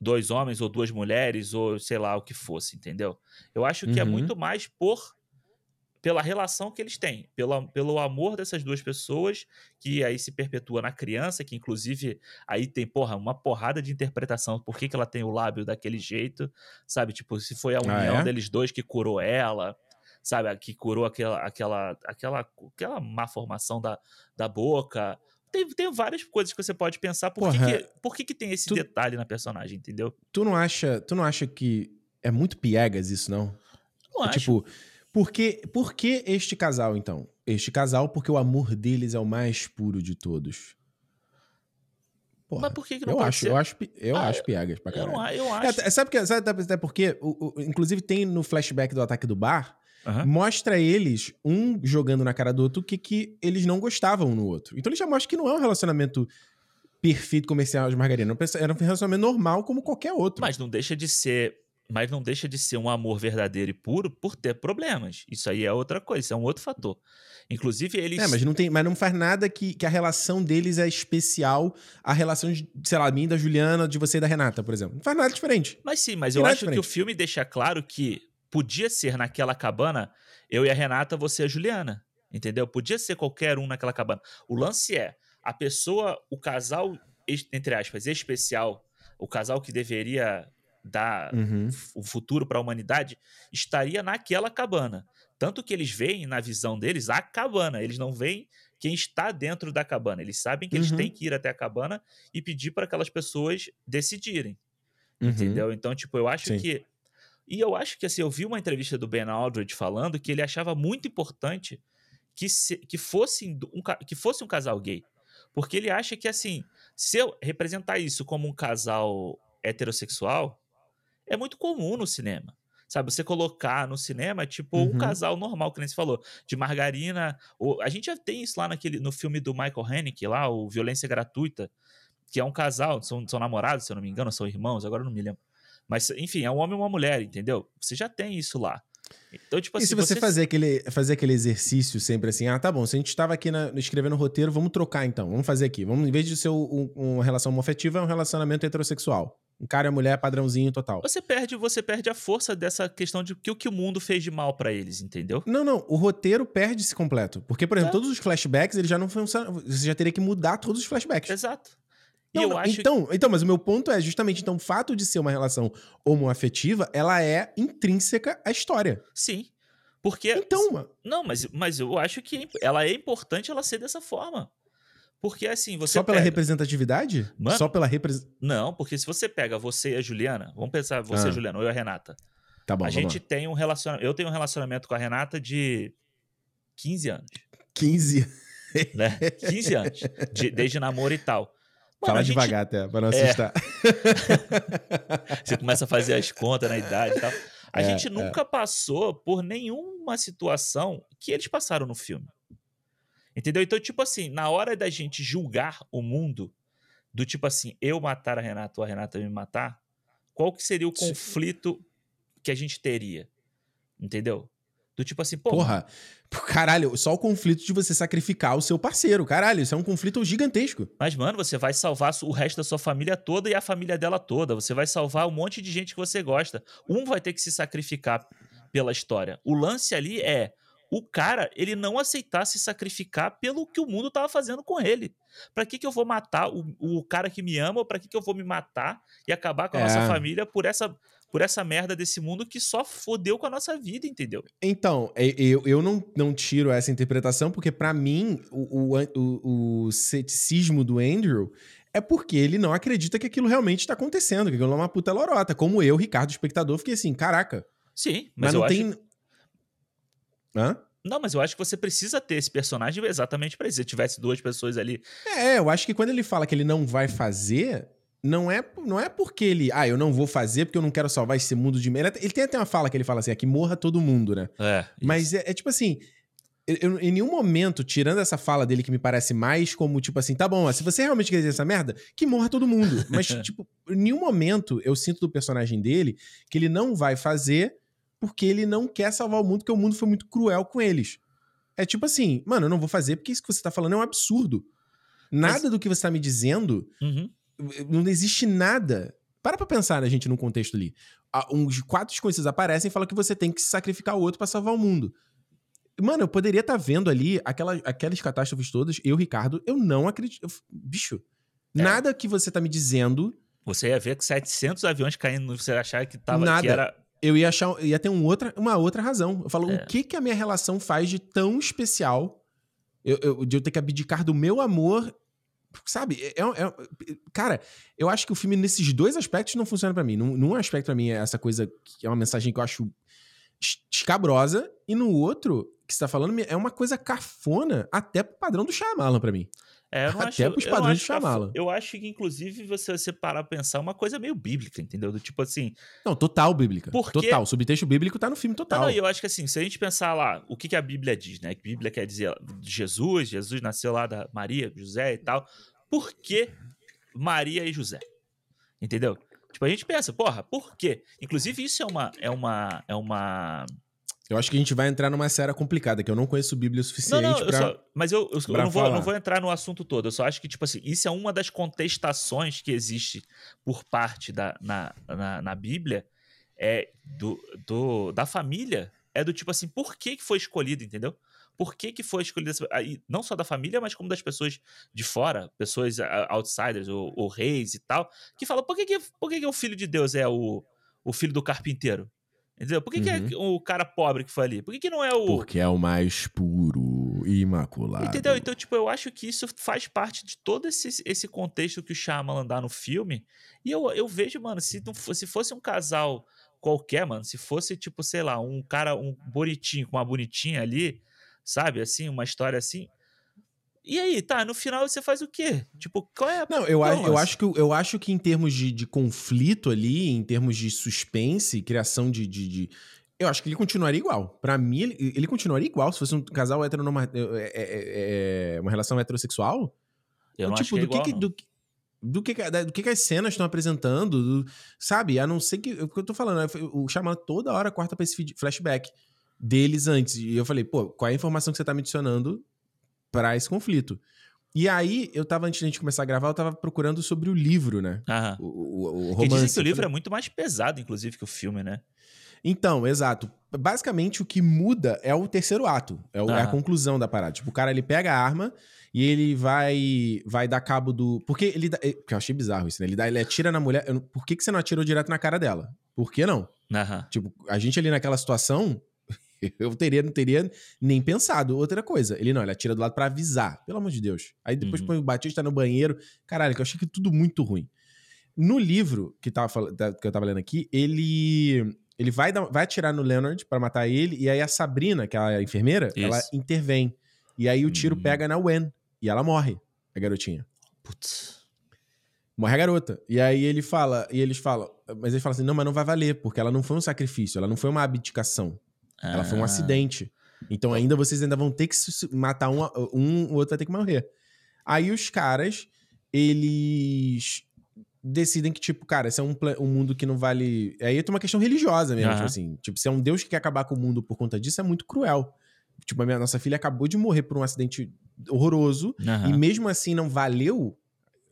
dois homens ou duas mulheres ou sei lá o que fosse, entendeu? Eu acho que é Uhum. muito mais por pela relação que eles têm, pelo, pelo amor dessas duas pessoas, que aí se perpetua na criança, que inclusive aí tem, porra, uma porrada de interpretação, por que, que ela tem o lábio daquele jeito, sabe? Tipo, se foi a Ah, união é? deles dois que curou ela, sabe? Que curou aquela, aquela, aquela, aquela má formação da, da boca. Tem, tem várias coisas que você pode pensar por, que, Porra, que, por que, que tem esse tu- detalhe na personagem, entendeu? Tu não acha, tu não acha que é muito piegas isso, não? Não É acho. Tipo, por que, por que este casal, então? Este casal, porque o amor deles é o mais puro de todos. Porra, Mas por que, que não eu pode acho, ser? eu acho, eu Ah, acho piegas pra eu, caralho. a- eu É, acho. até- sabe, que, sabe até porque, o- o- inclusive tem no flashback do ataque do bar, mostra eles, um jogando na cara do outro, o que, que eles não gostavam um no outro. Então ele já mostra que não é um relacionamento perfeito comercial de margarina. Era um relacionamento normal como qualquer outro. Mas não deixa de ser. Mas não deixa de ser um amor verdadeiro e puro por ter problemas. Isso aí é outra coisa, isso é um outro fator. Inclusive, eles. É, mas não, tem, mas não faz nada que, que a relação deles é especial à relação, de, sei lá, minha e da Juliana, de você e da Renata, por exemplo. Não faz nada diferente. Mas sim, mas eu acho que diferente. o filme deixa claro que podia ser naquela cabana eu e a Renata, você e a Juliana. Entendeu? Podia ser qualquer um naquela cabana. O lance é a pessoa, o casal, entre aspas, especial, o casal que deveria dar Uhum. o futuro para a humanidade, estaria naquela cabana. Tanto que eles veem na visão deles a cabana, eles não veem quem está dentro da cabana. Eles sabem que eles Uhum. têm que ir até a cabana e pedir para aquelas pessoas decidirem. Uhum. Entendeu? Então, tipo, eu acho Sim. que. E eu acho que, assim, eu vi uma entrevista do Ben Aldridge falando que ele achava muito importante que, se- que, fosse um, que fosse um casal gay. Porque ele acha que, assim, se eu representar isso como um casal heterossexual, é muito comum no cinema. Sabe, você colocar no cinema, tipo, um Uhum. casal normal, que nem você falou, de margarina. Ou, a gente já tem isso lá naquele, no filme do Michael Haneke, lá, o Violência Gratuita, que é um casal, são, são namorados, se eu não me engano, são irmãos, agora eu não me lembro. Mas, enfim, é um homem e uma mulher, entendeu? Você já tem isso lá. Então, tipo E assim, se você, fazer, aquele, fazer aquele exercício sempre assim, ah, tá bom, se a gente estava aqui na, escrevendo o roteiro, vamos trocar então, vamos fazer aqui. Vamos, em vez de ser um- uma relação homoafetiva, é um relacionamento heterossexual. Um cara e mulher padrãozinho total. Você perde, você perde a força dessa questão de que o que o mundo fez de mal pra eles, entendeu? Não, não, o roteiro perde-se completo. Porque, por exemplo, É. todos os flashbacks, ele já não funcionam. Você já teria que mudar todos os flashbacks. Exato. Não, eu não, então, então, mas o meu ponto é justamente, então, o fato de ser uma relação homoafetiva, ela é intrínseca à história. sim. Porque Então, Não, mas, mas eu acho que ela é importante ela ser dessa forma. Porque assim, você. Só pela pega- representatividade? Mano- Só pela representação. Não, porque se você pega você e a Juliana, vamos pensar você Ah. a Juliana, eu e a Renata. Tá bom, a vamos gente lá. tem um relacionamento. Eu tenho um relacionamento com a Renata de 15 anos. 15. Né? 15 anos. de- desde namoro e tal. Mano, Fala gente- devagar até, pra não É. assustar. Você começa a fazer as contas na idade e tal. A É, gente é. nunca passou por nenhuma situação que eles passaram no filme. Entendeu? Então, tipo assim, na hora da gente julgar o mundo, do tipo assim, eu matar a Renata ou a Renata me matar, qual que seria o Sim. conflito que a gente teria? Entendeu? Do tipo assim, porra, Porra, caralho, só o conflito de você sacrificar o seu parceiro. Caralho, isso é um conflito gigantesco. mas mano, você vai salvar o resto da sua família toda e a família dela toda. Você vai salvar um monte de gente que você gosta. Um vai ter que se sacrificar pela história. O lance ali é o cara, ele não aceitar se sacrificar pelo que o mundo tava fazendo com ele. Pra que que eu vou matar o, o cara que me ama ou pra que que eu vou me matar e acabar com a É. nossa família por essa por essa merda desse mundo que só fodeu com a nossa vida, entendeu? Então, eu, eu não, não tiro essa interpretação, porque pra mim, o, o, o, ceticismo do Andrew é porque ele não acredita que aquilo realmente tá acontecendo, que aquilo é uma puta lorota. Como eu, Ricardo, espectador, fiquei assim, caraca. Sim, Mas, mas, não acho tem. Hã? Não, mas eu acho que você precisa ter esse personagem exatamente pra isso. Se tivesse duas pessoas ali É, eu acho que quando ele fala que ele não vai fazer, não é, não é porque ele, ah, eu não vou fazer porque eu não quero salvar esse mundo de merda. Ele tem até uma fala que ele fala assim, é que morra todo mundo, né? É. Mas é, é tipo assim, eu- eu- em nenhum momento, tirando essa fala dele que me parece mais como, tipo assim, tá bom, se você realmente quer dizer essa merda, que morra todo mundo. Mas, tipo, em nenhum momento eu sinto do personagem dele que ele não vai fazer porque ele não quer salvar o mundo, porque o mundo foi muito cruel com eles. É tipo assim, mano, eu não vou fazer porque isso que você tá falando é um absurdo. Nada do que você tá me dizendo Uhum. não existe nada. Para pra pensar na gente num contexto ali. Uns quatro desconhecidos aparecem e falam que você tem que se sacrificar o outro pra salvar o mundo. Mano, eu poderia estar vendo ali aquela, aquelas catástrofes todas, eu, Ricardo, eu não acredito. eu- bicho, É. nada que você tá me dizendo, Você ia ver que 700 aviões caindo, você achar que tava Nada. que era eu ia achar, ia ter um outra, uma outra razão. Eu falo, É. o que que a minha relação faz de tão especial eu, eu- de eu ter que abdicar do meu amor, sabe? É, é- é- cara, eu acho que o filme nesses dois aspectos não funciona pra mim. Num, num aspecto pra mim é essa coisa que é uma mensagem que eu acho es- escabrosa e no outro que você tá falando é uma coisa cafona até pro padrão do Shyamalan pra mim. É, eu não Até acho, pros eu não padrões acho de que a- Shyamalan. Eu acho que, inclusive, você, você parar pra pensar é uma coisa meio bíblica, entendeu? Do tipo assim. Não, total bíblica. Por quê? Total. O subtexto bíblico tá no filme total. não, e eu acho que assim, se a gente pensar lá, o que, que a Bíblia diz, né? Que a Bíblia quer dizer Jesus, Jesus nasceu lá da Maria, José e tal. Por que Maria e José? Entendeu? Tipo, a gente pensa, porra, por quê? Inclusive, isso é uma. É uma. É uma. Eu acho que a gente vai entrar numa série complicada, que eu não conheço Bíblia o Não, suficiente não, eu pra... só, mas eu, eu, eu não, vou, eu não vou entrar no assunto todo. Eu só acho que, tipo assim, isso é uma das contestações que existe por parte da, na, na, na Bíblia é do, do, da família. É do tipo assim, por que, que foi escolhido, entendeu? Por que, que foi aí, não só da família, mas como das pessoas de fora, pessoas outsiders ou, ou reis e tal, que falam, por que, que, por que, que o filho de Deus é o, o filho do carpinteiro? Entendeu? Por que, que é o cara pobre que foi ali? Por que, que não é o. Porque é o mais puro e imaculado. Entendeu? Então, tipo, eu acho que isso faz parte de todo esse, esse contexto que o Shyamalan dá no filme. E eu, eu vejo, mano, se, não fosse, se fosse um casal qualquer, mano, se fosse, tipo, sei lá, um cara, um bonitinho com uma bonitinha ali, sabe? Assim, uma história assim. E aí, tá, no final você faz o quê? Tipo, qual é a. Não, eu, é acho, eu, lance? acho que, eu acho que em termos de, de conflito ali, em termos de suspense, criação de, de, de- Eu acho que ele continuaria igual. Pra mim, ele, ele continuaria igual. Se fosse um casal heteronoma, é, é- é- uma relação heterossexual. Eu não tipo, acho que é do, que igual, do, que- do, que, do que, que as cenas estão apresentando, do- sabe? A não ser que. O que eu tô falando, né? o Shyamalan toda hora corta pra esse feed- flashback deles antes. E eu falei, pô, qual é a informação que você tá me adicionando pra esse conflito? E aí, eu tava, antes da gente começar a gravar, eu tava procurando sobre o livro, né? Aham. O, o, o Porque romance. dizem que o livro é muito mais pesado, inclusive, que o filme, né? Então, exato. Basicamente, o que muda é o terceiro ato. É, o- é a conclusão da parada. Tipo, o cara, ele pega a arma e ele vai vai dar cabo do... Porque ele... Dá... Porque eu achei bizarro isso, né? Ele, dá, ele atira na mulher... eu Por que, que você não atirou direto na cara dela? Por que não? Aham. Tipo, a gente ali naquela situação... Eu teria, não teria nem pensado. Outra coisa, ele não, ele atira do lado pra avisar, pelo amor de Deus. Aí depois Uhum. põe o Batista no banheiro. Caralho, que eu achei que tudo muito ruim. No livro que, tava, que eu tava lendo aqui, ele ele vai, dar- vai atirar no Leonard pra matar ele, e aí a Sabrina, que é a enfermeira, Isso. ela intervém. E aí o tiro Hum. pega na Wen, e ela morre, a garotinha. Putz. Morre a garota. E aí ele fala, e eles falam, mas ele fala assim: não, mas não vai valer, porque ela não foi um sacrifício, ela não foi uma abdicação. Ela foi um Ah, acidente. Então ainda vocês ainda vão ter que se- matar um, um, o outro vai ter que morrer. Aí os caras, eles decidem que, tipo, cara, esse é um, um mundo que não vale. Aí tem uma questão religiosa mesmo, Aham. tipo assim. Tipo, se é um Deus que quer acabar com o mundo por conta disso, é muito cruel. Tipo, a minha, nossa filha acabou de morrer por um acidente horroroso. aham. E mesmo assim não valeu,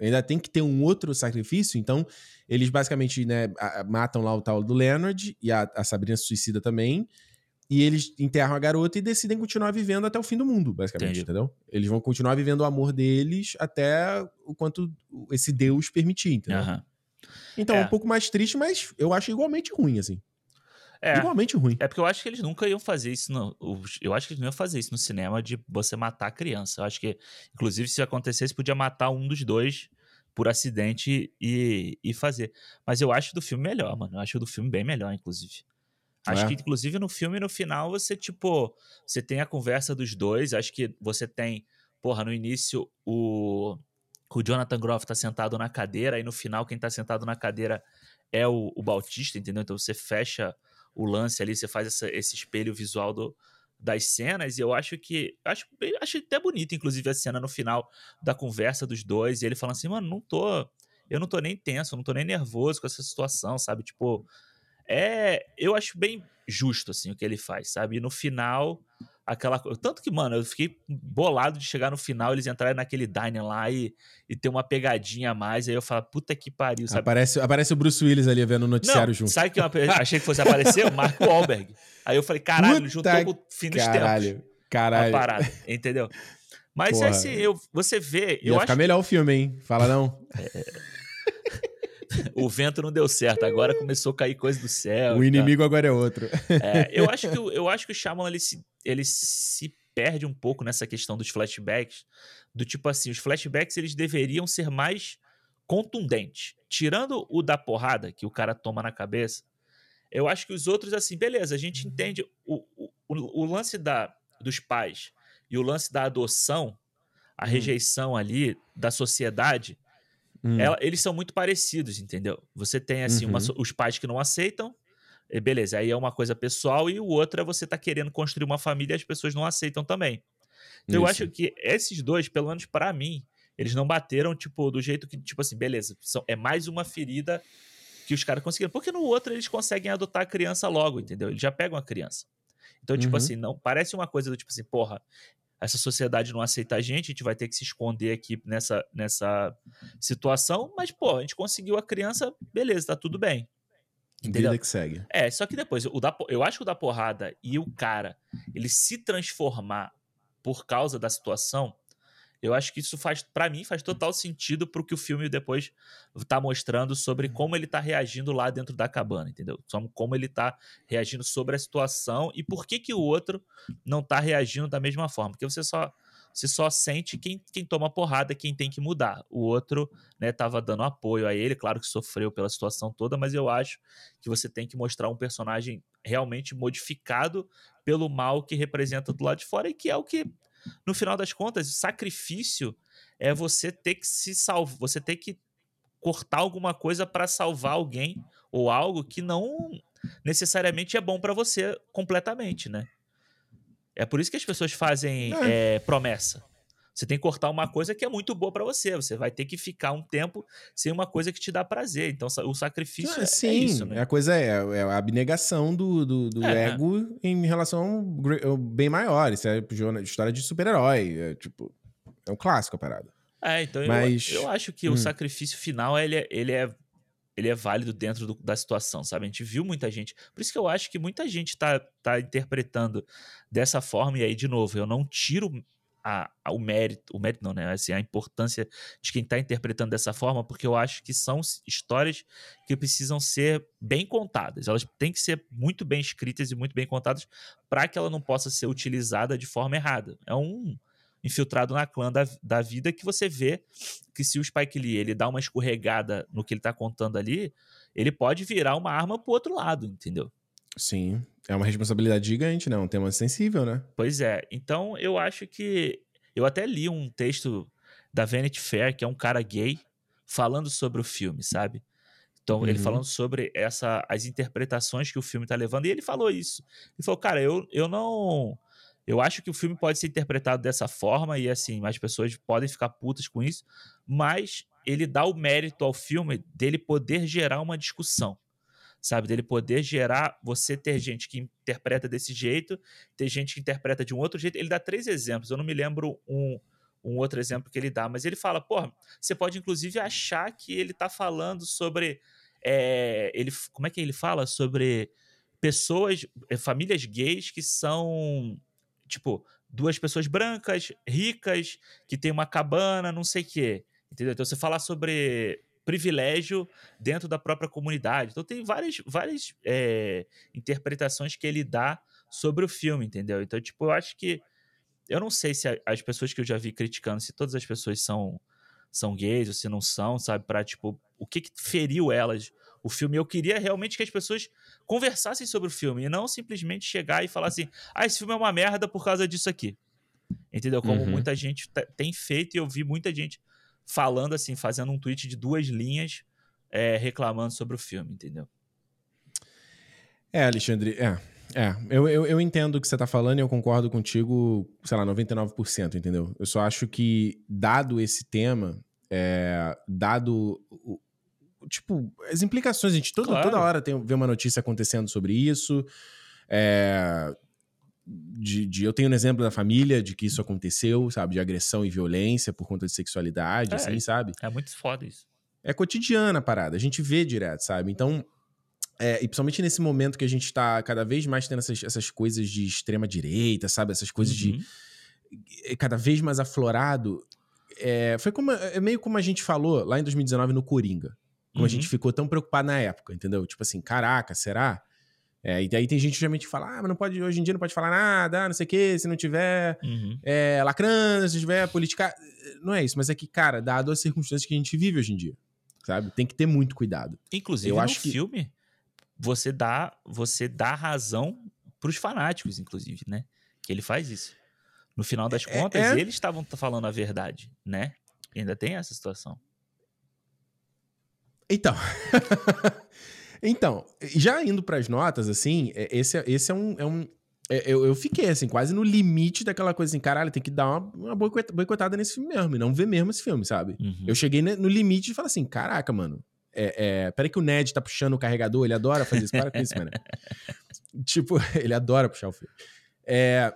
ainda tem que ter um outro sacrifício. Então, eles basicamente né, matam lá o tal do Leonard e a, a Sabrina se suicida também. E eles enterram a garota e decidem continuar vivendo até o fim do mundo, basicamente, Entendi. entendeu? Eles vão continuar vivendo o amor deles até o quanto esse Deus permitir, entendeu? Então é É. um pouco mais triste, mas eu acho igualmente ruim, assim. É. Igualmente ruim. É porque eu acho que eles nunca iam fazer isso. No, eu acho que eles não iam fazer isso no cinema de você matar a criança. Eu acho que, inclusive, se acontecesse, podia matar um dos dois por acidente e, e fazer. Mas eu acho do filme melhor, mano. Eu acho do filme bem melhor, inclusive. Acho É. que, inclusive, no filme, no final, você, tipo, você tem a conversa dos dois. Acho que você tem, porra, no início, o, o Jonathan Groff tá sentado na cadeira, e no final, quem tá sentado na cadeira é o, o Bautista, entendeu? Então você fecha o lance ali, você faz essa- esse espelho visual do, das cenas, e eu acho que. Acho, acho até bonito, inclusive, a cena no final da conversa dos dois, e ele falando assim, mano, não tô. Eu não tô nem tenso, não tô nem nervoso com essa situação, sabe? Tipo, é. Eu acho bem justo, assim, o que ele faz, sabe? E no final, aquela coisa. Tanto que, mano, eu fiquei bolado de chegar no final, eles entrarem naquele diner lá e, e ter uma pegadinha a mais, aí eu falo, puta que pariu, sabe? Aparece, aparece o Bruce Willis ali vendo o noticiário Não, junto. sabe que eu achei que fosse aparecer? O Mark Wahlberg. Aí eu falei, caralho, ele juntou Puta com o fim dos tempos. Caralho, A caralho. parada, entendeu? Mas Porra. assim, eu, você vê, Ia eu ficar acho melhor o filme, hein? Fala não. que o vento não deu certo. Agora começou a cair coisa do céu. o inimigo agora é outro. É, eu acho que o- eu acho que o Shyamalan ele se, ele se perde um pouco nessa questão dos flashbacks, do tipo assim, os flashbacks eles deveriam ser mais contundentes. Tirando o da porrada que o cara toma na cabeça, eu acho que os outros assim, beleza, a gente entende o, o, o- o lance da, dos pais e o lance da adoção, a Hum. rejeição ali da sociedade, Hum. ela- eles são muito parecidos, entendeu? Você tem, assim, uma Uhum. so- os pais que não aceitam, e beleza, aí é uma coisa pessoal, e o outro é você tá querendo construir uma família e as pessoas não aceitam também. Então eu acho que esses dois, pelo menos pra mim, eles não bateram, tipo, do jeito que, tipo assim, beleza, são, é mais uma ferida que os caras conseguiram. Porque no outro eles conseguem adotar a criança logo, entendeu? Eles já pegam a criança. Então, tipo Uhum. assim, não parece uma coisa do tipo assim, porra, essa sociedade não aceita a gente, a gente vai ter que se esconder aqui nessa, nessa situação, mas, pô, a gente conseguiu a criança, beleza, tá tudo bem. Entendeu? Vida que segue. É, só que depois, o da, eu acho que o da porrada e o cara, ele se transformar por causa da situação, eu acho que isso faz, pra mim, faz total sentido pro que o filme depois tá mostrando sobre como ele tá reagindo lá dentro da cabana, entendeu? Como ele tá reagindo sobre a situação e por que que o outro não tá reagindo da mesma forma. Porque você só você só sente quem, quem toma porrada, quem tem que mudar. O outro, né, tava dando apoio a ele, claro que sofreu pela situação toda, mas eu acho que você tem que mostrar um personagem realmente modificado pelo mal que representa do lado de fora e que é o que, no final das contas, o sacrifício é você ter que se salvar, você ter que cortar alguma coisa para salvar alguém ou algo que não necessariamente é bom para você completamente, né? É por isso que as pessoas fazem É. é, promessa. Você tem que cortar uma coisa que é muito boa para você. Você vai ter que ficar um tempo sem uma coisa que te dá prazer. Então, o sacrifício Ah, é, sim, é isso, né? a coisa é, é a abnegação do, do, do É. ego em relação ao bem maior. Isso é história de super-herói. É, tipo, é um clássico a parada. É, então eu- Mas- eu, acho que Hum. o sacrifício final ele é, ele é, ele é válido dentro do- da situação, sabe? A gente viu muita gente. Por isso que eu acho que muita gente tá, tá interpretando dessa forma. E aí, de novo, eu não tiro a, a, o mérito, o mérito não, né? Assim, a importância de quem está interpretando dessa forma, porque eu acho que são histórias que precisam ser bem contadas. Elas têm que ser muito bem escritas e muito bem contadas para que ela não possa ser utilizada de forma errada. É um infiltrado na clã da, da vida que você vê que se o Spike Lee ele dá uma escorregada no que ele está contando ali, ele pode virar uma arma pro outro lado, entendeu? Sim, é uma responsabilidade gigante, né? Um tema sensível, né? Pois é. Então, eu acho que. Eu até li um texto da Vanity Fair, que é um cara gay, falando sobre o filme, sabe? Então, uhum. ele falando sobre essa, as interpretações que o filme tá levando. E ele falou isso. Ele falou, cara, eu, eu não. Eu acho que o filme pode ser interpretado dessa forma e, assim, as pessoas podem ficar putas com isso, mas ele dá o mérito ao filme dele poder gerar uma discussão sabe? Dele poder gerar, você ter gente que interpreta desse jeito, ter gente que interpreta de um outro jeito. Ele dá três exemplos, eu não me lembro um, um outro exemplo que ele dá, mas ele fala, pô, você pode inclusive achar que ele tá falando sobre. É, ele, como é que ele fala? Sobre pessoas, eh, famílias gays que são, tipo, duas pessoas brancas, ricas, que tem uma cabana, não sei o quê. Entendeu? Então, você falar sobre privilégio dentro da própria comunidade. Então tem várias, várias é, interpretações que ele dá sobre o filme, entendeu? Então, tipo, eu acho que. Eu não sei se as pessoas que eu já vi criticando, se todas as pessoas são, são gays ou se não são, sabe? Pra, tipo, o que, que feriu elas o filme. Eu queria realmente que as pessoas conversassem sobre o filme e não simplesmente chegar e falar assim: ah, esse filme é uma merda por causa disso aqui. Entendeu? Como uhum. muita gente tem feito e eu vi muita gente falando assim, fazendo um tweet de duas linhas é, reclamando sobre o filme, entendeu? É, Alexandre, é. É, eu, eu, eu entendo o que você tá falando e eu concordo contigo, sei lá, 99%, entendeu? Eu só acho que, dado esse tema, é, dado o, tipo, as implicações, a gente toda, claro. toda hora tem, vê uma notícia acontecendo sobre isso. É, de, de, eu tenho um exemplo da família de que isso aconteceu, sabe? De agressão e violência por conta de sexualidade, é, assim, sabe? É muito foda isso. É cotidiana a parada, a gente vê direto, sabe? Então, é, e principalmente nesse momento que a gente tá cada vez mais tendo essas, essas coisas de extrema direita, sabe? Essas coisas uhum. de. É, cada vez mais aflorado. É, foi como, é meio como a gente falou lá em 2019 no Coringa. Como uhum. a gente ficou tão preocupado na época, entendeu? Tipo assim, caraca, será? É, e daí tem gente que geralmente fala, ah, mas não pode, hoje em dia não pode falar nada, ah, não sei o quê, se não tiver uhum. é, se tiver política. Não é isso, mas é que, cara, dado as circunstâncias que a gente vive hoje em dia, sabe? Tem que ter muito cuidado. Inclusive, Eu no acho filme, que... você dá, você dá razão pros fanáticos, inclusive, né? Que ele faz isso. No final das é, contas, é... eles estavam falando a verdade, né? E ainda tem essa situação. Então. Então, já indo para as notas, assim, é, esse, é, esse é um. É um é, eu, eu fiquei, assim, quase no limite daquela coisa assim, caralho, tem que dar uma, uma boicotada nesse filme mesmo, e não ver mesmo esse filme, sabe? Uhum. Eu cheguei no limite e falei assim, caraca, mano, é, é, peraí que o Ned tá puxando o carregador, ele adora fazer isso, para com isso, mano. tipo, ele adora puxar o filme. É,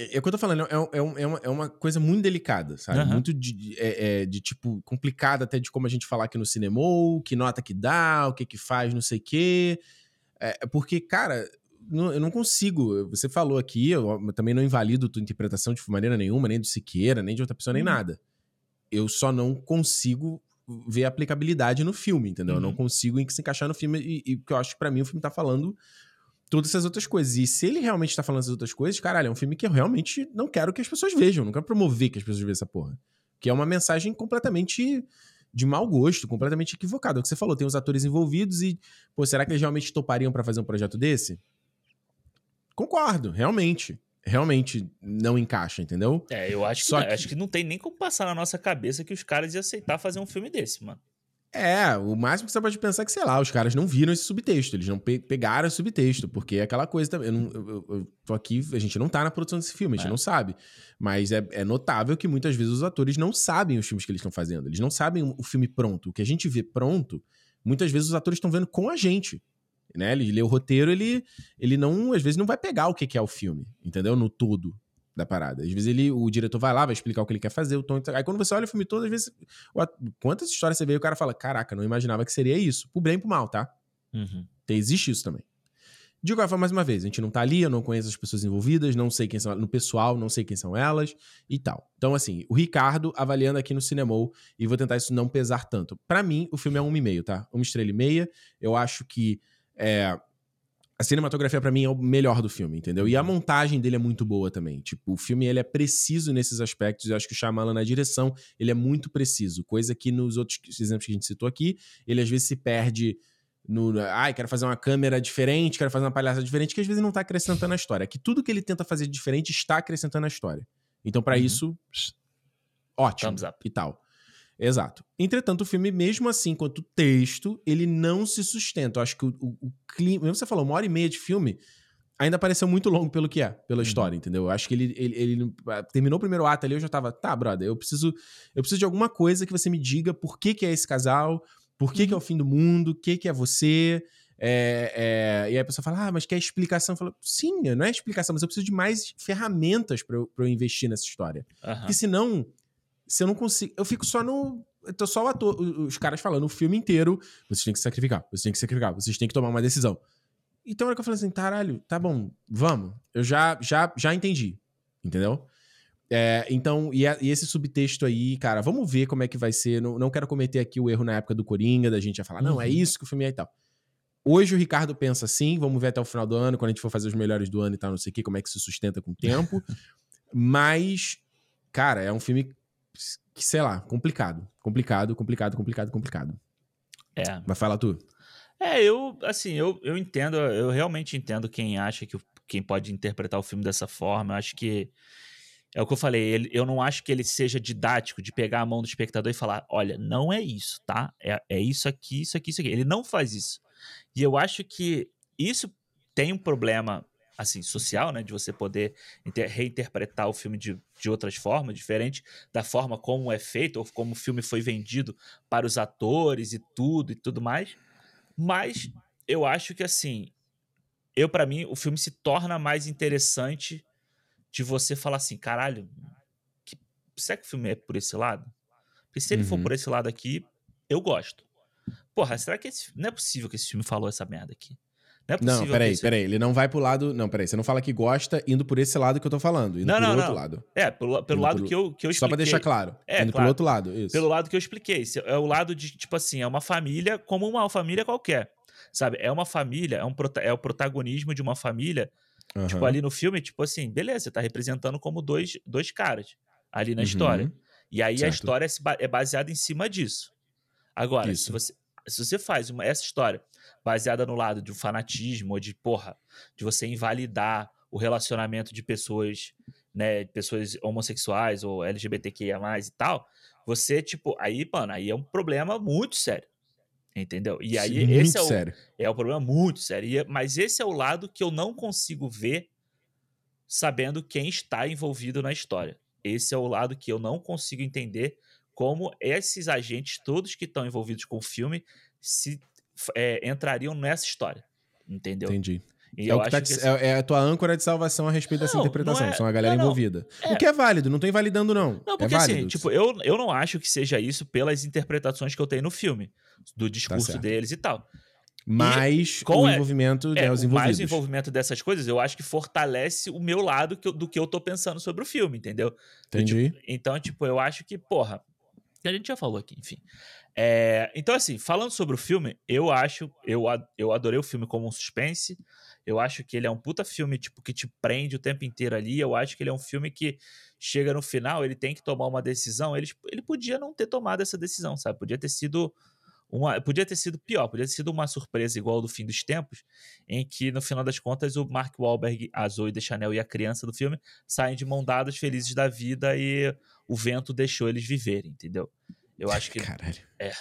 é, é o que eu tô falando, é, é, é, uma, é uma coisa muito delicada, sabe? Uhum. Muito de, é, é, de, tipo, complicada até de como a gente falar aqui no cinema, que nota que dá, o que que faz, não sei o quê. É, porque, cara, não, eu não consigo. Você falou aqui, eu também não invalido tua interpretação de maneira nenhuma, nem do Siqueira, nem de outra pessoa, nem uhum. nada. Eu só não consigo ver aplicabilidade no filme, entendeu? Uhum. Eu não uhum. consigo se encaixar no filme e, e que eu acho que pra mim o filme tá falando todas essas outras coisas. E se ele realmente tá falando essas outras coisas, caralho, é um filme que eu realmente não quero que as pessoas vejam, não quero promover que as pessoas vejam essa porra. Que é uma mensagem completamente de mau gosto, completamente equivocada. É o que você falou, tem os atores envolvidos e, pô, será que eles realmente topariam para fazer um projeto desse? Concordo, realmente. Realmente não encaixa, entendeu? É, eu acho que, que... acho que não tem nem como passar na nossa cabeça que os caras iam aceitar fazer um filme desse, mano. É, o máximo que você pode pensar é que, sei lá, os caras não viram esse subtexto, eles não pe pegaram esse subtexto, porque é aquela coisa também. Eu, não, eu, eu, tô aqui, a gente não tá na produção desse filme, a gente é. não sabe. Mas é, é, notável que muitas vezes os atores não sabem os filmes que eles estão fazendo, eles não sabem o filme pronto. O que a gente vê pronto, muitas vezes os atores estão vendo com a gente. Né? Ele lê o roteiro, ele, ele não, às vezes, não vai pegar o que é o filme, entendeu? No todo da parada. Às vezes ele, o diretor vai lá, vai explicar o que ele quer fazer, o tom. Aí quando você olha o filme todo, às vezes. Quantas histórias você vê e o cara fala: Caraca, não imaginava que seria isso. Pro bem e pro mal, tá? Uhum. Então, existe isso também. De qualquer forma, mais uma vez, a gente não tá ali, eu não conheço as pessoas envolvidas, não sei quem são no pessoal, não sei quem são elas e tal. Então, assim, o Ricardo avaliando aqui no Cinemol e vou tentar isso não pesar tanto. Para mim, o filme é uma e meio, tá? Uma estrela e meia. Eu acho que é, a cinematografia para mim é o melhor do filme, entendeu? E a montagem dele é muito boa também. Tipo, o filme ele é preciso nesses aspectos. Eu acho que o Shyamalan na direção, ele é muito preciso, coisa que nos outros exemplos que a gente citou aqui, ele às vezes se perde no, ai, quero fazer uma câmera diferente, quero fazer uma palhaça diferente, que às vezes não tá acrescentando a história. Que tudo que ele tenta fazer diferente está acrescentando a história. Então, para uhum. isso, ótimo e tal. Exato. Entretanto, o filme, mesmo assim, quanto texto, ele não se sustenta. Eu acho que o, o, o clima. Mesmo você falou, uma hora e meia de filme, ainda pareceu muito longo pelo que é, pela uhum. história, entendeu? Eu acho que ele, ele, ele, terminou o primeiro ato ali, eu já tava, tá, brother, eu preciso, eu preciso de alguma coisa que você me diga por que, que é esse casal, por que, uhum. que é o uhum. fim do mundo? O que, que é você? É, é... E aí a pessoa fala, ah, mas quer explicação? Falo, sim, não é explicação, mas eu preciso de mais ferramentas para eu, eu investir nessa história. Uhum. Porque senão, se eu não consigo. Eu fico só no. Eu tô só o ator, os caras falando o filme inteiro. Vocês têm que se sacrificar, vocês têm que sacrificar, vocês têm que tomar uma decisão. Então era que eu falei assim, caralho, tá bom, vamos. Eu já, já, já entendi. Entendeu? É, então, e, a, e, esse subtexto aí, cara, vamos ver como é que vai ser. Não, não quero cometer aqui o erro na época do Coringa, da gente ia falar, não, é uhum. isso que o filme é e tal. Hoje o Ricardo pensa assim, vamos ver até o final do ano, quando a gente for fazer os melhores do ano e tal, não sei o que, como é que se sustenta com o tempo. Mas, cara, é um filme sei lá, complicado. Complicado, complicado, complicado, complicado. É. Vai falar tu. É, eu, assim, eu, eu entendo, eu realmente entendo quem acha que quem pode interpretar o filme dessa forma. Eu acho que é o que eu falei, ele, eu não acho que ele seja didático de pegar a mão do espectador e falar: olha, não é isso, tá? É, é isso aqui, isso aqui, isso aqui. Ele não faz isso. E eu acho que isso tem um problema, assim, social, né? De você poder reinterpretar o filme de, de outras formas, diferente da forma como é feito, ou como o filme foi vendido para os atores e tudo e tudo mais. Mas eu acho que, assim, eu, para mim, o filme se torna mais interessante de você falar assim, caralho, que, será que o filme é por esse lado? Porque se ele uhum. for por esse lado aqui, eu gosto. Porra, será que esse, não é possível que esse filme falou essa merda aqui? Não, é possível não peraí, peraí. Ele não vai pro lado. Não, peraí. Você não fala que gosta indo por esse lado que eu tô falando. Indo não, não, outro não. lado. É, pelo, pelo lado que, eu, que eu expliquei. Só pra deixar claro. É, indo claro. pro outro lado. Isso. Pelo lado que eu expliquei. É o lado de, tipo assim, é uma família como uma família qualquer. Sabe? É uma família, é, um, é o protagonismo de uma família Uhum. Tipo, ali no filme, tipo assim, beleza, você tá representando como dois, dois caras ali na uhum. história. E aí certo. a história é baseada em cima disso. Agora, se você, se você faz uma, essa história baseada no lado de um fanatismo, ou de, porra, de você invalidar o relacionamento de pessoas, né, pessoas homossexuais ou LGBTQIA+, e tal, você, tipo, aí, mano, aí é um problema muito sério. Entendeu? E aí, Sim, esse é o, sério. é o problema muito sério. Mas esse é o lado que eu não consigo ver sabendo quem está envolvido na história. Esse é o lado que eu não consigo entender como esses agentes todos que estão envolvidos com o filme se é, entrariam nessa história. Entendeu? Entendi. E é, o que tá que é, é, a tua âncora de salvação a respeito não, dessa interpretação. É, São a galera não, envolvida. É. O que é válido, não tô invalidando, não. Não, porque é assim, tipo, eu, eu não acho que seja isso pelas interpretações que eu tenho no filme, do tá discurso tá deles e tal. Mas com o é, envolvimento é, os Mais o envolvimento dessas coisas, eu acho que fortalece o meu lado que eu, do que eu tô pensando sobre o filme, entendeu? Entendi. Tipo, então, tipo, eu acho que, porra, que a gente já falou aqui, enfim. É, então, assim, falando sobre o filme, eu acho, eu, eu adorei o filme como um suspense. Eu acho que ele é um puta filme, tipo, que te prende o tempo inteiro ali. Eu acho que ele é um filme que chega no final, ele tem que tomar uma decisão. Ele, ele podia não ter tomado essa decisão, sabe? Podia ter sido uma, podia ter sido pior, podia ter sido uma surpresa igual do fim dos tempos, em que no final das contas o Mark Wahlberg, a Zoe de Chanel e a criança do filme saem de mão dadas felizes da vida e o vento deixou eles viverem, entendeu? Eu acho que. Caralho. É.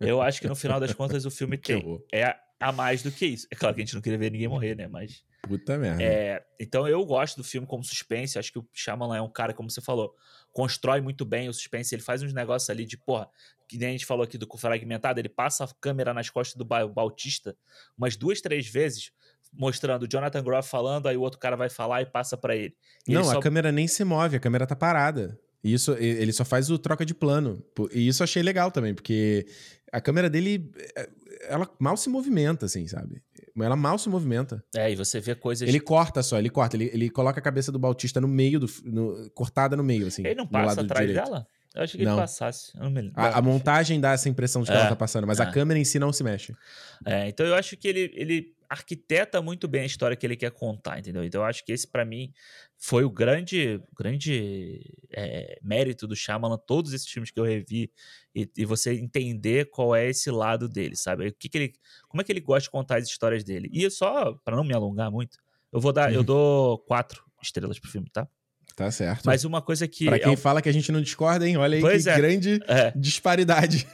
Eu acho que no final das contas o filme tem. É a mais do que isso. É claro que a gente não queria ver ninguém morrer, né? Mas. Puta merda. É, então eu gosto do filme como suspense. Acho que o Shyamalan é um cara, como você falou, constrói muito bem o suspense. Ele faz uns negócios ali de, porra, que nem a gente falou aqui do fragmentado. Ele passa a câmera nas costas do Bautista umas duas, três vezes, mostrando o Jonathan Groff falando, aí o outro cara vai falar e passa para ele. E não, ele só... a câmera nem se move, a câmera tá parada. Isso, ele só faz o troca de plano. E isso achei legal também, porque a câmera dele, é, ela mal se movimenta, assim, sabe? ela mal se movimenta. É, e você vê coisas. Ele corta só, ele corta. Ele, ele coloca a cabeça do Bautista no meio, do, no- cortada no meio, assim. Ele não passa atrás direito. dela? Eu achei que Não. ele passasse. Me. A, a montagem dá essa impressão de que É, ela tá passando, mas a é. câmera em si não se mexe. É, então eu acho que ele, ele arquiteta muito bem a história que ele quer contar, entendeu? Então eu acho que esse, pra mim, foi o grande, grande é, mérito do Shyamalan, todos esses filmes que eu revi, e, e você entender qual é esse lado dele, sabe? O que, que ele, como é que ele gosta de contar as histórias dele. E só, pra não me alongar muito, eu vou dar, eu Uhum. dou quatro estrelas pro filme, tá? Tá certo. Mas uma coisa que. pra é quem um- fala que a gente não discorda, hein? Olha aí Pois que é. grande é, disparidade.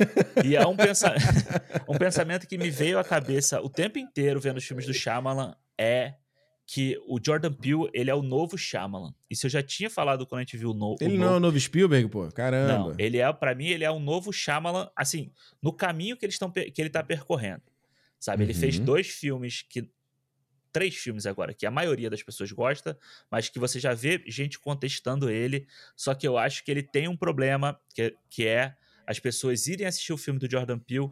E é um, pensa... um pensamento que me veio à cabeça o tempo inteiro vendo os filmes do Shyamalan é que o Jordan Peele, ele é o novo Shyamalan. Isso eu já tinha falado quando a gente viu o, no... Ele o não é novo... o novo Spielberg, pô? Caramba. Não, ele é, para mim, ele é um novo Shyamalan, assim, no caminho que eles estão que ele tá percorrendo. Sabe, ele fez Uhum. dois filmes que três filmes agora que a maioria das pessoas gosta, mas que você já vê gente contestando ele, só que eu acho que ele tem um problema que, que é as pessoas irem assistir o filme do Jordan Peele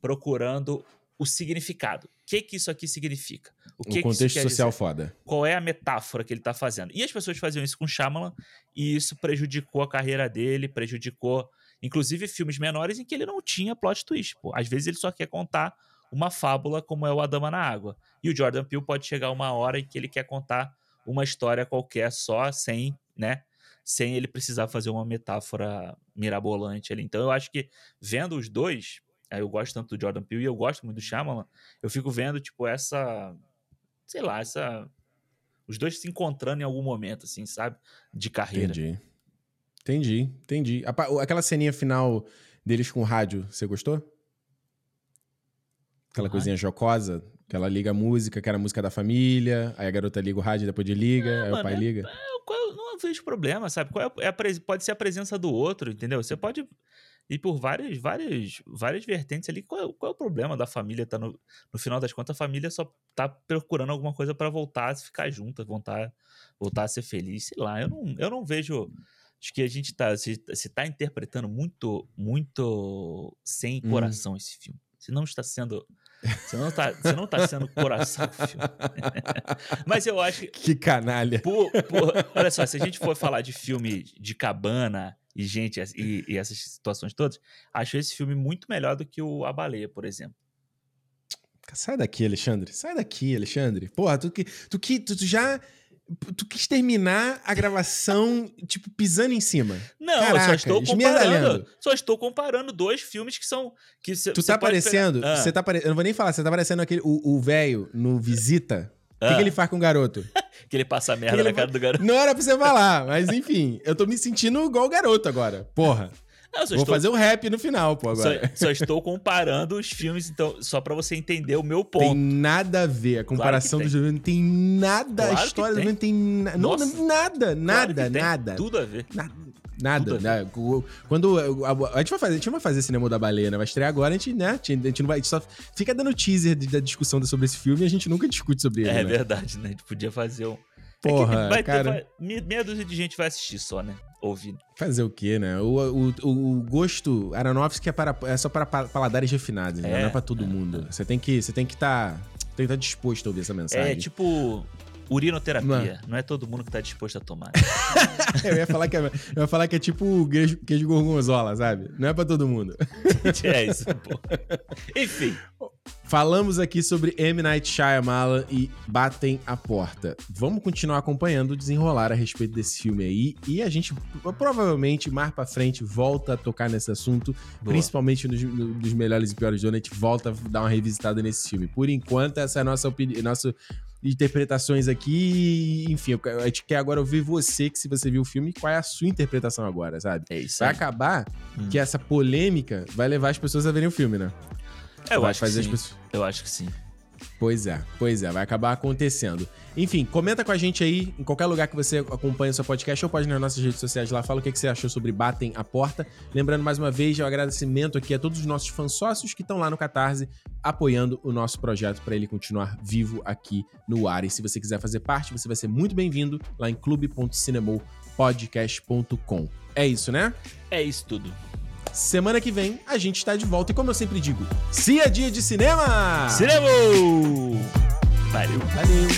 procurando o significado. O que que isso aqui significa? O que o que contexto isso quer social dizer? foda. qual é a metáfora que ele tá fazendo. E as pessoas faziam isso com Shyamalan e isso prejudicou a carreira dele, prejudicou inclusive filmes menores em que ele não tinha plot twist. Pô. Às vezes ele só quer contar uma fábula como é o A Dama na Água. E o Jordan Peele pode chegar uma hora em que ele quer contar uma história qualquer só, sem, né, sem ele precisar fazer uma metáfora mirabolante ali. Então eu acho que vendo os dois, aí eu gosto tanto do Jordan Peele e eu gosto muito do Shyamalan, eu fico vendo tipo essa sei lá, essa os dois se encontrando em algum momento assim, sabe? De carreira. Entendi. Entendi, entendi. Aquela ceninha final deles com o rádio, você gostou? Aquela coisinha jocosa, que ela liga a música, que era a música da família, aí a garota liga o rádio, depois de liga, aí o mano, pai é- liga. Eu, não vejo problema, sabe? Qual é, é a pres- pode ser a presença do outro, entendeu? Você pode ir por várias, várias, várias vertentes ali. Qual é, qual é o problema da família? Tá no, no final das contas, a família só tá procurando alguma coisa pra voltar a ficar junta, voltar, voltar a ser feliz. Sei lá, eu não, eu não vejo. Acho que a gente tá. Se, se tá interpretando muito, muito sem Hum. coração esse filme. Se não está sendo. Você não tá, você não tá sendo coração o filme. Mas eu acho que Que canalha. por- por- olha só, se a gente for falar de filme de cabana e gente e, e essas situações todas, acho esse filme muito melhor do que o A Baleia, por exemplo. Sai daqui, Alexandre. Sai daqui, Alexandre. Porra, tu que. Tu, que, tu, tu já. Tu quis terminar a gravação, tipo, pisando em cima. Não, eu só Caraca, estou comparando. Só estou comparando dois filmes que são. Que cê- Tu tá pode pegar- parecendo. Ah, tá pare... Eu não vou nem falar, você tá parecendo aquele. O velho no Visita. O que, ah, que ele faz com o garoto? que ele passa merda ele na cara do garoto. Não era pra você falar, mas enfim, eu tô me sentindo igual o garoto agora. Porra. Não, só Vou estou, fazer o rap no final, pô, só, agora. só estou comparando os filmes, então, só pra você entender o meu Tem ponto. nada a ver. A comparação tem. dos dois não tem nada. Claro a história tem. não tem na... não, não- nada, Claro nada, tem nada. Tudo a ver. Na- Nada, Tudo a né? Quando a, a- gente vai fazer, a gente não vai fazer cinema da baleia, né? Vai estrear agora, a gente, né? A gente não vai, gente só fica dando teaser de- da discussão sobre esse filme e a gente nunca discute sobre ele, É né? verdade, né? A gente podia fazer um. Porra, é vai ter- cara. vai- me- meia dúzia de gente vai assistir só, né? Ouvindo. Fazer o quê, né? O, o, o gosto Aronofsky é, para, é só para pa- paladares refinados, né? É, Não é pra todo mundo. Você tem que você tem que estar que estar disposto a ouvir essa mensagem. É tipo urinoterapia. Mano. Não é todo mundo que tá disposto a tomar. eu ia falar que é, eu ia falar que é tipo queijo, queijo gorgonzola, sabe? Não é pra todo mundo. é isso, pô. Enfim. Falamos aqui sobre M. Night Shyamalan e Batem a Porta. Vamos continuar acompanhando o desenrolar a respeito desse filme aí e a gente provavelmente mais pra frente volta a tocar nesse assunto, Boa. principalmente nos, no- nos melhores e piores do ano, a gente volta a dar uma revisitada nesse filme. Por enquanto, essa é a nossa opinião, interpretações aqui, enfim, a gente quer agora ouvir você, que se você viu o filme, qual é a sua interpretação agora, sabe? É isso Vai aí. acabar Hum. que essa polêmica vai levar as pessoas a verem o filme, né? É, Eu vai acho que sim. as pessoas... Eu acho que sim. Pois é, pois é, vai acabar acontecendo. Enfim, comenta com a gente aí, em qualquer lugar que você acompanha o seu podcast, ou pode nas nossas redes sociais lá, fala o que você achou sobre Batem a Porta. Lembrando mais uma vez, o agradecimento aqui a todos os nossos fãs sócios que estão lá no Catarse, apoiando o nosso projeto para ele continuar vivo aqui no ar. E se você quiser fazer parte, você vai ser muito bem-vindo lá em clube.cinemopodcast.com. É isso, né? É isso tudo. Semana que vem a gente está de volta e como eu sempre digo, se é dia de cinema! Cinema! Valeu. Valeu.